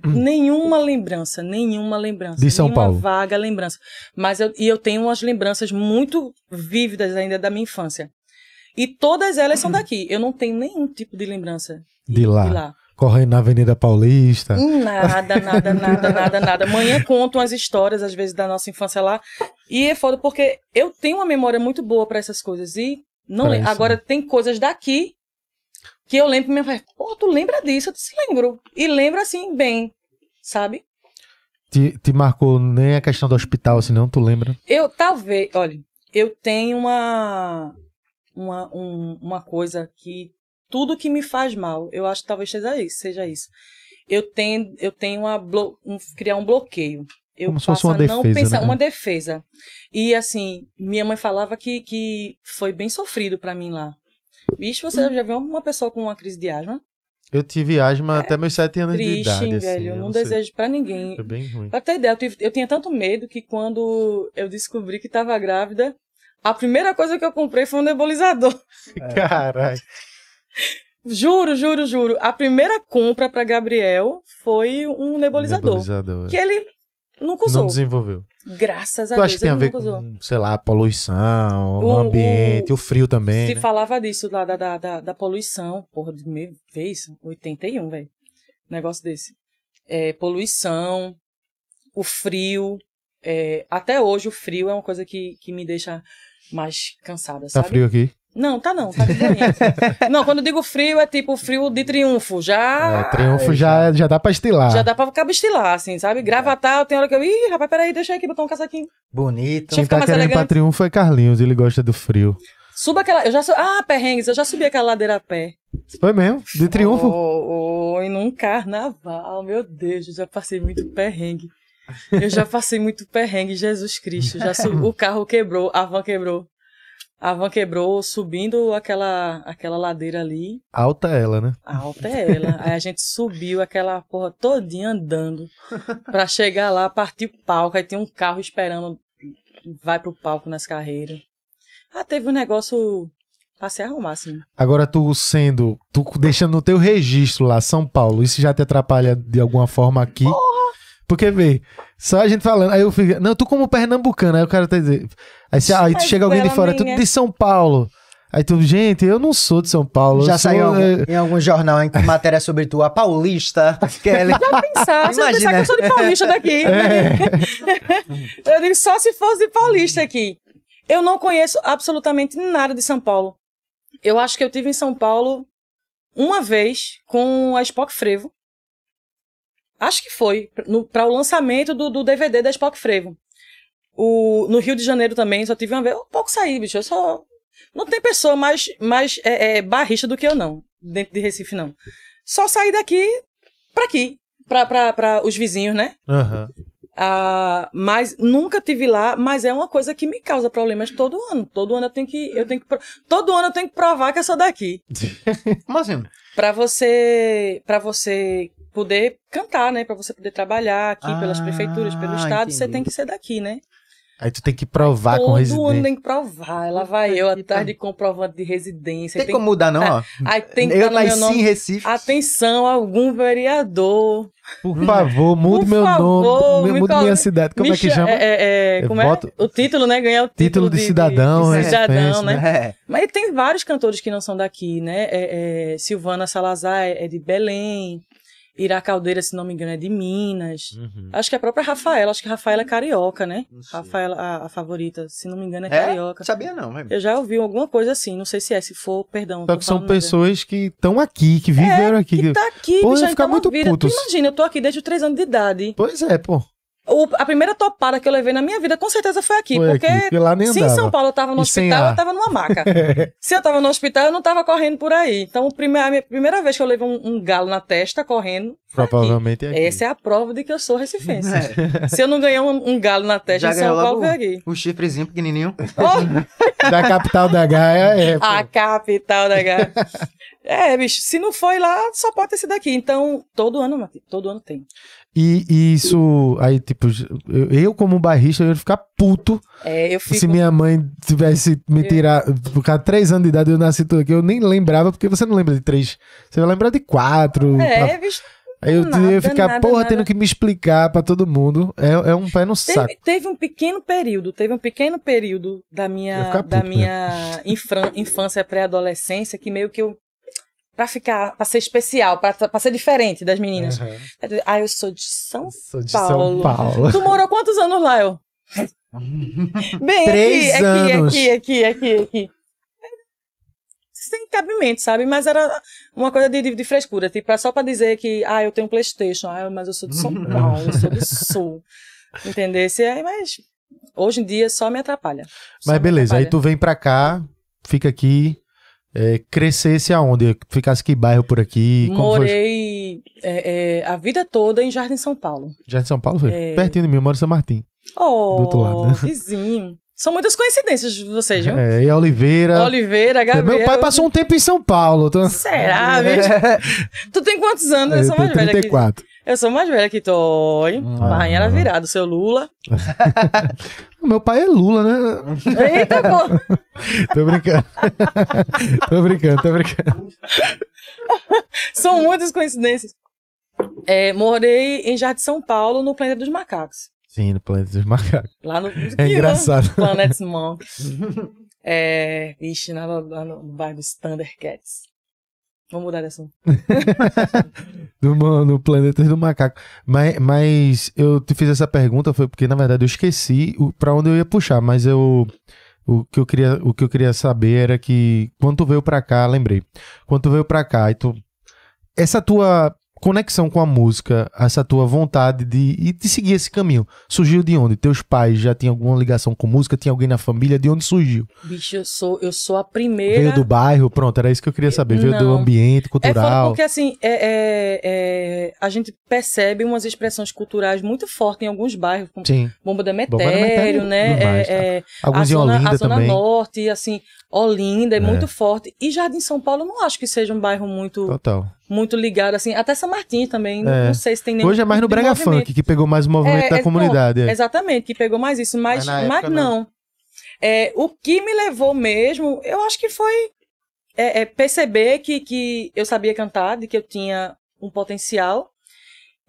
nenhuma lembrança, nenhuma lembrança. De São Paulo. vaga lembrança. Mas eu, e eu tenho umas lembranças muito vívidas ainda da minha infância. E todas elas são daqui. Eu não tenho nenhum tipo de lembrança De lá. Correndo na Avenida Paulista. Nada, nada, nada, nada, nada. Amanhã contam as histórias, às vezes, da nossa infância lá. E é foda porque eu tenho uma memória muito boa pra essas coisas. E não Pra lem- isso, agora né? tem coisas daqui que eu lembro mesmo. Pô, tu lembra disso? Eu disse, lembro. E lembro assim, bem, sabe? Te, te marcou nem a questão do hospital, assim, não? Tu lembra? Eu, talvez, olha, eu tenho uma, uma, um- uma coisa que tudo que me faz mal, eu acho que talvez seja isso. Seja isso. Eu tenho, eu tenho uma blo- um, criar um bloqueio. Eu Como se fosse uma a não defesa, pensar, né? uma defesa. E assim, minha mãe falava que, que foi bem sofrido pra mim lá. Bicho, você já viu uma pessoa com uma crise de asma? Eu tive asma até meus sete anos de É Triste, idade. hein, assim, velho. Eu não desejo pra ninguém. Foi bem ruim. Pra ter ideia, eu, tive- eu tinha tanto medo que quando eu descobri que tava grávida, a primeira coisa que eu comprei foi um nebulizador. Caralho. Juro, juro, juro. A primeira compra pra Gabriel foi um nebulizador. Nebulizador. Que ele nunca Não usou. desenvolveu. Graças a Tu Deus, acha que tem a ver usou. com, sei lá, poluição, o, O- ambiente, o, frio também, Se né? falava disso lá da, da, da, da poluição, porra, de meio, vez, 81, velho. Negócio desse. É, poluição, o frio. é, até hoje o frio é uma coisa que, que me deixa mais cansada, Tá sabe? frio aqui? Não, tá não, tá de boinha. Não, quando eu digo frio, é tipo frio de triunfo. Já, É, triunfo já, já dá pra estilar. já dá pra cabestilar, assim, sabe? Gravatar, tem hora que eu. Ih, rapaz, peraí, deixa eu aqui botar um casaquinho. Bonito. Quem tá querendo pra elegante. triunfo é Carlinhos, ele gosta do frio. Suba aquela. Eu já su- Ah, perrengues, eu já subi aquela ladeira a pé. Foi mesmo? De triunfo? Oh, oh, e num carnaval, meu Deus, eu já passei muito perrengue. Eu já passei muito perrengue, Jesus Cristo. Já su- O carro quebrou, a van quebrou. A van quebrou subindo aquela, aquela ladeira ali. Alta ela, né? Alta é ela. Aí a gente subiu aquela porra todinha andando pra chegar lá, partir o palco. Aí tem um carro esperando, vai pro palco nas carreiras. Ah, teve um negócio pra se arrumar, assim. Agora tu sendo, tu deixando no teu registro lá, São Paulo, isso já te atrapalha de alguma forma aqui? Porque, vê, só a gente falando, aí eu fico, não, tu como pernambucano, aí o cara tá dizendo, aí, se- aí Mas chega alguém de fora, tu é. de São Paulo. Aí tu, gente, eu não sou de São Paulo. Já sou, saiu é, algum- em algum jornal em que matéria sobre tu, a paulista, Kelly. Pensar, se eu Imagina. pensar que eu sou de Paulista daqui. É. Eu digo só se fosse de Paulista aqui. Eu não conheço absolutamente nada de São Paulo. Eu acho que eu tive em São Paulo uma vez com a Spock Frevo. Acho que foi, para o lançamento do, do DVD da Spock Frevo. O, no Rio de Janeiro também, só tive uma vez. Eu pouco saí, bicho. Eu só. Não tem pessoa mais, mais é, é, barrista do que eu, não. Dentro de Recife, não. Só saí daqui pra aqui. Pra os vizinhos, né? aham. Ah, mas nunca tive lá, mas é uma coisa que me causa problemas todo ano. Todo ano eu tenho que, eu tenho que, todo ano eu tenho que provar que eu sou daqui, Como assim? Pra você, para você poder cantar, né? Pra você poder trabalhar aqui pelas Ah, prefeituras, pelo estado, você entendi. tem que ser daqui, né? Aí tu tem que provar com todo ano residência. tem que provar. Lá vai eu atrás de comprovante de residência. Tem como mudar, não, ó. Aí tem que Eu nasci em nome. Recife. Atenção, algum vereador. Por favor, mude meu favor, nome, me mude minha cidade. Como é que cha- chama? É, é, é, É como voto- é? O título, né? Ganhar o título, Título de cidadão, de, é, cidadão, pense, né? É. Mas tem vários cantores que não são daqui, né? É, é, Silvana Salazar é é de Belém. Ira Caldeira, se não me engano, é de Minas. Uhum. Acho que a própria Rafaela, acho que a Rafaela é carioca, né? Rafaela, a, a favorita, se não me engano, é, É? carioca. Sabia não, velho. Eu já ouvi alguma coisa assim, não sei se é, se for, perdão. Só que são pessoas que estão aqui, que viveram aqui. Que tá aqui, Pô, ia ficar então muito vida. puto. Imagina, eu tô aqui desde os três anos de idade. Pois é, pô. O- a primeira topada que eu levei na minha vida, com certeza, foi aqui. Foi porque aqui, porque lá nem se em. São Paulo eu tava no E hospital, eu tava numa maca. se eu tava no hospital, eu não tava correndo por aí. Então, prime- a minha primeira vez que eu levei um, um galo na testa correndo, foi aqui. Provavelmente é aqui. Essa é a prova de que eu sou recifense. É. Se eu não ganhar um, um galo na testa Já em São ganhou Paulo, foi aqui. o chifrezinho pequenininho. Oh, Da capital da Gaia, é. pô. a capital da Gávea. É, bicho, se não foi lá, só pode ter sido aqui. Então, todo ano, todo ano tem. E, e isso, aí, tipo, eu, eu como barrista, eu ia ficar puto É, eu fico... se minha mãe tivesse me tirar. Por causa de três anos de idade, eu nasci tudo aqui, eu nem lembrava, porque você não lembra de três. Você vai lembrar de quatro. É, bicho, Aí eu nada, ia ficar, nada, porra, nada. tendo que me explicar pra todo mundo. É, é um pé no saco. Teve, teve um pequeno período, teve um pequeno período da minha, ficar da puto, né? minha infran- infância pré-adolescência que meio que eu pra ficar, pra ser especial, pra, pra ser diferente das meninas. Aham. Ah, eu sou de São Sou de Paulo. São Paulo. Tu morou quantos anos lá, eu? Bem, Três aqui, anos. aqui, aqui, aqui, aqui, aqui. Sem cabimento, sabe? Mas era uma coisa de, de, de frescura, tipo, é só pra dizer que, ah, eu tenho um Playstation, ah, mas eu sou de São Paulo, eu sou do Sul. Entendesse? Aí, mas hoje em dia só me atrapalha. Só Mas beleza, aí atrapalha. tu vem pra cá, fica aqui. É, crescesse aonde? Ficasse que bairro por aqui? Morei é, é, a vida toda em Jardim São Paulo. De São Paulo foi? É. Pertinho de mim, eu moro em São Martim. Oh, Do outro lado, né? vizinho. São muitas coincidências de vocês, viu? É, e Oliveira. Oliveira, Gabriel. Meu pai passou um tempo em São Paulo. Tô... Será, bicho? Tu tem quantos anos? Eu É, sou mais velha que 34. Eu sou mais velha que tu. Oi. Ah. Rainha era virada, seu Lula. Meu pai é Lula, né? Eita, pô. Tô brincando. tô brincando, tô brincando. São muitas coincidências. É, morei em Jardim São Paulo, no Planeta dos Macacos. Sim, no Planeta dos Macacos. Lá no. É engraçado. Planet Monks. É. Ixi, lá no, lá no bairro dos Thundercats. Vamos mudar assunto. Do, Planeta do Macaco. Mas, mas eu te fiz essa pergunta foi porque, na verdade, eu esqueci o, pra onde eu ia puxar, mas eu. O que, eu queria, o que eu queria saber era que quando tu veio pra cá, lembrei. Quando tu veio pra cá e tu. Essa tua conexão com a música, essa tua vontade de, de seguir esse caminho, surgiu de onde? Teus pais já tinham alguma ligação com música? Tinha alguém na família? De onde surgiu? Bicho, eu sou, eu sou a primeira. Veio do bairro? Pronto, era isso que eu queria saber. Veio do Não. ambiente É cultural? porque, assim, é, é- é- a gente percebe umas expressões culturais muito fortes em alguns bairros, como Sim. Bomba da Metério, né? demais, É- é, Alguns a zona, a zona norte, assim, Olinda é, É. muito forte. E Jardim São Paulo, eu não acho que seja um bairro muito, Total. Muito ligado, assim. Até São Martin também, É. não sei se tem nenhum Hoje é mais no tipo Brega. Funk, que pegou mais o movimento É, da é, comunidade. não, é. Exatamente, que pegou mais isso. Mas Mas, mas época, não. É, o que me levou mesmo, eu acho que foi é, é perceber que, que eu sabia cantar, de que eu tinha um potencial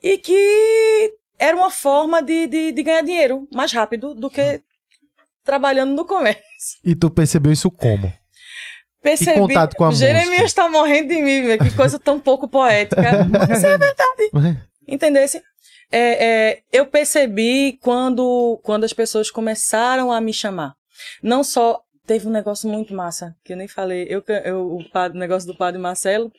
e que era uma forma de, de, de ganhar dinheiro mais rápido do que trabalhando no comércio. E tu percebeu isso como? Percebi. contato com a Jeremias está morrendo de mim. Que coisa tão pouco poética. Mas isso é verdade. Entendesse? É, é, eu percebi quando, quando as pessoas começaram a me chamar. Não só. Teve um negócio muito massa, que eu nem falei. Eu, eu, o padre- o negócio do padre Marcelo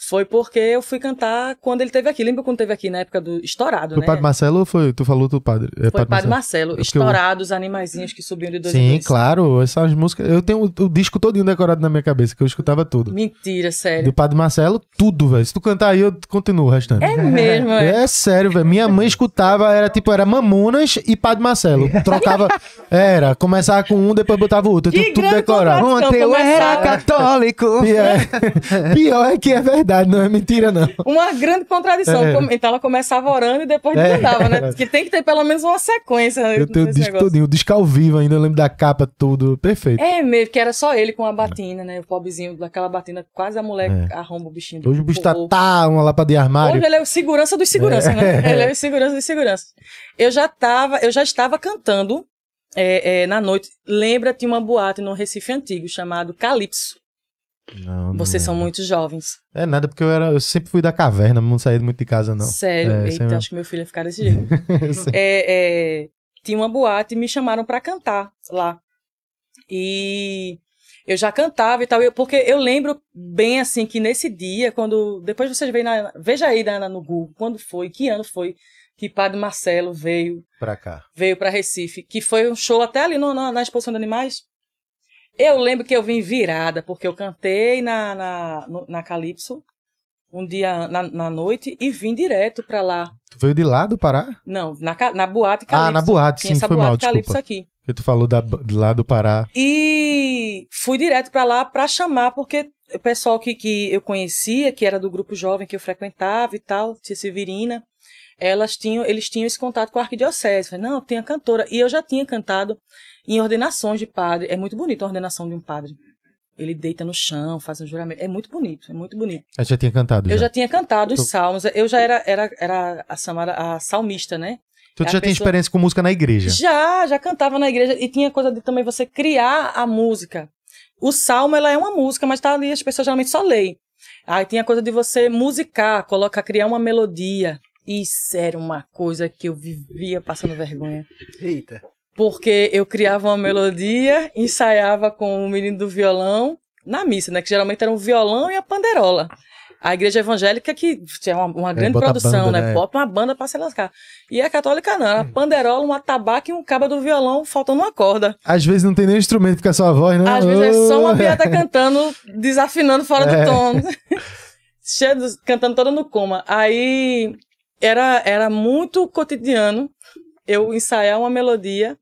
foi porque eu fui cantar quando ele teve aqui. Lembra quando teve aqui na época do Estourado, Foi né? o padre Marcelo ou foi? Tu falou do padre? É Foi Padre Marcelo. É porque Estourado, os animaizinhos que subiam de dois em Sim, dois. claro. Essas músicas. Eu tenho o, o disco todinho decorado na minha cabeça, que eu escutava tudo. Mentira, sério. Do Padre Marcelo, tudo, velho. Se tu cantar aí, eu continuo o restante. É mesmo, é. É sério, velho. Minha mãe escutava, era tipo, era Mamonas e Padre Marcelo. Trocava. Era, começava com um, depois botava o outro. Eu Que tudo decorado. Ontem eu era católico. Pior, pior é que é verdade, não é mentira, não. Uma grande contradição. É. Então ela começava orando e depois É. desandava, né? Porque tem que ter pelo menos uma sequência. Eu tenho o disco negócio. todinho, o disco ao vivo ainda, eu lembro da capa, tudo. Perfeito. É mesmo, que era só ele com a batina, né? O pobrezinho daquela batina, quase a mulher É. arromba o bichinho. Hoje o bicho tá, Hoje tá uma lapa de armário. ele é o segurança dos seguranças, né? Ele é o segurança dos seguranças. Eu já tava, eu já estava cantando é, é, na noite. Lembra, tinha uma boate no Recife Antigo chamado Calypso. Não, não Vocês são lembro. muito jovens. É nada, porque eu, era, eu sempre fui da caverna, não saí muito de casa, não. Sério. É, sem- acho que meu filho ia ficar desse jeito. é, é, tinha uma boate e me chamaram pra cantar lá. E eu já cantava e tal, eu- porque eu lembro bem assim que nesse dia, quando. Depois vocês veem na. Veja aí na, no Google, quando foi, que ano foi que Padre Marcelo veio, pra cá. veio pra Recife, que foi um show até ali no- na, na exposição de animais. Eu lembro que eu vim virada, porque eu cantei na, na, na Calypso um dia na, na noite e vim direto pra lá. Tu veio de lá do Pará? Não, na, na boate Calypso. Ah, na boate, Tinha sim, essa foi boate mal, Calypso desculpa. aqui. Que tu falou da, de lá do Pará. E fui direto pra lá pra chamar, porque o pessoal que, que eu conhecia, que era do grupo jovem que eu frequentava e tal, Tia Severina, elas tinham, eles tinham esse contato com a arquidiocese. Falei, não, tem a cantora. E eu já tinha cantado em ordenações de padre. É muito bonito a ordenação de um padre. Ele deita no chão, faz um juramento. É muito bonito, é muito bonito. Eu já tinha cantado. Eu já. já tinha cantado os Tu- salmos. Eu já era, era, era a, chamada, a salmista, né? Tu a já tinha pessoa- experiência com música na igreja. Já, já cantava na igreja e tinha coisa de também você criar a música. O salmo ela é uma música, mas tá ali as pessoas geralmente só leem. Aí tinha coisa de você musicar, colocar, criar uma melodia. Isso era uma coisa que eu vivia passando vergonha. Eita. Porque eu criava uma melodia, ensaiava com o menino do violão na missa, né? Que geralmente era um violão e a panderola. A igreja evangélica que tinha uma, uma grande bota a produção, banda, né? né? Bota uma banda pra se lascar. E a católica não, era panderola, um atabaque e um cabo do violão faltando uma corda. Às vezes não tem nem instrumento, fica só a voz, né? Às vezes é só uma Oh! piada cantando, desafinando fora É. do tom. Cheio de- cantando toda no coma. Aí era, era muito cotidiano eu ensaiar uma melodia,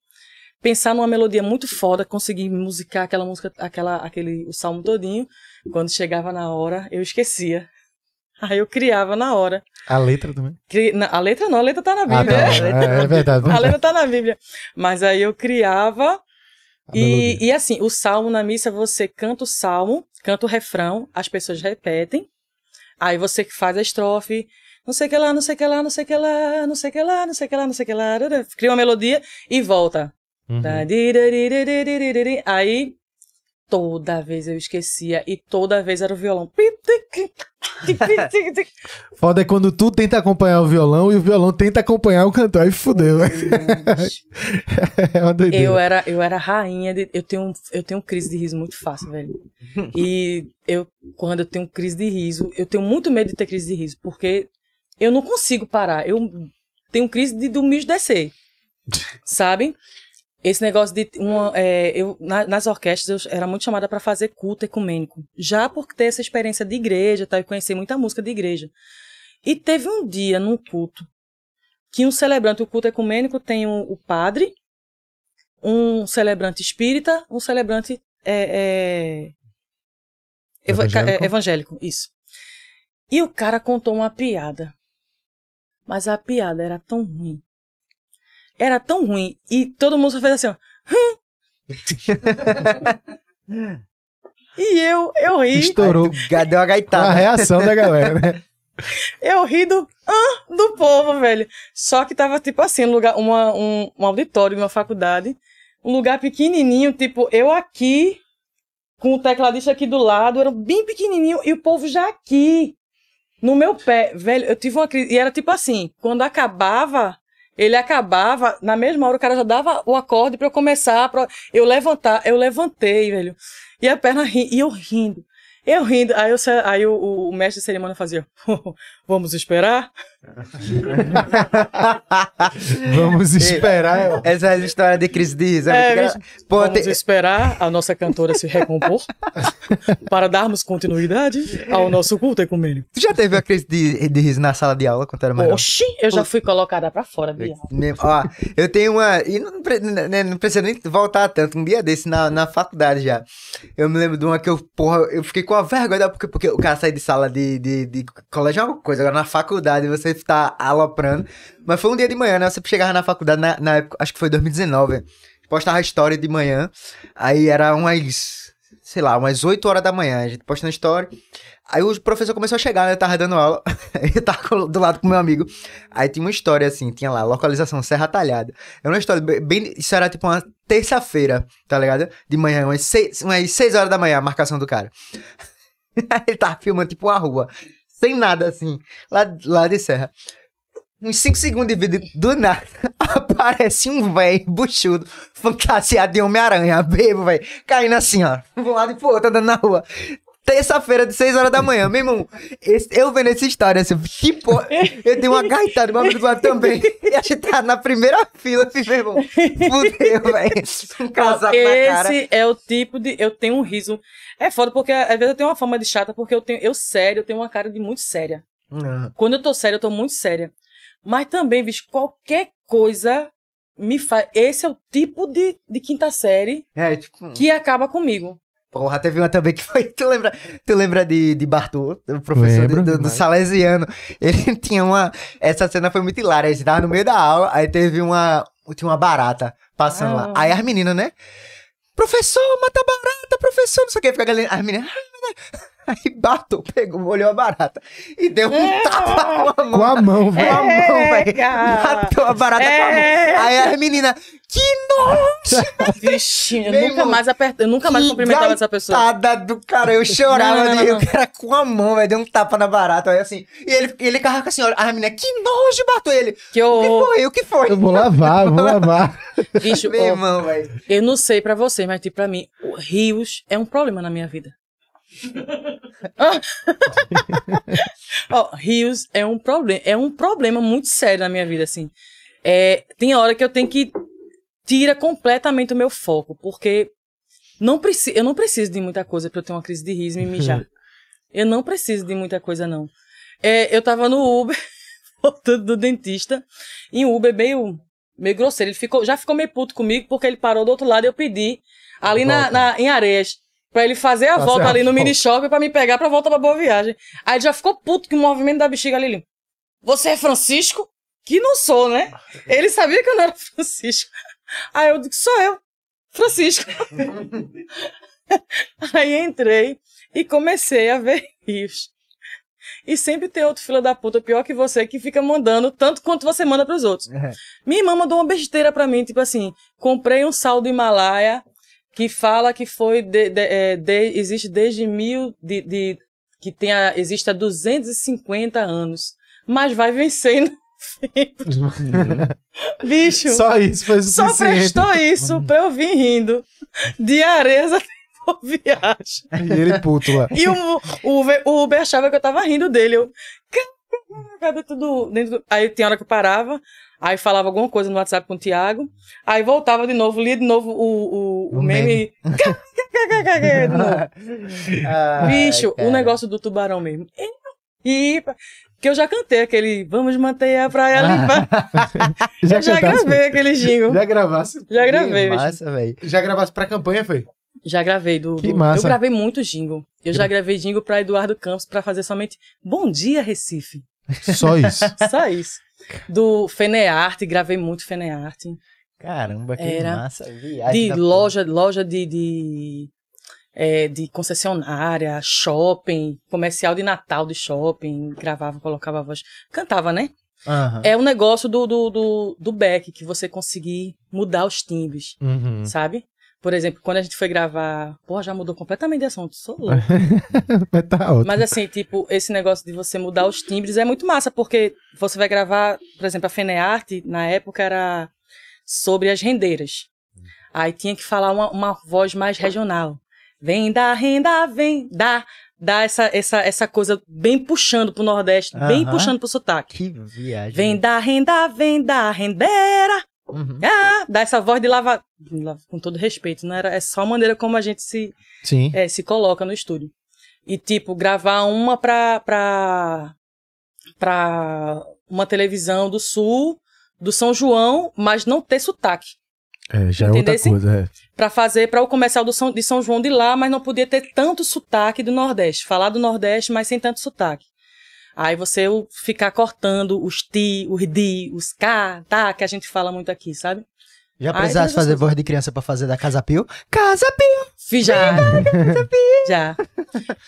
pensar numa melodia muito foda, conseguir musicar aquela música, aquela, aquele, o salmo todinho. Quando chegava na hora, eu esquecia. Aí eu criava na hora. A letra também. Cri- a letra não, a letra tá na Ah, Bíblia. tá. É, é verdade. A letra tá na Bíblia. Mas aí eu criava e, e assim, o salmo na missa, você canta o salmo, canta o refrão, as pessoas repetem, aí você faz a estrofe, não sei que lá, não sei que lá, não sei que lá, não sei que lá, não sei que lá, não sei que lá, cria uma melodia e volta. Uhum. Aí toda vez eu esquecia e toda vez era o violão. Foda é quando tu tenta acompanhar o violão e o violão tenta acompanhar o cantor e fudeu. é uma doideira. Eu era, eu era rainha de, eu tenho eu tenho crise de riso muito fácil, velho. E eu quando eu tenho crise de riso, eu tenho muito medo de ter crise de riso, porque eu não consigo parar. Eu tenho crise de dormir e descer. Sabe? Esse negócio de uma, é, eu na- nas orquestras eu era muito chamada para fazer culto ecumênico, já por ter essa experiência de igreja, tá, e conhecer muita música de igreja. E teve um dia num culto que um celebrante, o culto ecumênico tem o, o padre, um celebrante espírita, um celebrante é, é, eva- Evangélico? é, evangélico, isso. E o cara contou uma piada. Mas a piada era tão ruim. Era tão ruim. E todo mundo só fez assim, ó. "Hum". E eu, eu ri, Estourou. Deu uma a gaitada. reação da galera, né? eu ri do, ah, do povo, velho. Só que tava, tipo assim, um lugar, uma, um, um auditório de uma faculdade, um lugar pequenininho, tipo, eu aqui, com o tecladista aqui do lado, era bem pequenininho, e o povo já aqui, no meu pé. Velho, eu tive uma crise, e era tipo assim, quando acabava, ele acabava, na mesma hora o cara já dava o acorde pra eu começar, pra eu levantar, eu levantei, velho. E a perna ri, e eu rindo. Eu rindo, aí, eu, aí o- o mestre de cerimônia fazia, vamos esperar? Vamos esperar. Essa é a história de crise de riso. É, É, engra- Pô, vamos esperar a nossa cantora se recompor para darmos continuidade ao nosso culto ecumênico. Tu já teve de, de riso na sala de aula quando tu era mais novo? Oxi, eu já fui colocada pra fora. Ó, eu tenho uma. E não, pre- não precisa nem voltar tanto. Um dia desse na, na faculdade já. Eu me lembro de uma que eu, porra, eu fiquei com a vergonha, porque, porque o cara sai de sala de, de, de colégio é uma coisa, agora na faculdade você tá aloprando. Mas foi um dia de manhã, né? Você chegava na faculdade na, na época, acho que foi 2019. Postava a história de manhã. Aí era umas, sei lá, umas 8 horas da manhã. A gente postando história. Aí o professor começou a chegar, né? Eu tava dando aula. eu tava do lado com meu amigo. Aí tinha uma história assim, tinha lá, localização Serra Talhada. Era uma história bem. isso era tipo uma terça-feira, tá ligado? De manhã, umas seis, umas seis horas da manhã, a marcação do cara. Ele tava filmando tipo uma rua, sem nada assim, lá, lá de Serra. Uns 5 segundos de vídeo, do nada, aparece um velho buchudo, fantasiado de Homem-Aranha, bebo, velho, caindo assim, ó, de um lado e pro outro, andando na rua. Terça-feira, de 6 horas da manhã, meu irmão. esse- eu vendo essa história, assim, porra. Eu dei uma gaitada, meu amigo do lado também. E a gente tá na primeira fila, assim, meu irmão. Fudeu, velho. Um casaco na cara. Esse é o tipo de. Eu tenho um riso. É foda, porque às vezes eu tenho uma fama de chata, porque eu tenho. Eu sério, eu tenho uma cara de muito séria. Não. Quando eu tô séria, eu tô muito séria. Mas também, bicho, qualquer coisa me faz. Esse é o tipo de, de quinta série É, tipo. que acaba comigo. Porra, teve uma também que foi. Tu lembra, tu lembra de, de Bartô, o professor Lembro, do, do, do Salesiano? Ele tinha uma. Essa cena foi muito hilária. A gente tava no meio da aula, aí teve uma. Tinha uma barata passando lá. Ah. Aí as meninas, né? Professor, mata a barata, professor, não sei o que. Fica a galera. As meninas. Aí Bartô pegou, olhou a barata e deu um tapa com a mão. Com a mão, Com velho. a mão, velho. cara. Matou a barata com a mão. É. Aí as meninas. Que nojo! Vixe, eu nunca irmão, mais apertei, eu nunca mais cumprimentava essa pessoa. do cara, eu chorava Não, não, não, ali, não. o cara com a mão, velho, deu um tapa na barata, aí assim. E ele, ele carrega assim, olha, a menina, que nojo, bateu ele. Que O que eu. foi? O que foi? Eu vou lavar, eu vou lavar. Bicho, Meu ó, irmão, velho. eu não sei pra você, mas tipo, pra mim, rios é um problema na minha vida. Ó, rios é um problema, é um problema muito sério na minha vida, assim. É, tem hora que eu tenho que tira completamente o meu foco, porque não preci eu não preciso de muita coisa pra eu ter uma crise de riso e me mijar. Eu não preciso de muita coisa, não. É, eu tava no Uber, voltando do dentista, e o Uber meio, meio grosseiro. Ele ficou, já ficou meio puto comigo, porque ele parou do outro lado e eu pedi, ali na, na- em Areias, pra ele fazer a Fazer volta a ali no volta. mini shopping pra me pegar pra volta pra Boa Viagem. Aí ele já ficou puto com o movimento da bexiga ali. ele, Você é Francisco? Que não sou, né? Ele sabia que eu não era Francisco. Aí eu disse, sou eu, Francisco. Aí entrei e comecei a ver rios. E sempre tem outro filho da puta pior que você que fica mandando tanto quanto você manda pros outros. É. Minha irmã mandou uma besteira pra mim, tipo assim, comprei um sal do Himalaia que fala que foi de, de- é, de- existe desde mil de, que tem a, existe há 250 anos, mas vai novembro. Bicho. Só isso foi Só prestou isso pra eu vir rindo por viagem. E ele puto lá. E o, o, Uber, o Uber achava que eu tava rindo dele. Eu. Cadê tudo dentro do... Aí tem hora que eu parava, aí falava alguma coisa no WhatsApp com o Thiago, aí voltava de novo, lia de novo o, o, o O meme. de novo. Ai, Bicho, cara. o negócio do tubarão mesmo. E que eu já cantei aquele Vamos manter a praia limpa. Já, eu já gravei aquele jingle. Já gravasse. Já Que gravei, bicho. massa, velho. Já gravasse pra campanha, foi? Já gravei do, Que do- massa. Eu gravei muito jingle. Eu já gravei jingle pra Eduardo Campos pra fazer somente Bom dia Recife. Só isso. Só isso. Do Fenearte, gravei muito Fenearte. Caramba, que Era. massa. Viagem de loja, loja de, de, é, de concessionária, shopping, comercial de Natal de shopping, gravava, colocava a voz, cantava, né? Aham. É um negócio do, do, do, do back, que você conseguir mudar os timbres, Uhum. sabe? Por exemplo, quando a gente foi gravar. Porra, já mudou completamente de assunto, sou louco. Mas tá ótimo. Mas assim, tipo, esse negócio de você mudar os timbres é muito massa, porque você vai gravar, por exemplo, a Fenearte, na época era sobre as rendeiras. Aí tinha que falar uma, uma voz mais regional. Vem da renda, vem da. Dá essa, essa, essa coisa bem puxando pro Nordeste, bem Aham. puxando pro sotaque. Que viagem. Vem da renda, vem da rendeira. Uhum. Ah, dá essa voz de lava. Com todo respeito, não era, é só a maneira como a gente se, é, se coloca no estúdio. E, tipo, gravar uma pra, pra, pra uma televisão do Sul, do São João, mas não ter sotaque. É, já é outra Entendesse? coisa. É. Pra fazer para o comercial do São, de São João de lá, mas não podia ter tanto sotaque do Nordeste. Falar do Nordeste, mas sem tanto sotaque. Aí você ficar cortando os ti, os di, os cá, tá, que a gente fala muito aqui, sabe? Já precisasse fazer voz de criança pra fazer da Casa Pio? Casa Pio! Fiz já. já.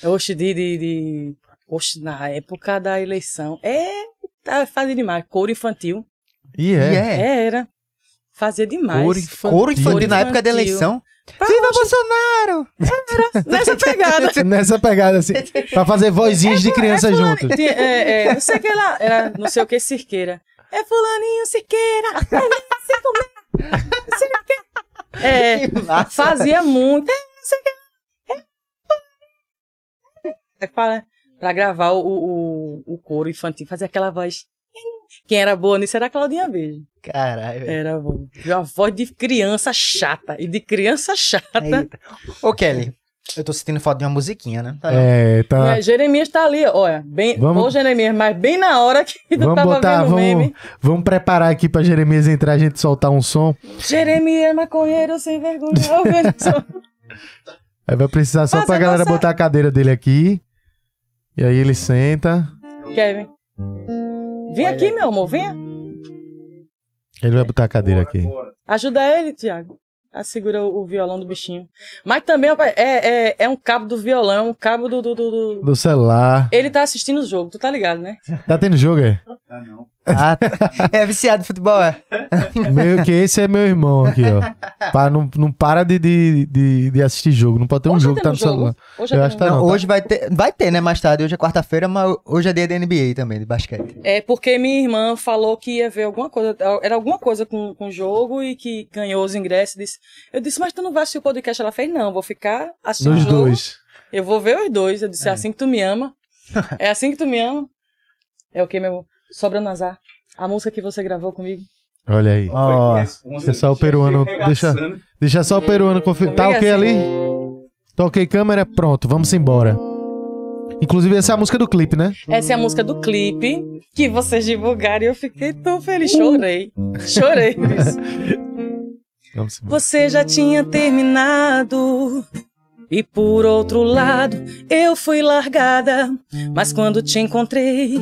Oxe, de, de, de. Oxe, na época da eleição. É. Tá, fazia demais. Coro infantil. E E é. é. É, era. Fazia demais. Cor infantil. Couro infantil na época da eleição. Pra- Viva Bolsonaro! Nessa pegada. Nessa pegada assim. pra fazer vozinhas de criança junto. Tinha- é, é, não sei o que lá. Era não sei o que cirqueira. É fulaninho cirqueira. É, sei é. O que. É. Fazia muito. É, não sei o que. É, é para, pra gravar o, o, o coro infantil, fazer aquela voz. Quem era boa nisso era a Claudinha Beijo. Caralho. velho. Era boa. Uma voz de criança chata. E de criança chata. Eita. Ô, Kelly, eu tô sentindo falta de uma musiquinha, né? Tá É, tá. É, Jeremias tá ali, olha. Bem, Vamos- Ô, Jeremias, mas bem na hora que tu Vamos tava botar, vendo o meme. vamos, vamos preparar aqui pra Jeremias entrar, a gente soltar um som. Jeremias, maconheiro sem vergonha. Aí vai precisar só Mas pra galera você- botar a cadeira dele aqui. E aí ele senta. Kevin. Vem aqui, meu amor, venha. Ele vai botar a cadeira aqui. Ajuda ele, Tiago. A segura o, violão do bichinho. Mas também é, é, é um cabo do violão, um cabo do, do, do- do- Do celular. Ele tá assistindo o jogo, tu tá ligado, né? Tá tendo jogo, é? Ah, tá. é viciado em futebol, é? Meio que esse é meu irmão aqui, ó. Para, não, não para de, de, de, de assistir jogo. Não pode ter um Hoje jogo que tá no jogo? celular. Hoje Eu é acho que tá Não, não, tá? hoje vai ter. Vai ter, né? Mais tarde. Hoje é quarta-feira, mas hoje é dia da NBA também, de basquete. É porque minha irmã falou que ia ver alguma coisa, era alguma coisa com, com o jogo e que ganhou os ingressos. Disse, eu disse, mas tu não vai assistir o podcast? Ela fez, não, vou ficar assistindo Nos jogo. dois. Eu vou ver os dois. Eu disse, é assim que tu me ama. É assim que tu me ama. É o que, meu amor? Sobra Nazar. A música que você gravou comigo. Olha aí. Ó, Deixa só o peruano. Deixa, deixa só o peruano conferir. Tá Comigo ok é ali? assim. Tá ok, câmera? Pronto, vamos embora. Inclusive, essa é a música do clipe, né? Essa é a música do clipe que vocês divulgaram e eu fiquei tão feliz. Chorei. Chorei. Você já tinha terminado. E por outro lado, eu fui largada. Mas quando te encontrei,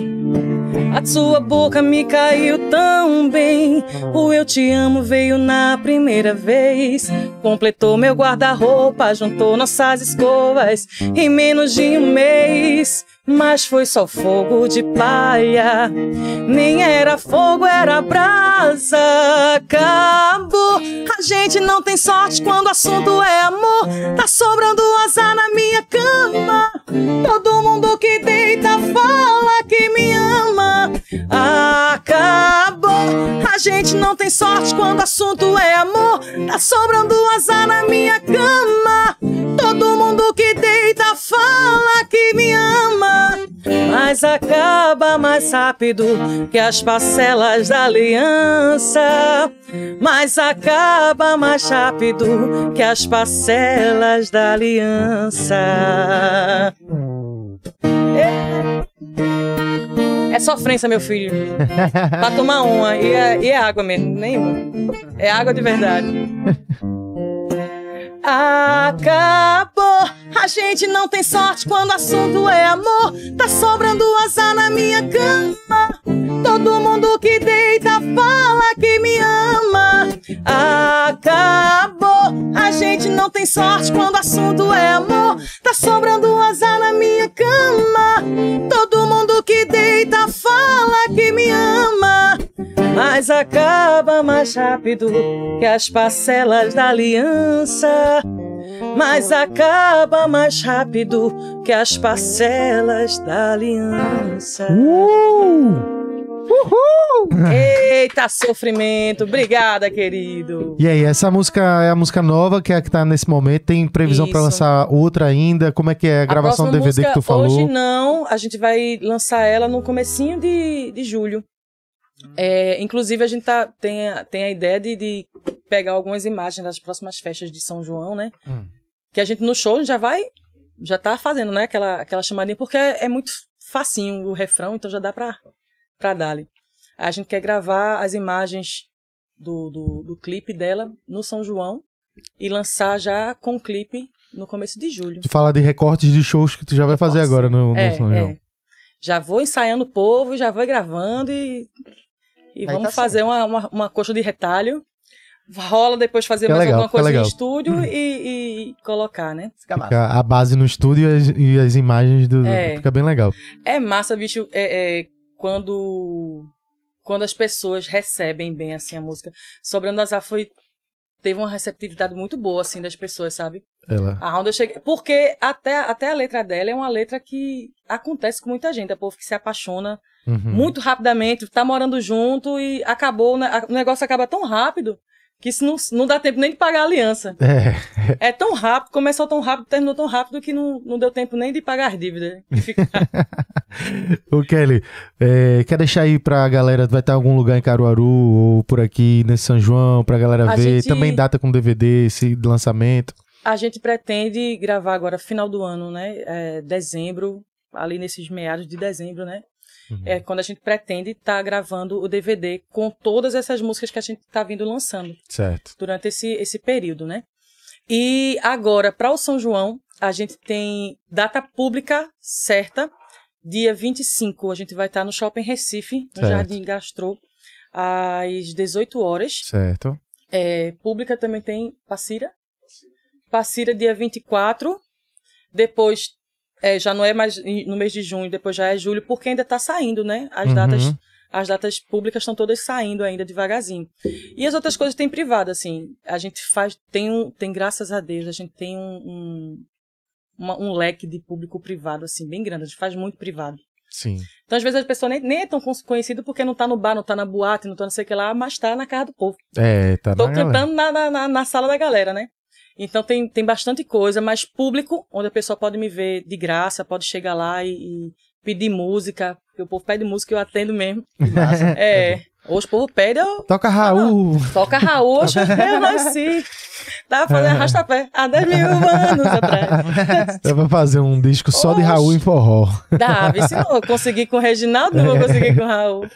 a sua boca me caiu tão bem. O eu te amo veio na primeira vez. Completou meu guarda-roupa, juntou nossas escovas em menos de um mês. Mas foi só fogo de palha. Nem era fogo, era brasa. Acabou. A gente não tem sorte quando o assunto é amor. Tá sobrando azar na minha cama. Todo mundo que deita fala que me ama. A gente não tem sorte quando o assunto é amor. Tá sobrando azar na minha cama. Todo mundo que deita fala que me ama. Mas acaba mais rápido que as parcelas da aliança. Mas acaba mais rápido que as parcelas da aliança. É sofrência, meu filho. pra tomar uma. E é, e é água mesmo, nenhuma. É água de verdade. Acabou. A gente não tem sorte quando o assunto é amor. Tá sobrando azar na minha cama. Todo mundo que deita fala que me ama. acabou. A gente não tem sorte quando o assunto é amor. Tá sobrando azar na minha cama. Todo mundo que deita fala que me ama. Mas acaba mais rápido que as parcelas da aliança. Mas acaba mais rápido que as parcelas da aliança. Uh! Eita, sofrimento. Obrigada, querido. E aí, essa música é a música nova, que é a que tá nesse momento. Tem previsão Isso. lançar outra ainda? Como é que é a gravação do DVD que tu música, falou? Hoje não, a gente vai lançar ela no comecinho de, de julho. É, inclusive, a gente tá, tem, a, tem a ideia de, de pegar algumas imagens das próximas festas de São João, né? Hum. Que a gente no show já vai, já tá fazendo, né? Aquela, aquela chamadinha, porque é, é muito facinho o refrão, então já dá pra, pra dar-lhe. A gente quer gravar as imagens do, do, do clipe dela no São João e lançar já com o clipe no começo de julho. Tu fala de recortes de shows que tu já vai fazer Nossa. agora no, no É, São João. é. Já vou ensaiando o povo, já vou gravando e, e Aí vamos tá fazer uma, uma, uma coxa de retalho. Rola depois fazer Fica mais legal, alguma coisa legal. no estúdio e, e colocar, né? Fica massa. Fica a base no estúdio e as, e as imagens do. É. Fica bem legal. É massa, bicho, é, é, quando, quando as pessoas recebem bem assim a música. Sobrando Azar foi. Teve uma receptividade muito boa, assim, das pessoas, sabe? Ela. Aonde eu cheguei. Porque até, até a letra dela é uma letra que acontece com muita gente. É povo que se apaixona Uhum. muito rapidamente, tá morando junto e acabou, né? o negócio acaba tão rápido que isso não, não dá tempo nem de pagar a aliança. É, É tão rápido, começou tão rápido, terminou tão rápido que não, não deu tempo nem de pagar as dívidas. Fica- Ô Kelly, é, quer deixar aí pra galera, vai estar em algum lugar em Caruaru ou por aqui nesse São João, pra galera A ver. gente- Também data com DVD, esse lançamento. a gente pretende gravar agora final do ano, né? É, dezembro, ali nesses meados de dezembro, né? Uhum. É quando a gente pretende estar gravando o DVD com todas essas músicas que a gente tá vindo lançando. Certo. durante esse, esse período, né? E agora, para o São João, a gente tem data pública certa, dia 25. A gente vai estar no Shopping Recife, no Certo. Jardim Gastro, às 18 horas. Certo. É, pública também tem Passira. Passira, dia 24. Depois, é, já não é mais no mês de junho, depois já é julho, porque ainda está saindo, né? As Uhum. datas as datas públicas estão todas saindo ainda devagarzinho. E as outras coisas tem privado, assim. A gente faz, tem um, tem graças a Deus, a gente tem um, um, uma- um leque de público privado, assim, bem grande. A gente faz muito privado. Sim. Então, às vezes, a pessoa nem, nem é tão conhecida porque não tá no bar, não tá na boate, não tá não sei o que lá, mas tá na casa do povo. É, tá Tô na cantando na, na, na, na sala da galera, né? Então tem, tem bastante coisa, mas público, onde a pessoa pode me ver de graça, pode chegar lá e, e pedir música, porque o povo pede música eu atendo mesmo. É, hoje o povo pede, eu Toca Raul. toca Raul, hoje eu nasci. Tava fazendo arrasta-pé há 10 mil anos atrás. Dá pra fazer um disco só de Oxe. Raul em forró. Dá, vê se não eu consegui com o Reginaldo, não vou conseguir com o Raul.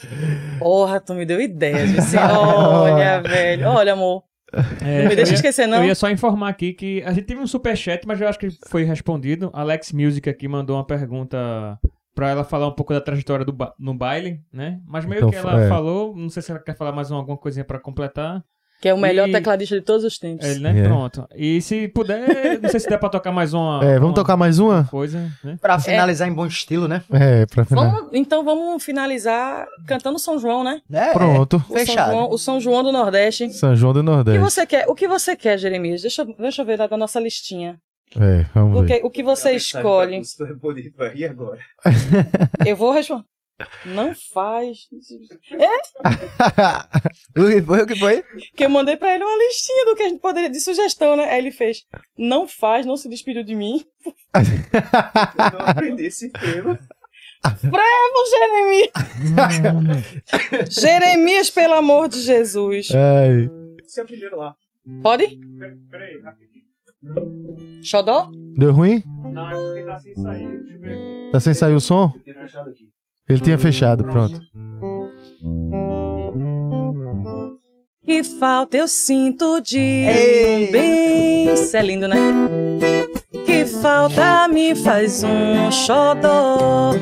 Porra, tu me deu ideia, Jussi. Olha, velho. Olha, amor. É, Não me deixa eu ia- esquecer, não. Eu ia só informar aqui que a gente teve um superchat, mas eu acho que foi respondido. Alex Music aqui mandou uma pergunta pra ela falar um pouco da trajetória do ba- no baile, né? Mas meio Então, que ela é. falou, não sei se ela quer falar mais uma- alguma coisinha pra completar. Que é o melhor E- tecladista de todos os tempos. Ele, né? É. Pronto. E se puder, não sei se der pra tocar mais uma. É, vamos uma tocar mais uma? coisa, né? Pra finalizar em bom estilo, né? É, pra final. Vamos- então vamos finalizar cantando São João, né? É, Pronto. O São Fechado. João, o São João do Nordeste. São João do O que Nordeste. você quer? O que você quer, Jeremias? Deixa, eu- deixa eu ver lá da nossa listinha. É, vamos O ver. que, o que você escolhe? E agora? Eu vou responder. Não faz. O que foi? O que foi? Que eu mandei pra ele uma listinha do que a gente poderia. de sugestão, né? Aí ele fez. Não faz, não se despediu de mim. Eu não aprendi esse tema. Jeremias! Jeremias, pelo amor de Jesus. Ai, Esse é primeiro lá. Pode? Peraí, rapidinho. Xodó? deu ruim? Não, é porque tá sem sair. Tá sem sair o som? Eu tenho fechado aqui. Ele tinha fechado, pronto. Que falta eu sinto de um bem. Isso é lindo, né? Que falta me faz um xodó.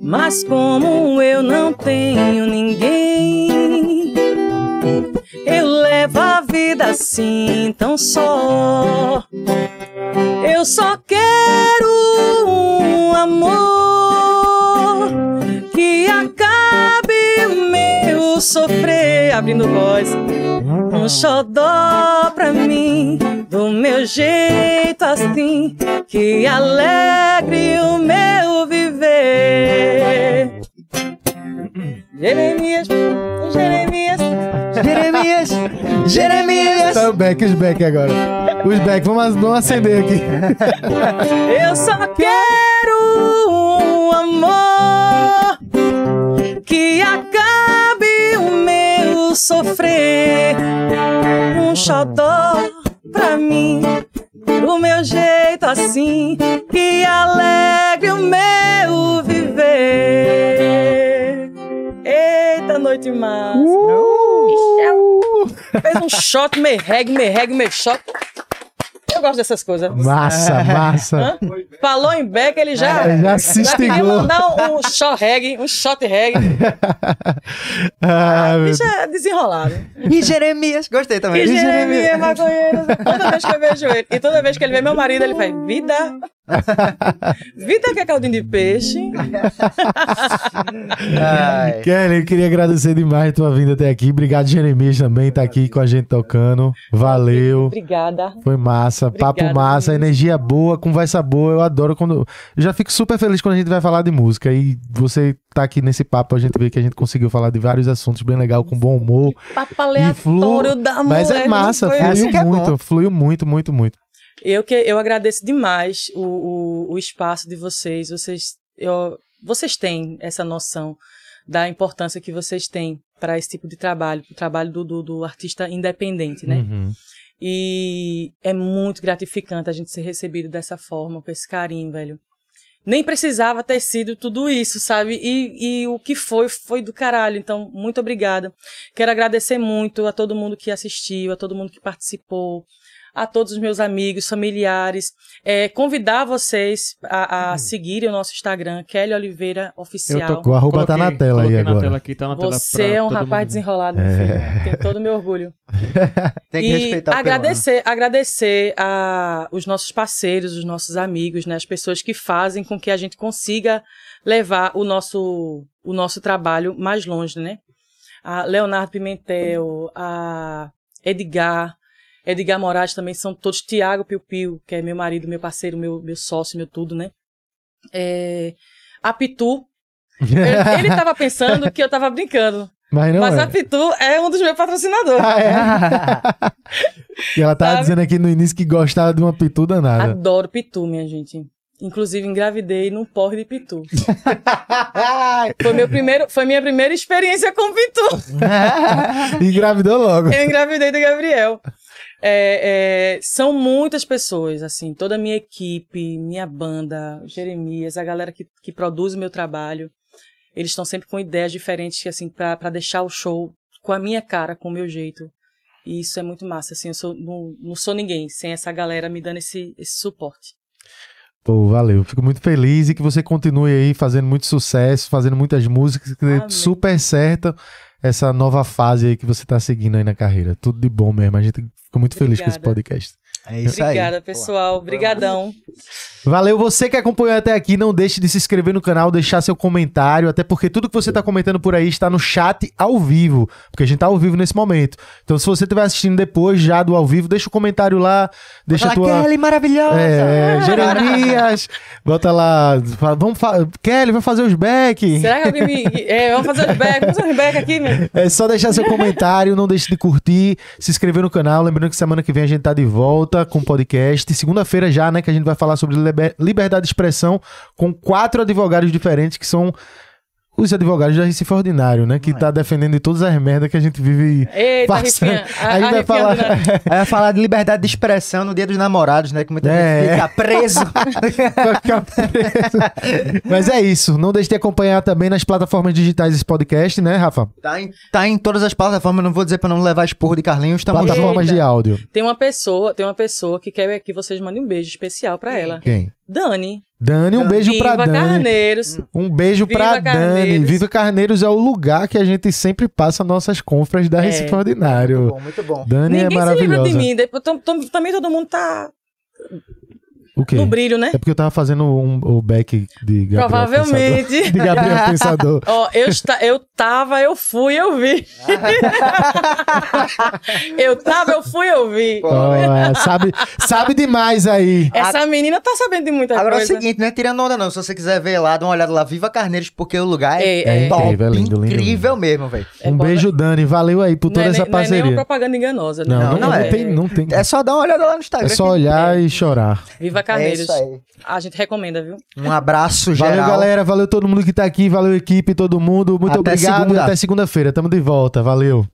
Mas como eu não tenho ninguém, Eu levo a vida assim tão só. Eu só quero um amor acabe o meu sofrer, abrindo voz. Um xodó pra mim, do meu jeito assim, que alegre o meu viver. Jeremias, Jeremias, Jeremias! Jeremias! Tá o back, os back agora. Os back, vamos, vamos acender aqui. eu só quero um amor que acabe o meu sofrer. Um xodó pra mim, do meu jeito assim, que alegre o meu viver. Eita, noite massa. Fez um shot, meio reggae, meio shot. Eu gosto dessas coisas. Massa, massa. Hã? Falou em Beck, ele já, É, já se instigou. mandar um, um shot reggae, um shot reggae. Ah, meu Bicho é desenrolado. E Jeremias! Gostei também. E Jeremias, maconheiro. Toda vez que eu vejo ele, e toda vez que ele vê meu marido, ele faz, vida. Vida que é caldinho de peixe. Ai. Kelly, eu queria agradecer demais a tua vinda até aqui. Obrigado, Jeremias, também tá aqui com a gente tocando. Valeu. Obrigada. Foi massa, papo Obrigada, massa, Luiz. energia boa, conversa boa. Eu adoro quando. Eu já fico super feliz quando a gente vai falar de música. E você tá aqui nesse papo, a gente vê que a gente conseguiu falar de vários assuntos bem legal, com bom humor. Papo E flu- aleatório da mulher. Mas é massa, fluiu assim é muito, bom. fluiu muito, muito, muito. Eu, que, eu agradeço demais o, o, o espaço de vocês. Vocês, eu, vocês têm essa noção da importância que vocês têm para esse tipo de trabalho, o trabalho do, do, do artista independente, né? Uhum. E é muito gratificante a gente ser recebido dessa forma, com esse carinho, velho. Nem precisava ter sido tudo isso, sabe? E, e o que foi, foi do caralho. Então, muito obrigada. Quero agradecer muito a todo mundo que assistiu, a todo mundo que participou, a todos os meus amigos, familiares. É, convidar vocês a, a seguirem o nosso Instagram, Kelly Oliveira Oficial. O arroba tá na Coloquei- tela aí coloquei na agora. tela aqui, tá Você é um todo rapaz mundo. desenrolado, meu filho. Tenho todo o meu orgulho. Tem que e respeitar o peruano. agradecer, agradecer a os nossos parceiros, os nossos amigos, né, as pessoas que fazem com que a gente consiga levar o nosso o nosso trabalho mais longe, né? A Leonardo Pimentel, a Edgar, Edgar Moraes também são todos Tiago Piu Piu, que é meu marido, meu parceiro, meu, meu sócio, meu tudo, né? É, a Pitu, ele, ele tava pensando que eu tava brincando, Mas não mas é. a Pitu é um dos meus patrocinadores. Ah, é? E ela tava Sabe? dizendo aqui no início que gostava de uma pitu danada. Adoro pitu, minha gente. Inclusive, engravidei num porre de pitu. Foi, meu primeiro, foi minha primeira experiência com pitu. Engravidou logo. Eu engravidei do Gabriel. É, é, são muitas pessoas, assim, toda a minha equipe, minha banda, Jeremias, a galera que, que produz o meu trabalho. Eles estão sempre com ideias diferentes, assim, pra deixar o show com a minha cara, com o meu jeito. E isso é muito massa, assim, eu sou, não, não sou ninguém sem essa galera me dando esse, esse suporte. Pô, valeu. Fico muito feliz e que você continue aí fazendo muito sucesso, fazendo muitas músicas, que dê super certo essa nova fase aí que você tá seguindo aí na carreira. Tudo de bom mesmo. A gente fica muito feliz com esse Obrigada. podcast. É isso aí. Obrigada, pessoal. Obrigadão. Valeu, você que acompanhou até aqui, não deixe de se inscrever no canal, deixar seu comentário, até porque tudo que você tá comentando por aí está no chat ao vivo, porque a gente tá ao vivo nesse momento. Então, se você estiver assistindo depois já do ao vivo, deixa o comentário lá, deixa a Fala, tua Kelly, maravilhosa! É, Jeremias, bota lá, fala, vamos fa Kelly, vai fazer os back. Será que alguém me. É, vamos fazer os back. Vamos fazer os back aqui, meu. É só deixar seu comentário, não deixe de curtir, se inscrever no canal. Lembrando que semana que vem a gente tá de volta com o podcast. Segunda-feira já, né, que a gente vai falar sobre liber- liberdade de expressão com quatro advogados diferentes que são os advogados da Recife Ordinário, né, que tá defendendo de todas as merdas que a gente vive Eita, passando. Rifinha. A gente vai falar... Aí vai falar de liberdade de expressão no dia dos namorados, né? Que muita É. gente fica preso. Vai ficar preso. Mas é isso. Não deixe de acompanhar também nas plataformas digitais esse podcast, né, Rafa? tá, em, tá em todas as plataformas, não vou dizer pra não levar esporro de Carlinhos. Plataformas Eita. de áudio. Tem uma pessoa, tem uma pessoa que quer que vocês mandem um beijo especial pra ela. Quem? Dani. Dani, um beijo Viva pra Dani. Carneiros. Um beijo Viva pra Dani. Carneiros. Viva Carneiros é o lugar que a gente sempre passa nossas compras da É. Recife Ordinário. Muito bom, muito bom. Dani é Ninguém se lembra maravilhosa. de mim. tom- Também todo mundo tá O quê? no brilho, né? É porque eu tava fazendo um- o back de Gabriel Provavelmente. Pensador. De Gabriel Pensador. Ó, eu, esta- eu tava, eu fui, eu vi. eu tava, eu fui, eu vi. É, sabe, sabe demais aí. Essa menina tá sabendo de muita Agora é o coisa. seguinte, não é tirando onda não. Se você quiser ver lá, dá uma olhada lá, Viva Carneiros, porque o lugar é, É, é. top, incrível, é lindo, lindo, incrível mesmo, velho. É um beijo, Dani. Valeu aí por não toda é, essa nem- não é nenhuma parceria. propaganda enganosa, né? Não, não, Não, não não é. tem, não tem. É só dar uma olhada lá no Instagram. É só olhar e chorar. Viva É Carneiros. isso aí. A gente recomenda, viu? Um abraço geral. Valeu, galera. Valeu todo mundo que tá aqui. Valeu, equipe, todo mundo. Muito Até obrigado segunda. até segunda-feira. Tamo de volta. Valeu.